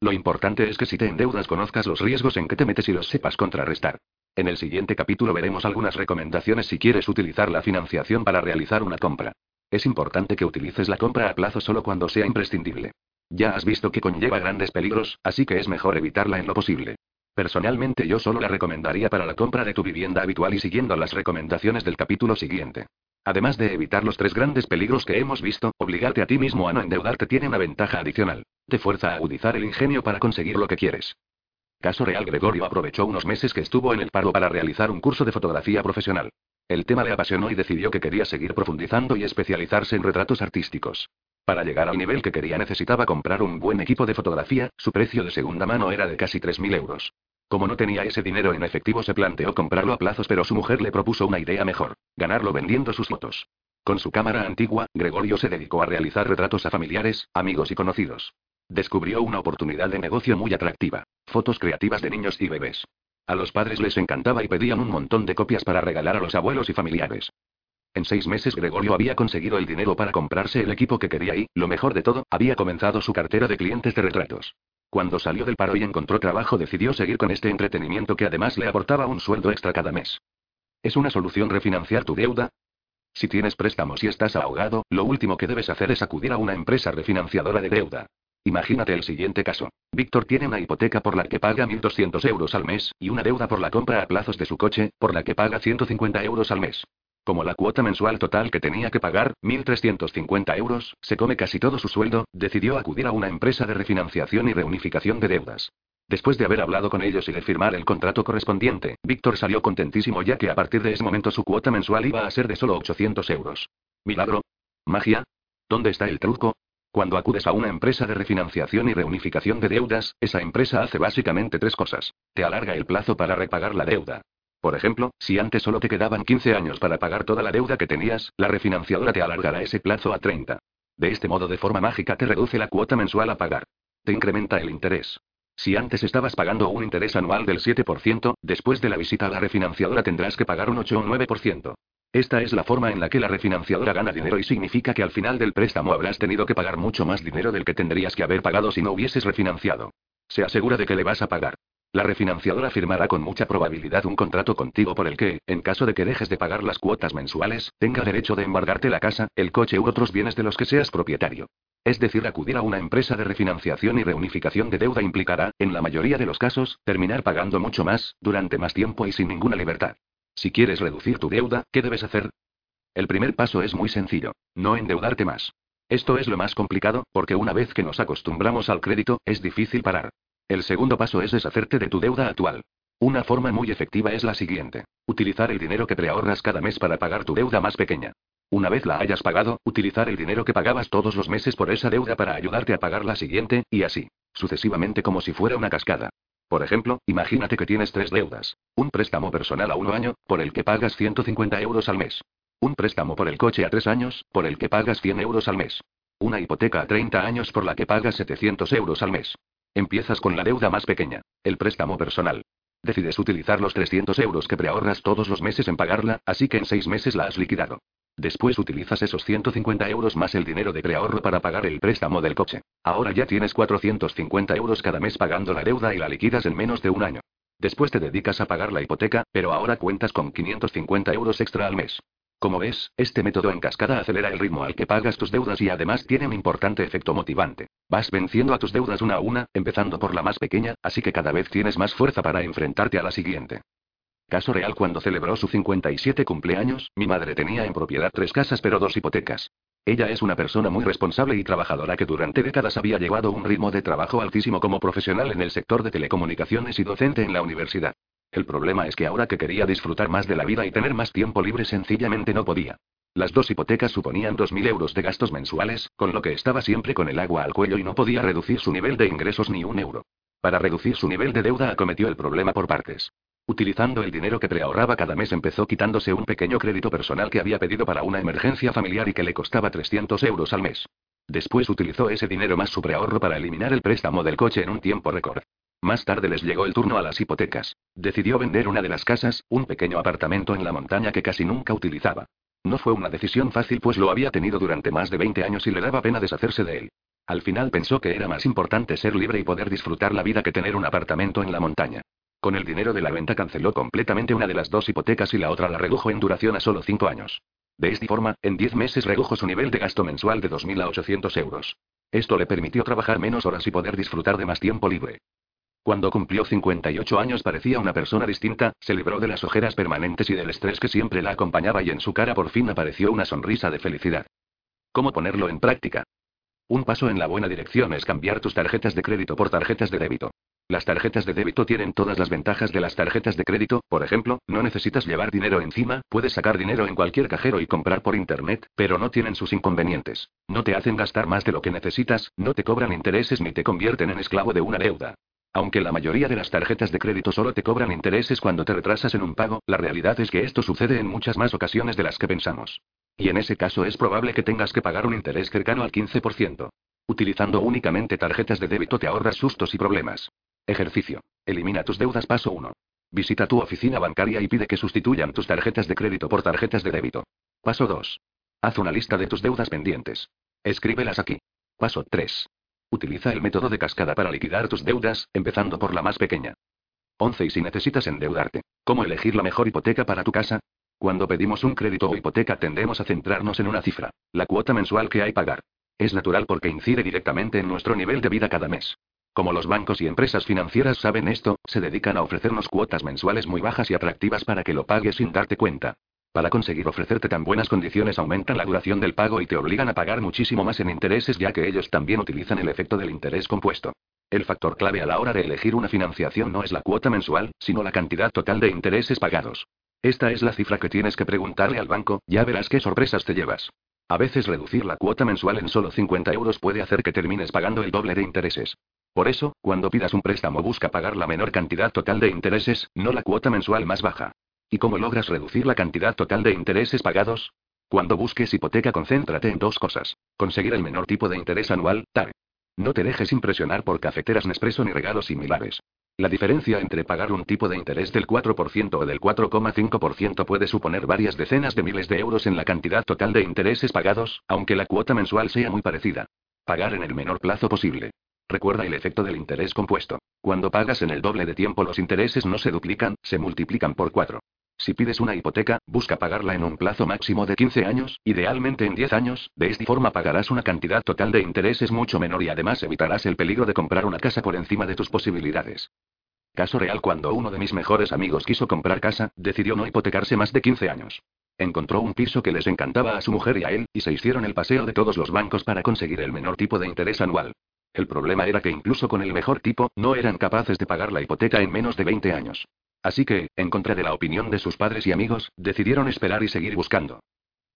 Lo importante es que si te endeudas conozcas los riesgos en que te metes y los sepas contrarrestar. En el siguiente capítulo veremos algunas recomendaciones si quieres utilizar la financiación para realizar una compra. Es importante que utilices la compra a plazo solo cuando sea imprescindible. Ya has visto que conlleva grandes peligros, así que es mejor evitarla en lo posible. Personalmente yo solo la recomendaría para la compra de tu vivienda habitual y siguiendo las recomendaciones del capítulo siguiente. Además de evitar los tres grandes peligros que hemos visto, obligarte a ti mismo a no endeudarte tiene una ventaja adicional. Te fuerza a agudizar el ingenio para conseguir lo que quieres. Caso real Gregorio aprovechó unos meses que estuvo en el paro para realizar un curso de fotografía profesional. El tema le apasionó y decidió que quería seguir profundizando y especializarse en retratos artísticos. Para llegar al nivel que quería necesitaba comprar un buen equipo de fotografía, su precio de segunda mano era de casi 3.000 euros. Como no tenía ese dinero en efectivo se planteó comprarlo a plazos pero su mujer le propuso una idea mejor, ganarlo vendiendo sus fotos. Con su cámara antigua, Gregorio se dedicó a realizar retratos a familiares, amigos y conocidos. Descubrió una oportunidad de negocio muy atractiva. Fotos creativas de niños y bebés. A los padres les encantaba y pedían un montón de copias para regalar a los abuelos y familiares. En seis meses Gregorio había conseguido el dinero para comprarse el equipo que quería y, lo mejor de todo, había comenzado su cartera de clientes de retratos. Cuando salió del paro y encontró trabajo decidió seguir con este entretenimiento que además le aportaba un sueldo extra cada mes. ¿Es una solución refinanciar tu deuda? Si tienes préstamos y estás ahogado, lo último que debes hacer es acudir a una empresa refinanciadora de deuda. Imagínate el siguiente caso. Víctor tiene una hipoteca por la que paga 1.200 euros al mes, y una deuda por la compra a plazos de su coche, por la que paga 150 euros al mes. Como la cuota mensual total que tenía que pagar, 1.350 euros, se come casi todo su sueldo, decidió acudir a una empresa de refinanciación y reunificación de deudas. Después de haber hablado con ellos y de firmar el contrato correspondiente, Víctor salió contentísimo ya que a partir de ese momento su cuota mensual iba a ser de solo 800 euros. ¿Milagro? ¿Magia? ¿Dónde está el truco? Cuando acudes a una empresa de refinanciación y reunificación de deudas, esa empresa hace básicamente tres cosas. Te alarga el plazo para repagar la deuda. Por ejemplo, si antes solo te quedaban 15 años para pagar toda la deuda que tenías, la refinanciadora te alargará ese plazo a 30. De este modo de forma mágica te reduce la cuota mensual a pagar. Te incrementa el interés. Si antes estabas pagando un interés anual del 7%, después de la visita a la refinanciadora tendrás que pagar un 8 o 9%. Esta es la forma en la que la refinanciadora gana dinero y significa que al final del préstamo habrás tenido que pagar mucho más dinero del que tendrías que haber pagado si no hubieses refinanciado. Se asegura de que le vas a pagar. La refinanciadora firmará con mucha probabilidad un contrato contigo por el que, en caso de que dejes de pagar las cuotas mensuales, tenga derecho de embargarte la casa, el coche u otros bienes de los que seas propietario. Es decir, acudir a una empresa de refinanciación y reunificación de deuda implicará, en la mayoría de los casos, terminar pagando mucho más, durante más tiempo y sin ninguna libertad. Si quieres reducir tu deuda, ¿qué debes hacer? El primer paso es muy sencillo. No endeudarte más. Esto es lo más complicado, porque una vez que nos acostumbramos al crédito, es difícil parar. El segundo paso es deshacerte de tu deuda actual. Una forma muy efectiva es la siguiente. Utilizar el dinero que preahorras cada mes para pagar tu deuda más pequeña. Una vez la hayas pagado, utilizar el dinero que pagabas todos los meses por esa deuda para ayudarte a pagar la siguiente, y así, sucesivamente como si fuera una cascada. Por ejemplo, imagínate que tienes tres deudas. Un préstamo personal a un año, por el que pagas 150 euros al mes. Un préstamo por el coche a tres años, por el que pagas 100 euros al mes. Una hipoteca a 30 años por la que pagas 700 euros al mes. Empiezas con la deuda más pequeña, el préstamo personal. Decides utilizar los 300 euros que preahorras todos los meses en pagarla, así que en seis meses la has liquidado. Después utilizas esos 150 euros más el dinero de preahorro para pagar el préstamo del coche. Ahora ya tienes 450 euros cada mes pagando la deuda y la liquidas en menos de un año. Después te dedicas a pagar la hipoteca, pero ahora cuentas con 550 euros extra al mes. Como ves, este método en cascada acelera el ritmo al que pagas tus deudas y además tiene un importante efecto motivante. Vas venciendo a tus deudas una a una, empezando por la más pequeña, así que cada vez tienes más fuerza para enfrentarte a la siguiente. Caso real cuando celebró su 57 cumpleaños, mi madre tenía en propiedad tres casas pero dos hipotecas. Ella es una persona muy responsable y trabajadora que durante décadas había llevado un ritmo de trabajo altísimo como profesional en el sector de telecomunicaciones y docente en la universidad. El problema es que ahora que quería disfrutar más de la vida y tener más tiempo libre sencillamente no podía. Las dos hipotecas suponían 2.000 euros de gastos mensuales, con lo que estaba siempre con el agua al cuello y no podía reducir su nivel de ingresos ni un euro. Para reducir su nivel de deuda acometió el problema por partes. Utilizando el dinero que preahorraba cada mes empezó quitándose un pequeño crédito personal que había pedido para una emergencia familiar y que le costaba 300 euros al mes. Después utilizó ese dinero más su preahorro para eliminar el préstamo del coche en un tiempo récord. Más tarde les llegó el turno a las hipotecas. Decidió vender una de las casas, un pequeño apartamento en la montaña que casi nunca utilizaba. No fue una decisión fácil pues lo había tenido durante más de 20 años y le daba pena deshacerse de él. Al final pensó que era más importante ser libre y poder disfrutar la vida que tener un apartamento en la montaña. Con el dinero de la venta canceló completamente una de las dos hipotecas y la otra la redujo en duración a solo cinco años. De esta forma, en 10 meses redujo su nivel de gasto mensual de 2.000 a 800 euros. Esto le permitió trabajar menos horas y poder disfrutar de más tiempo libre. Cuando cumplió 58 años parecía una persona distinta, se libró de las ojeras permanentes y del estrés que siempre la acompañaba y en su cara por fin apareció una sonrisa de felicidad. ¿Cómo ponerlo en práctica? Un paso en la buena dirección es cambiar tus tarjetas de crédito por tarjetas de débito. Las tarjetas de débito tienen todas las ventajas de las tarjetas de crédito, por ejemplo, no necesitas llevar dinero encima, puedes sacar dinero en cualquier cajero y comprar por internet, pero no tienen sus inconvenientes. No te hacen gastar más de lo que necesitas, no te cobran intereses ni te convierten en esclavo de una deuda. Aunque la mayoría de las tarjetas de crédito solo te cobran intereses cuando te retrasas en un pago, la realidad es que esto sucede en muchas más ocasiones de las que pensamos. Y en ese caso es probable que tengas que pagar un interés cercano al 15%. Utilizando únicamente tarjetas de débito te ahorras sustos y problemas. Ejercicio. Elimina tus deudas paso 1. Visita tu oficina bancaria y pide que sustituyan tus tarjetas de crédito por tarjetas de débito. Paso 2. Haz una lista de tus deudas pendientes. Escríbelas aquí. Paso 3. Utiliza el método de cascada para liquidar tus deudas, empezando por la más pequeña. 11. Y si necesitas endeudarte, ¿cómo elegir la mejor hipoteca para tu casa? Cuando pedimos un crédito o hipoteca tendemos a centrarnos en una cifra, la cuota mensual que hay pagar. Es natural porque incide directamente en nuestro nivel de vida cada mes. Como los bancos y empresas financieras saben esto, se dedican a ofrecernos cuotas mensuales muy bajas y atractivas para que lo pagues sin darte cuenta. Para conseguir ofrecerte tan buenas condiciones aumentan la duración del pago y te obligan a pagar muchísimo más en intereses ya que ellos también utilizan el efecto del interés compuesto. El factor clave a la hora de elegir una financiación no es la cuota mensual, sino la cantidad total de intereses pagados. Esta es la cifra que tienes que preguntarle al banco, ya verás qué sorpresas te llevas. A veces reducir la cuota mensual en solo 50 euros puede hacer que termines pagando el doble de intereses. Por eso, cuando pidas un préstamo busca pagar la menor cantidad total de intereses, no la cuota mensual más baja. ¿Y cómo logras reducir la cantidad total de intereses pagados? Cuando busques hipoteca concéntrate en dos cosas. Conseguir el menor tipo de interés anual, TAR. No te dejes impresionar por cafeteras Nespresso ni regalos similares. La diferencia entre pagar un tipo de interés del 4% o del 4,5% puede suponer varias decenas de miles de euros en la cantidad total de intereses pagados, aunque la cuota mensual sea muy parecida. Pagar en el menor plazo posible. Recuerda el efecto del interés compuesto. Cuando pagas en el doble de tiempo los intereses no se duplican, se multiplican por 4. Si pides una hipoteca, busca pagarla en un plazo máximo de 15 años, idealmente en 10 años, de esta forma pagarás una cantidad total de intereses mucho menor y además evitarás el peligro de comprar una casa por encima de tus posibilidades. Caso real cuando uno de mis mejores amigos quiso comprar casa, decidió no hipotecarse más de 15 años. Encontró un piso que les encantaba a su mujer y a él, y se hicieron el paseo de todos los bancos para conseguir el menor tipo de interés anual. El problema era que incluso con el mejor tipo, no eran capaces de pagar la hipoteca en menos de 20 años. Así que, en contra de la opinión de sus padres y amigos, decidieron esperar y seguir buscando.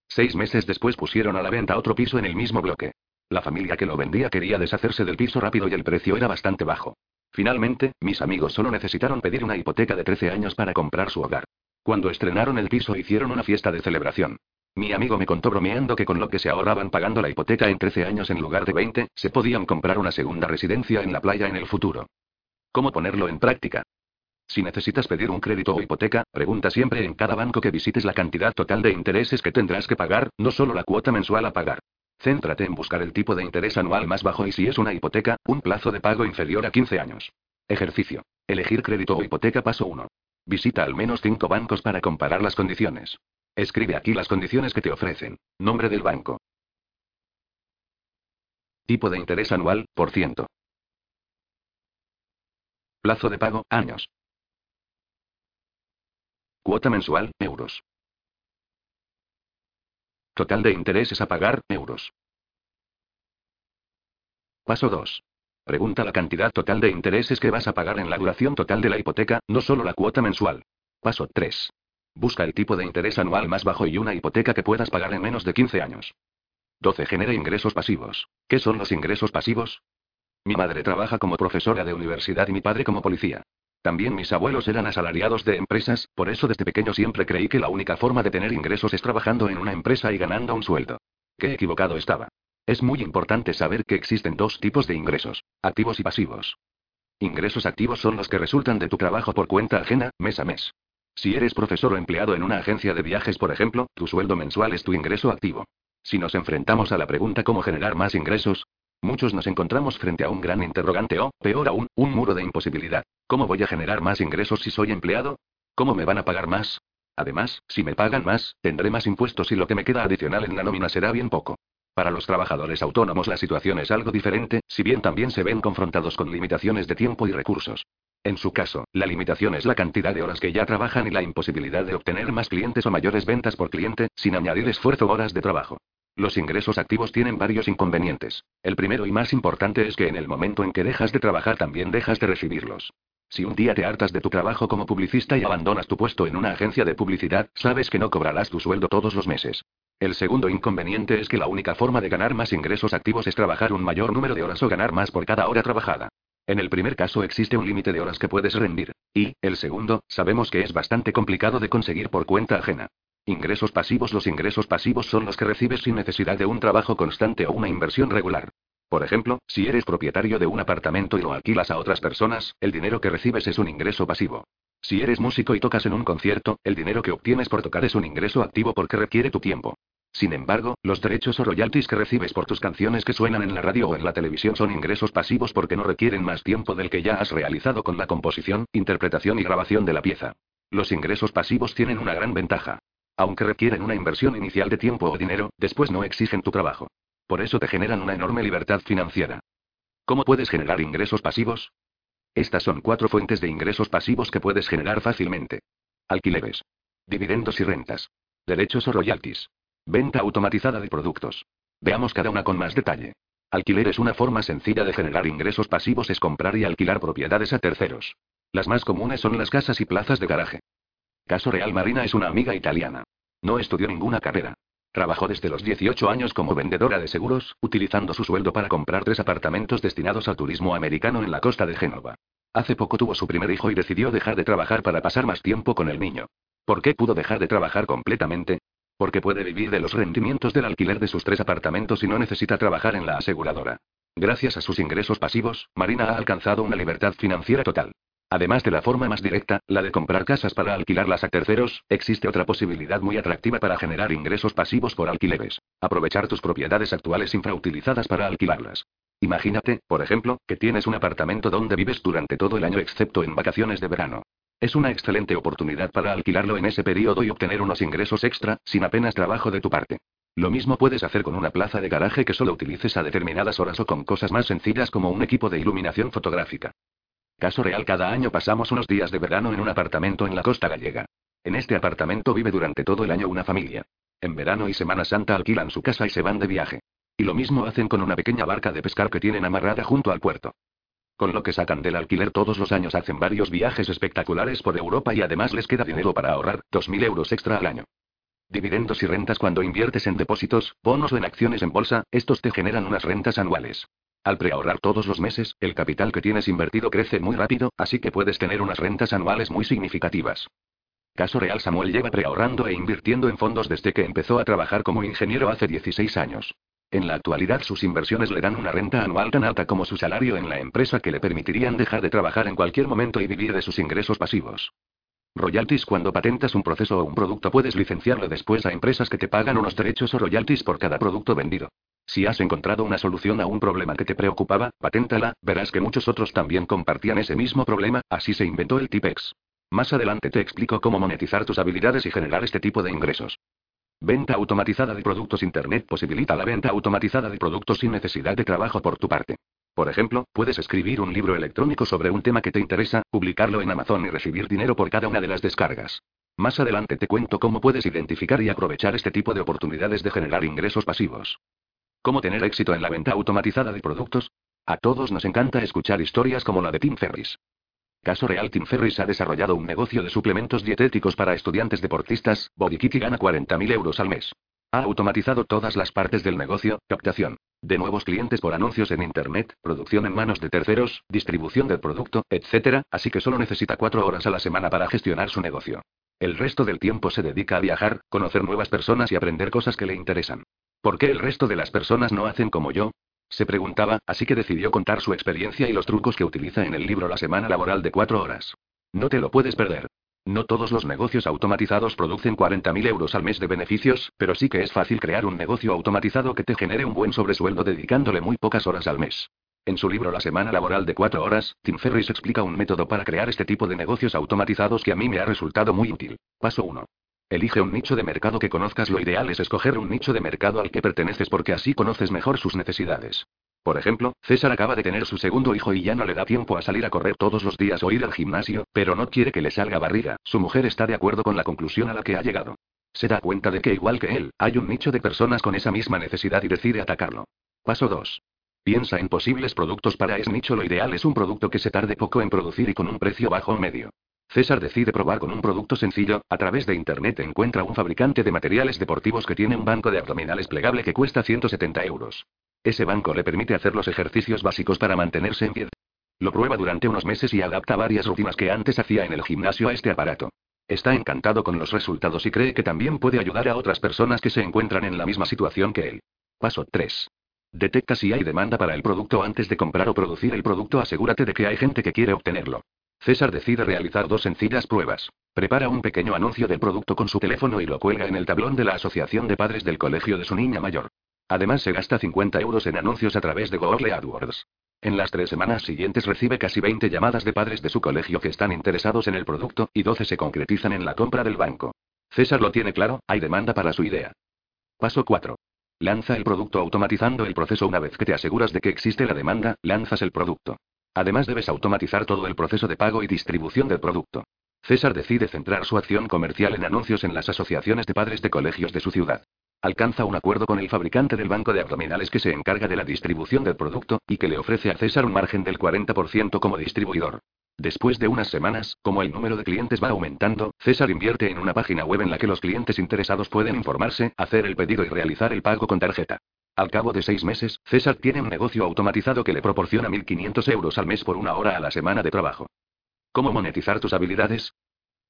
Seis meses después pusieron a la venta otro piso en el mismo bloque. La familia que lo vendía quería deshacerse del piso rápido y el precio era bastante bajo. Finalmente, mis amigos solo necesitaron pedir una hipoteca de 13 años para comprar su hogar. Cuando estrenaron el piso hicieron una fiesta de celebración. Mi amigo me contó bromeando que con lo que se ahorraban pagando la hipoteca en 13 años en lugar de 20, se podían comprar una segunda residencia en la playa en el futuro. ¿Cómo ponerlo en práctica? Si necesitas pedir un crédito o hipoteca, pregunta siempre en cada banco que visites la cantidad total de intereses que tendrás que pagar, no solo la cuota mensual a pagar. Céntrate en buscar el tipo de interés anual más bajo y si es una hipoteca, un plazo de pago inferior a 15 años. Ejercicio. Elegir crédito o hipoteca paso 1. Visita al menos 5 bancos para comparar las condiciones. Escribe aquí las condiciones que te ofrecen. Nombre del banco. Tipo de interés anual, por ciento. Plazo de pago, años. Cuota mensual, euros. Total de intereses a pagar, euros. Paso 2. Pregunta la cantidad total de intereses que vas a pagar en la duración total de la hipoteca, no solo la cuota mensual. Paso 3. Busca el tipo de interés anual más bajo y una hipoteca que puedas pagar en menos de 15 años. 12. Genera ingresos pasivos. ¿Qué son los ingresos pasivos? Mi madre trabaja como profesora de universidad y mi padre como policía. También mis abuelos eran asalariados de empresas, por eso desde pequeño siempre creí que la única forma de tener ingresos es trabajando en una empresa y ganando un sueldo. Qué equivocado estaba. Es muy importante saber que existen dos tipos de ingresos, activos y pasivos. Ingresos activos son los que resultan de tu trabajo por cuenta ajena, mes a mes. Si eres profesor o empleado en una agencia de viajes, por ejemplo, tu sueldo mensual es tu ingreso activo. Si nos enfrentamos a la pregunta cómo generar más ingresos, Muchos nos encontramos frente a un gran interrogante o, peor aún, un muro de imposibilidad. ¿Cómo voy a generar más ingresos si soy empleado? ¿Cómo me van a pagar más? Además, si me pagan más, tendré más impuestos y lo que me queda adicional en la nómina será bien poco. Para los trabajadores autónomos la situación es algo diferente, si bien también se ven confrontados con limitaciones de tiempo y recursos. En su caso, la limitación es la cantidad de horas que ya trabajan y la imposibilidad de obtener más clientes o mayores ventas por cliente, sin añadir esfuerzo horas de trabajo. Los ingresos activos tienen varios inconvenientes. El primero y más importante es que en el momento en que dejas de trabajar también dejas de recibirlos. Si un día te hartas de tu trabajo como publicista y abandonas tu puesto en una agencia de publicidad, sabes que no cobrarás tu sueldo todos los meses. El segundo inconveniente es que la única forma de ganar más ingresos activos es trabajar un mayor número de horas o ganar más por cada hora trabajada. En el primer caso existe un límite de horas que puedes rendir. Y, el segundo, sabemos que es bastante complicado de conseguir por cuenta ajena. Ingresos pasivos Los ingresos pasivos son los que recibes sin necesidad de un trabajo constante o una inversión regular. Por ejemplo, si eres propietario de un apartamento y lo alquilas a otras personas, el dinero que recibes es un ingreso pasivo. Si eres músico y tocas en un concierto, el dinero que obtienes por tocar es un ingreso activo porque requiere tu tiempo. Sin embargo, los derechos o royalties que recibes por tus canciones que suenan en la radio o en la televisión son ingresos pasivos porque no requieren más tiempo del que ya has realizado con la composición, interpretación y grabación de la pieza. Los ingresos pasivos tienen una gran ventaja. Aunque requieren una inversión inicial de tiempo o dinero, después no exigen tu trabajo. Por eso te generan una enorme libertad financiera. ¿Cómo puedes generar ingresos pasivos? Estas son cuatro fuentes de ingresos pasivos que puedes generar fácilmente. Alquileres. Dividendos y rentas. Derechos o royalties. Venta automatizada de productos. Veamos cada una con más detalle. Alquiler es una forma sencilla de generar ingresos pasivos, es comprar y alquilar propiedades a terceros. Las más comunes son las casas y plazas de garaje. Caso real Marina es una amiga italiana. No estudió ninguna carrera. Trabajó desde los 18 años como vendedora de seguros, utilizando su sueldo para comprar tres apartamentos destinados al turismo americano en la costa de Génova. Hace poco tuvo su primer hijo y decidió dejar de trabajar para pasar más tiempo con el niño. ¿Por qué pudo dejar de trabajar completamente? Porque puede vivir de los rendimientos del alquiler de sus tres apartamentos y no necesita trabajar en la aseguradora. Gracias a sus ingresos pasivos, Marina ha alcanzado una libertad financiera total. Además de la forma más directa, la de comprar casas para alquilarlas a terceros, existe otra posibilidad muy atractiva para generar ingresos pasivos por alquileres. Aprovechar tus propiedades actuales infrautilizadas para alquilarlas. Imagínate, por ejemplo, que tienes un apartamento donde vives durante todo el año excepto en vacaciones de verano. Es una excelente oportunidad para alquilarlo en ese periodo y obtener unos ingresos extra, sin apenas trabajo de tu parte. Lo mismo puedes hacer con una plaza de garaje que solo utilices a determinadas horas o con cosas más sencillas como un equipo de iluminación fotográfica. Caso real, cada año pasamos unos días de verano en un apartamento en la costa gallega. En este apartamento vive durante todo el año una familia. En verano y Semana Santa alquilan su casa y se van de viaje. Y lo mismo hacen con una pequeña barca de pescar que tienen amarrada junto al puerto. Con lo que sacan del alquiler todos los años hacen varios viajes espectaculares por Europa y además les queda dinero para ahorrar 2.000 euros extra al año. Dividendos y rentas cuando inviertes en depósitos, bonos o en acciones en bolsa, estos te generan unas rentas anuales. Al preahorrar todos los meses, el capital que tienes invertido crece muy rápido, así que puedes tener unas rentas anuales muy significativas. Caso real Samuel lleva preahorrando e invirtiendo en fondos desde que empezó a trabajar como ingeniero hace 16 años. En la actualidad sus inversiones le dan una renta anual tan alta como su salario en la empresa que le permitirían dejar de trabajar en cualquier momento y vivir de sus ingresos pasivos. Royalties Cuando patentas un proceso o un producto puedes licenciarlo después a empresas que te pagan unos derechos o royalties por cada producto vendido. Si has encontrado una solución a un problema que te preocupaba, paténtala, verás que muchos otros también compartían ese mismo problema, así se inventó el Tipex. Más adelante te explico cómo monetizar tus habilidades y generar este tipo de ingresos. Venta automatizada de productos Internet posibilita la venta automatizada de productos sin necesidad de trabajo por tu parte. Por ejemplo, puedes escribir un libro electrónico sobre un tema que te interesa, publicarlo en Amazon y recibir dinero por cada una de las descargas. Más adelante te cuento cómo puedes identificar y aprovechar este tipo de oportunidades de generar ingresos pasivos. ¿Cómo tener éxito en la venta automatizada de productos? A todos nos encanta escuchar historias como la de Tim Ferris. Caso real Tim Ferris ha desarrollado un negocio de suplementos dietéticos para estudiantes deportistas, BodyKit y gana 40.000 euros al mes. Ha automatizado todas las partes del negocio, captación de nuevos clientes por anuncios en Internet, producción en manos de terceros, distribución del producto, etc., así que solo necesita cuatro horas a la semana para gestionar su negocio. El resto del tiempo se dedica a viajar, conocer nuevas personas y aprender cosas que le interesan. ¿Por qué el resto de las personas no hacen como yo? Se preguntaba, así que decidió contar su experiencia y los trucos que utiliza en el libro La semana laboral de cuatro horas. No te lo puedes perder. No todos los negocios automatizados producen 40.000 euros al mes de beneficios, pero sí que es fácil crear un negocio automatizado que te genere un buen sobresueldo dedicándole muy pocas horas al mes. En su libro La semana laboral de cuatro horas, Tim Ferris explica un método para crear este tipo de negocios automatizados que a mí me ha resultado muy útil. Paso 1. Elige un nicho de mercado que conozcas. Lo ideal es escoger un nicho de mercado al que perteneces porque así conoces mejor sus necesidades. Por ejemplo, César acaba de tener su segundo hijo y ya no le da tiempo a salir a correr todos los días o ir al gimnasio, pero no quiere que le salga barriga. Su mujer está de acuerdo con la conclusión a la que ha llegado. Se da cuenta de que igual que él, hay un nicho de personas con esa misma necesidad y decide atacarlo. Paso 2. Piensa en posibles productos para ese nicho. Lo ideal es un producto que se tarde poco en producir y con un precio bajo o medio. César decide probar con un producto sencillo, a través de Internet encuentra un fabricante de materiales deportivos que tiene un banco de abdominales plegable que cuesta 170 euros. Ese banco le permite hacer los ejercicios básicos para mantenerse en pie. Lo prueba durante unos meses y adapta varias rutinas que antes hacía en el gimnasio a este aparato. Está encantado con los resultados y cree que también puede ayudar a otras personas que se encuentran en la misma situación que él. Paso 3. Detecta si hay demanda para el producto antes de comprar o producir el producto. Asegúrate de que hay gente que quiere obtenerlo. César decide realizar dos sencillas pruebas. Prepara un pequeño anuncio del producto con su teléfono y lo cuelga en el tablón de la Asociación de Padres del Colegio de su niña mayor. Además se gasta 50 euros en anuncios a través de Google AdWords. En las tres semanas siguientes recibe casi 20 llamadas de padres de su colegio que están interesados en el producto, y 12 se concretizan en la compra del banco. César lo tiene claro, hay demanda para su idea. Paso 4. Lanza el producto automatizando el proceso una vez que te aseguras de que existe la demanda, lanzas el producto. Además debes automatizar todo el proceso de pago y distribución del producto. César decide centrar su acción comercial en anuncios en las asociaciones de padres de colegios de su ciudad. Alcanza un acuerdo con el fabricante del banco de abdominales que se encarga de la distribución del producto, y que le ofrece a César un margen del 40% como distribuidor. Después de unas semanas, como el número de clientes va aumentando, César invierte en una página web en la que los clientes interesados pueden informarse, hacer el pedido y realizar el pago con tarjeta. Al cabo de seis meses, César tiene un negocio automatizado que le proporciona 1.500 euros al mes por una hora a la semana de trabajo. ¿Cómo monetizar tus habilidades?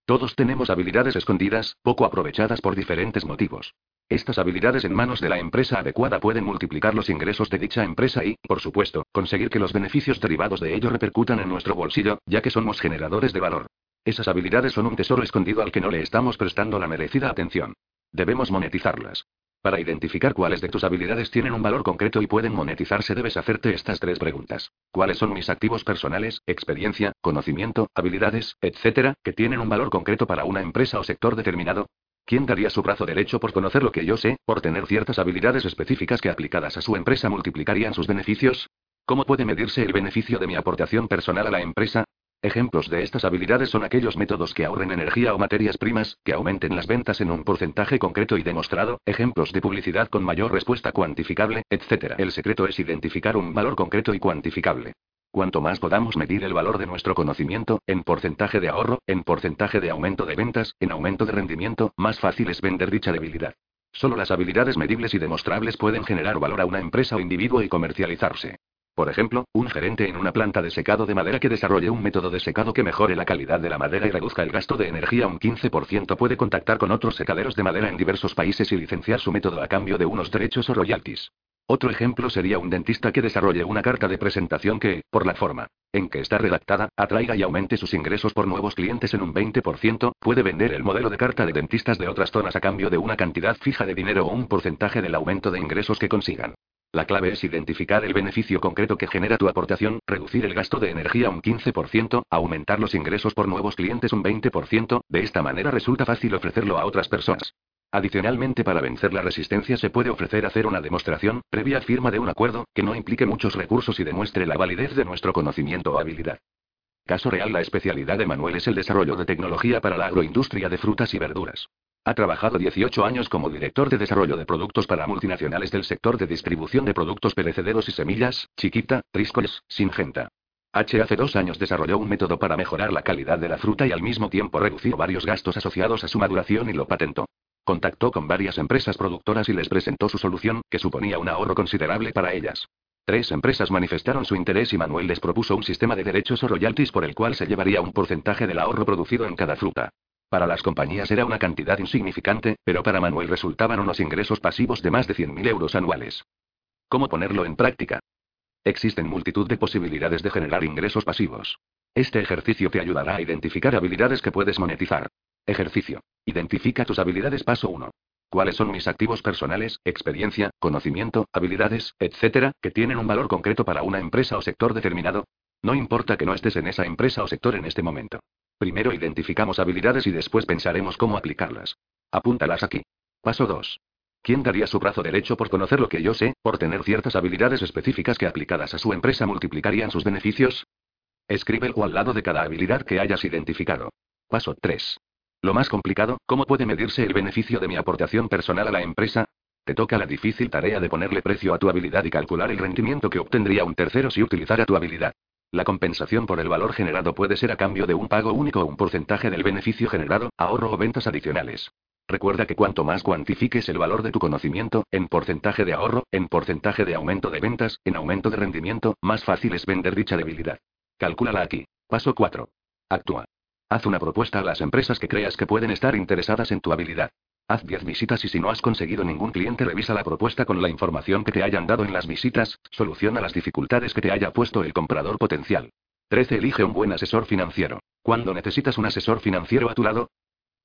Todos tenemos habilidades escondidas, poco aprovechadas por diferentes motivos. Estas habilidades en manos de la empresa adecuada pueden multiplicar los ingresos de dicha empresa y, por supuesto, conseguir que los beneficios derivados de ello repercutan en nuestro bolsillo, ya que somos generadores de valor. Esas habilidades son un tesoro escondido al que no le estamos prestando la merecida atención. Debemos monetizarlas. Para identificar cuáles de tus habilidades tienen un valor concreto y pueden monetizarse debes hacerte estas tres preguntas. ¿Cuáles son mis activos personales, experiencia, conocimiento, habilidades, etcétera, que tienen un valor concreto para una empresa o sector determinado? ¿Quién daría su brazo derecho por conocer lo que yo sé, por tener ciertas habilidades específicas que aplicadas a su empresa multiplicarían sus beneficios? ¿Cómo puede medirse el beneficio de mi aportación personal a la empresa? Ejemplos de estas habilidades son aquellos métodos que ahorren energía o materias primas, que aumenten las ventas en un porcentaje concreto y demostrado, ejemplos de publicidad con mayor respuesta cuantificable, etc. El secreto es identificar un valor concreto y cuantificable. Cuanto más podamos medir el valor de nuestro conocimiento, en porcentaje de ahorro, en porcentaje de aumento de ventas, en aumento de rendimiento, más fácil es vender dicha debilidad. Solo las habilidades medibles y demostrables pueden generar valor a una empresa o individuo y comercializarse. Por ejemplo, un gerente en una planta de secado de madera que desarrolle un método de secado que mejore la calidad de la madera y reduzca el gasto de energía un 15% puede contactar con otros secaderos de madera en diversos países y licenciar su método a cambio de unos derechos o royalties. Otro ejemplo sería un dentista que desarrolle una carta de presentación que, por la forma en que está redactada, atraiga y aumente sus ingresos por nuevos clientes en un 20%, puede vender el modelo de carta de dentistas de otras zonas a cambio de una cantidad fija de dinero o un porcentaje del aumento de ingresos que consigan. La clave es identificar el beneficio concreto que genera tu aportación, reducir el gasto de energía un 15%, aumentar los ingresos por nuevos clientes un 20%, de esta manera resulta fácil ofrecerlo a otras personas. Adicionalmente, para vencer la resistencia se puede ofrecer hacer una demostración, previa firma de un acuerdo, que no implique muchos recursos y demuestre la validez de nuestro conocimiento o habilidad. Caso real, la especialidad de Manuel es el desarrollo de tecnología para la agroindustria de frutas y verduras. Ha trabajado 18 años como director de desarrollo de productos para multinacionales del sector de distribución de productos perecederos y semillas, Chiquita, Triscoles, Singenta. H hace dos años desarrolló un método para mejorar la calidad de la fruta y al mismo tiempo reducir varios gastos asociados a su maduración y lo patentó. Contactó con varias empresas productoras y les presentó su solución, que suponía un ahorro considerable para ellas. Tres empresas manifestaron su interés y Manuel les propuso un sistema de derechos o royalties por el cual se llevaría un porcentaje del ahorro producido en cada fruta. Para las compañías era una cantidad insignificante, pero para Manuel resultaban unos ingresos pasivos de más de 100.000 euros anuales. ¿Cómo ponerlo en práctica? Existen multitud de posibilidades de generar ingresos pasivos. Este ejercicio te ayudará a identificar habilidades que puedes monetizar. Ejercicio. Identifica tus habilidades paso 1. ¿Cuáles son mis activos personales, experiencia, conocimiento, habilidades, etcétera, que tienen un valor concreto para una empresa o sector determinado? No importa que no estés en esa empresa o sector en este momento. Primero identificamos habilidades y después pensaremos cómo aplicarlas. Apúntalas aquí. Paso 2. ¿Quién daría su brazo derecho por conocer lo que yo sé, por tener ciertas habilidades específicas que aplicadas a su empresa multiplicarían sus beneficios? Escríbelo al lado de cada habilidad que hayas identificado. Paso 3. Lo más complicado, ¿cómo puede medirse el beneficio de mi aportación personal a la empresa? Te toca la difícil tarea de ponerle precio a tu habilidad y calcular el rendimiento que obtendría un tercero si utilizara tu habilidad. La compensación por el valor generado puede ser a cambio de un pago único o un porcentaje del beneficio generado, ahorro o ventas adicionales. Recuerda que cuanto más cuantifiques el valor de tu conocimiento, en porcentaje de ahorro, en porcentaje de aumento de ventas, en aumento de rendimiento, más fácil es vender dicha debilidad. Calcúlala aquí. Paso 4. Actúa. Haz una propuesta a las empresas que creas que pueden estar interesadas en tu habilidad. Haz 10 visitas y si no has conseguido ningún cliente revisa la propuesta con la información que te hayan dado en las visitas, soluciona las dificultades que te haya puesto el comprador potencial. 13. Elige un buen asesor financiero. ¿Cuándo necesitas un asesor financiero a tu lado?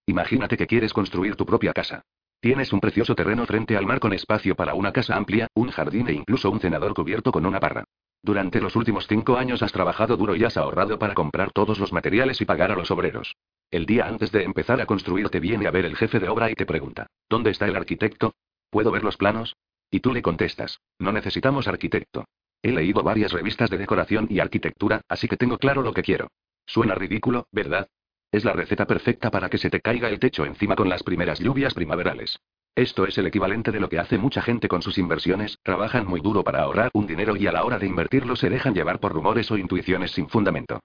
Imagínate que quieres construir tu propia casa. Tienes un precioso terreno frente al mar con espacio para una casa amplia, un jardín e incluso un cenador cubierto con una parra. Durante los últimos cinco años has trabajado duro y has ahorrado para comprar todos los materiales y pagar a los obreros. El día antes de empezar a construir te viene a ver el jefe de obra y te pregunta, ¿dónde está el arquitecto? ¿Puedo ver los planos? Y tú le contestas, no necesitamos arquitecto. He leído varias revistas de decoración y arquitectura, así que tengo claro lo que quiero. Suena ridículo, ¿verdad? Es la receta perfecta para que se te caiga el techo encima con las primeras lluvias primaverales. Esto es el equivalente de lo que hace mucha gente con sus inversiones, trabajan muy duro para ahorrar un dinero y a la hora de invertirlo se dejan llevar por rumores o intuiciones sin fundamento.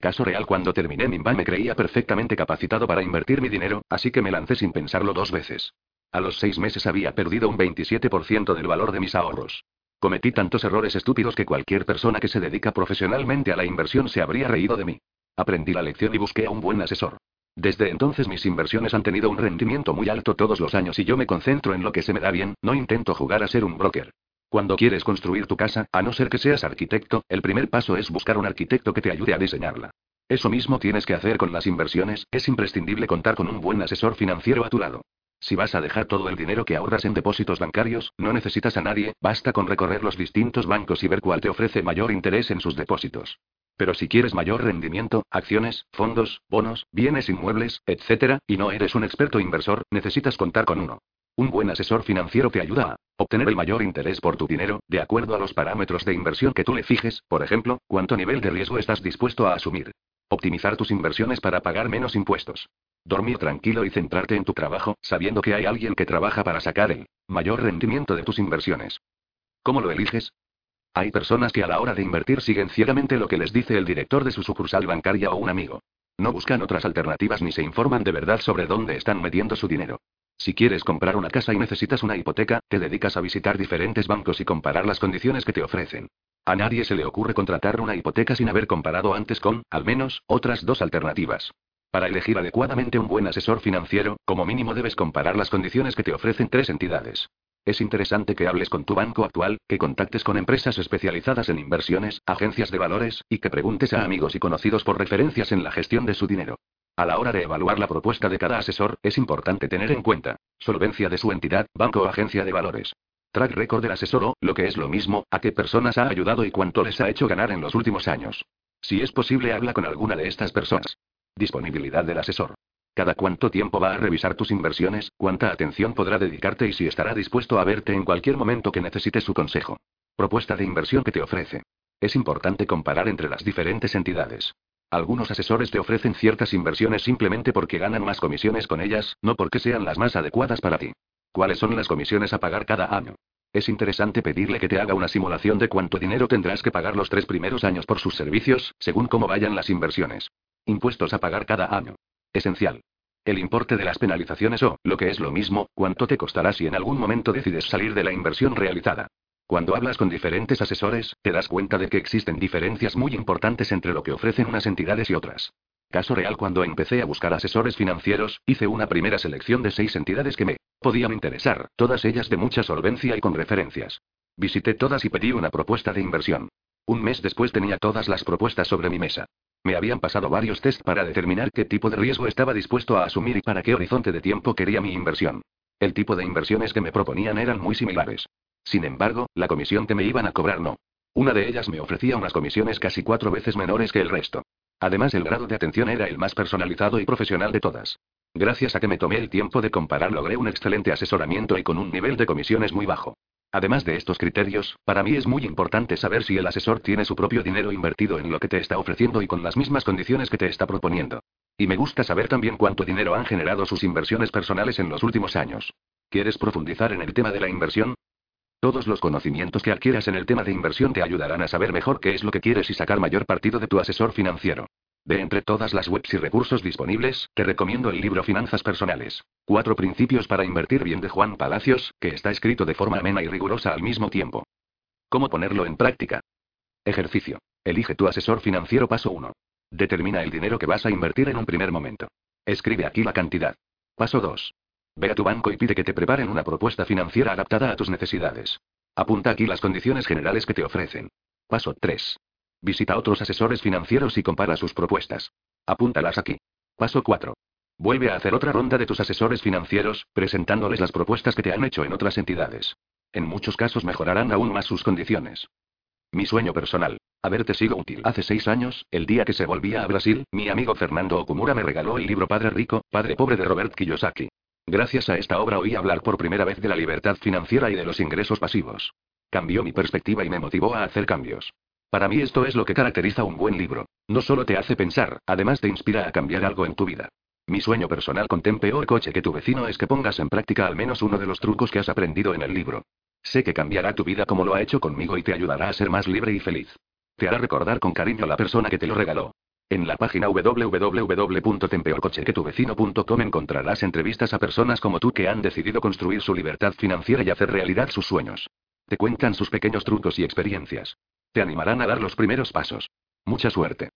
Caso real, cuando terminé mi me creía perfectamente capacitado para invertir mi dinero, así que me lancé sin pensarlo dos veces. A los seis meses había perdido un 27% del valor de mis ahorros. Cometí tantos errores estúpidos que cualquier persona que se dedica profesionalmente a la inversión se habría reído de mí. Aprendí la lección y busqué a un buen asesor. Desde entonces mis inversiones han tenido un rendimiento muy alto todos los años y yo me concentro en lo que se me da bien, no intento jugar a ser un broker. Cuando quieres construir tu casa, a no ser que seas arquitecto, el primer paso es buscar un arquitecto que te ayude a diseñarla. Eso mismo tienes que hacer con las inversiones, es imprescindible contar con un buen asesor financiero a tu lado. Si vas a dejar todo el dinero que ahorras en depósitos bancarios, no necesitas a nadie, basta con recorrer los distintos bancos y ver cuál te ofrece mayor interés en sus depósitos. Pero si quieres mayor rendimiento, acciones, fondos, bonos, bienes inmuebles, etc., y no eres un experto inversor, necesitas contar con uno. Un buen asesor financiero te ayuda a obtener el mayor interés por tu dinero, de acuerdo a los parámetros de inversión que tú le fijes, por ejemplo, cuánto nivel de riesgo estás dispuesto a asumir. Optimizar tus inversiones para pagar menos impuestos. Dormir tranquilo y centrarte en tu trabajo, sabiendo que hay alguien que trabaja para sacar el mayor rendimiento de tus inversiones. ¿Cómo lo eliges? Hay personas que a la hora de invertir siguen ciegamente lo que les dice el director de su sucursal bancaria o un amigo. No buscan otras alternativas ni se informan de verdad sobre dónde están metiendo su dinero. Si quieres comprar una casa y necesitas una hipoteca, te dedicas a visitar diferentes bancos y comparar las condiciones que te ofrecen. A nadie se le ocurre contratar una hipoteca sin haber comparado antes con, al menos, otras dos alternativas. Para elegir adecuadamente un buen asesor financiero, como mínimo debes comparar las condiciones que te ofrecen tres entidades. Es interesante que hables con tu banco actual, que contactes con empresas especializadas en inversiones, agencias de valores, y que preguntes a amigos y conocidos por referencias en la gestión de su dinero. A la hora de evaluar la propuesta de cada asesor, es importante tener en cuenta solvencia de su entidad, banco o agencia de valores. Track record del asesor lo que es lo mismo, a qué personas ha ayudado y cuánto les ha hecho ganar en los últimos años. Si es posible, habla con alguna de estas personas. Disponibilidad del asesor. Cada cuánto tiempo va a revisar tus inversiones, cuánta atención podrá dedicarte y si estará dispuesto a verte en cualquier momento que necesites su consejo. Propuesta de inversión que te ofrece. Es importante comparar entre las diferentes entidades. Algunos asesores te ofrecen ciertas inversiones simplemente porque ganan más comisiones con ellas, no porque sean las más adecuadas para ti. ¿Cuáles son las comisiones a pagar cada año? Es interesante pedirle que te haga una simulación de cuánto dinero tendrás que pagar los tres primeros años por sus servicios, según cómo vayan las inversiones. Impuestos a pagar cada año. Esencial. El importe de las penalizaciones o, lo que es lo mismo, cuánto te costará si en algún momento decides salir de la inversión realizada. Cuando hablas con diferentes asesores, te das cuenta de que existen diferencias muy importantes entre lo que ofrecen unas entidades y otras. Caso real, cuando empecé a buscar asesores financieros, hice una primera selección de seis entidades que me podían interesar, todas ellas de mucha solvencia y con referencias. Visité todas y pedí una propuesta de inversión. Un mes después tenía todas las propuestas sobre mi mesa. Me habían pasado varios test para determinar qué tipo de riesgo estaba dispuesto a asumir y para qué horizonte de tiempo quería mi inversión. El tipo de inversiones que me proponían eran muy similares. Sin embargo, la comisión que me iban a cobrar no. Una de ellas me ofrecía unas comisiones casi cuatro veces menores que el resto. Además, el grado de atención era el más personalizado y profesional de todas. Gracias a que me tomé el tiempo de comparar, logré un excelente asesoramiento y con un nivel de comisiones muy bajo. Además de estos criterios, para mí es muy importante saber si el asesor tiene su propio dinero invertido en lo que te está ofreciendo y con las mismas condiciones que te está proponiendo. Y me gusta saber también cuánto dinero han generado sus inversiones personales en los últimos años. ¿Quieres profundizar en el tema de la inversión? Todos los conocimientos que adquieras en el tema de inversión te ayudarán a saber mejor qué es lo que quieres y sacar mayor partido de tu asesor financiero. De entre todas las webs y recursos disponibles, te recomiendo el libro Finanzas Personales. Cuatro principios para invertir bien de Juan Palacios, que está escrito de forma amena y rigurosa al mismo tiempo. ¿Cómo ponerlo en práctica? Ejercicio. Elige tu asesor financiero paso 1. Determina el dinero que vas a invertir en un primer momento. Escribe aquí la cantidad. Paso 2. Ve a tu banco y pide que te preparen una propuesta financiera adaptada a tus necesidades. Apunta aquí las condiciones generales que te ofrecen. Paso 3. Visita otros asesores financieros y compara sus propuestas. Apúntalas aquí. Paso 4. Vuelve a hacer otra ronda de tus asesores financieros, presentándoles las propuestas que te han hecho en otras entidades. En muchos casos mejorarán aún más sus condiciones. Mi sueño personal. Haberte sido útil. Hace seis años, el día que se volvía a Brasil, mi amigo Fernando Okumura me regaló el libro Padre Rico, Padre Pobre de Robert Kiyosaki. Gracias a esta obra oí hablar por primera vez de la libertad financiera y de los ingresos pasivos. Cambió mi perspectiva y me motivó a hacer cambios. Para mí esto es lo que caracteriza un buen libro. No solo te hace pensar, además te inspira a cambiar algo en tu vida. Mi sueño personal con Ten peor coche que tu vecino es que pongas en práctica al menos uno de los trucos que has aprendido en el libro. Sé que cambiará tu vida como lo ha hecho conmigo y te ayudará a ser más libre y feliz. Te hará recordar con cariño a la persona que te lo regaló. En la página www.tempeorcochequetuvecino.com encontrarás entrevistas a personas como tú que han decidido construir su libertad financiera y hacer realidad sus sueños. Te cuentan sus pequeños trucos y experiencias. Te animarán a dar los primeros pasos. Mucha suerte.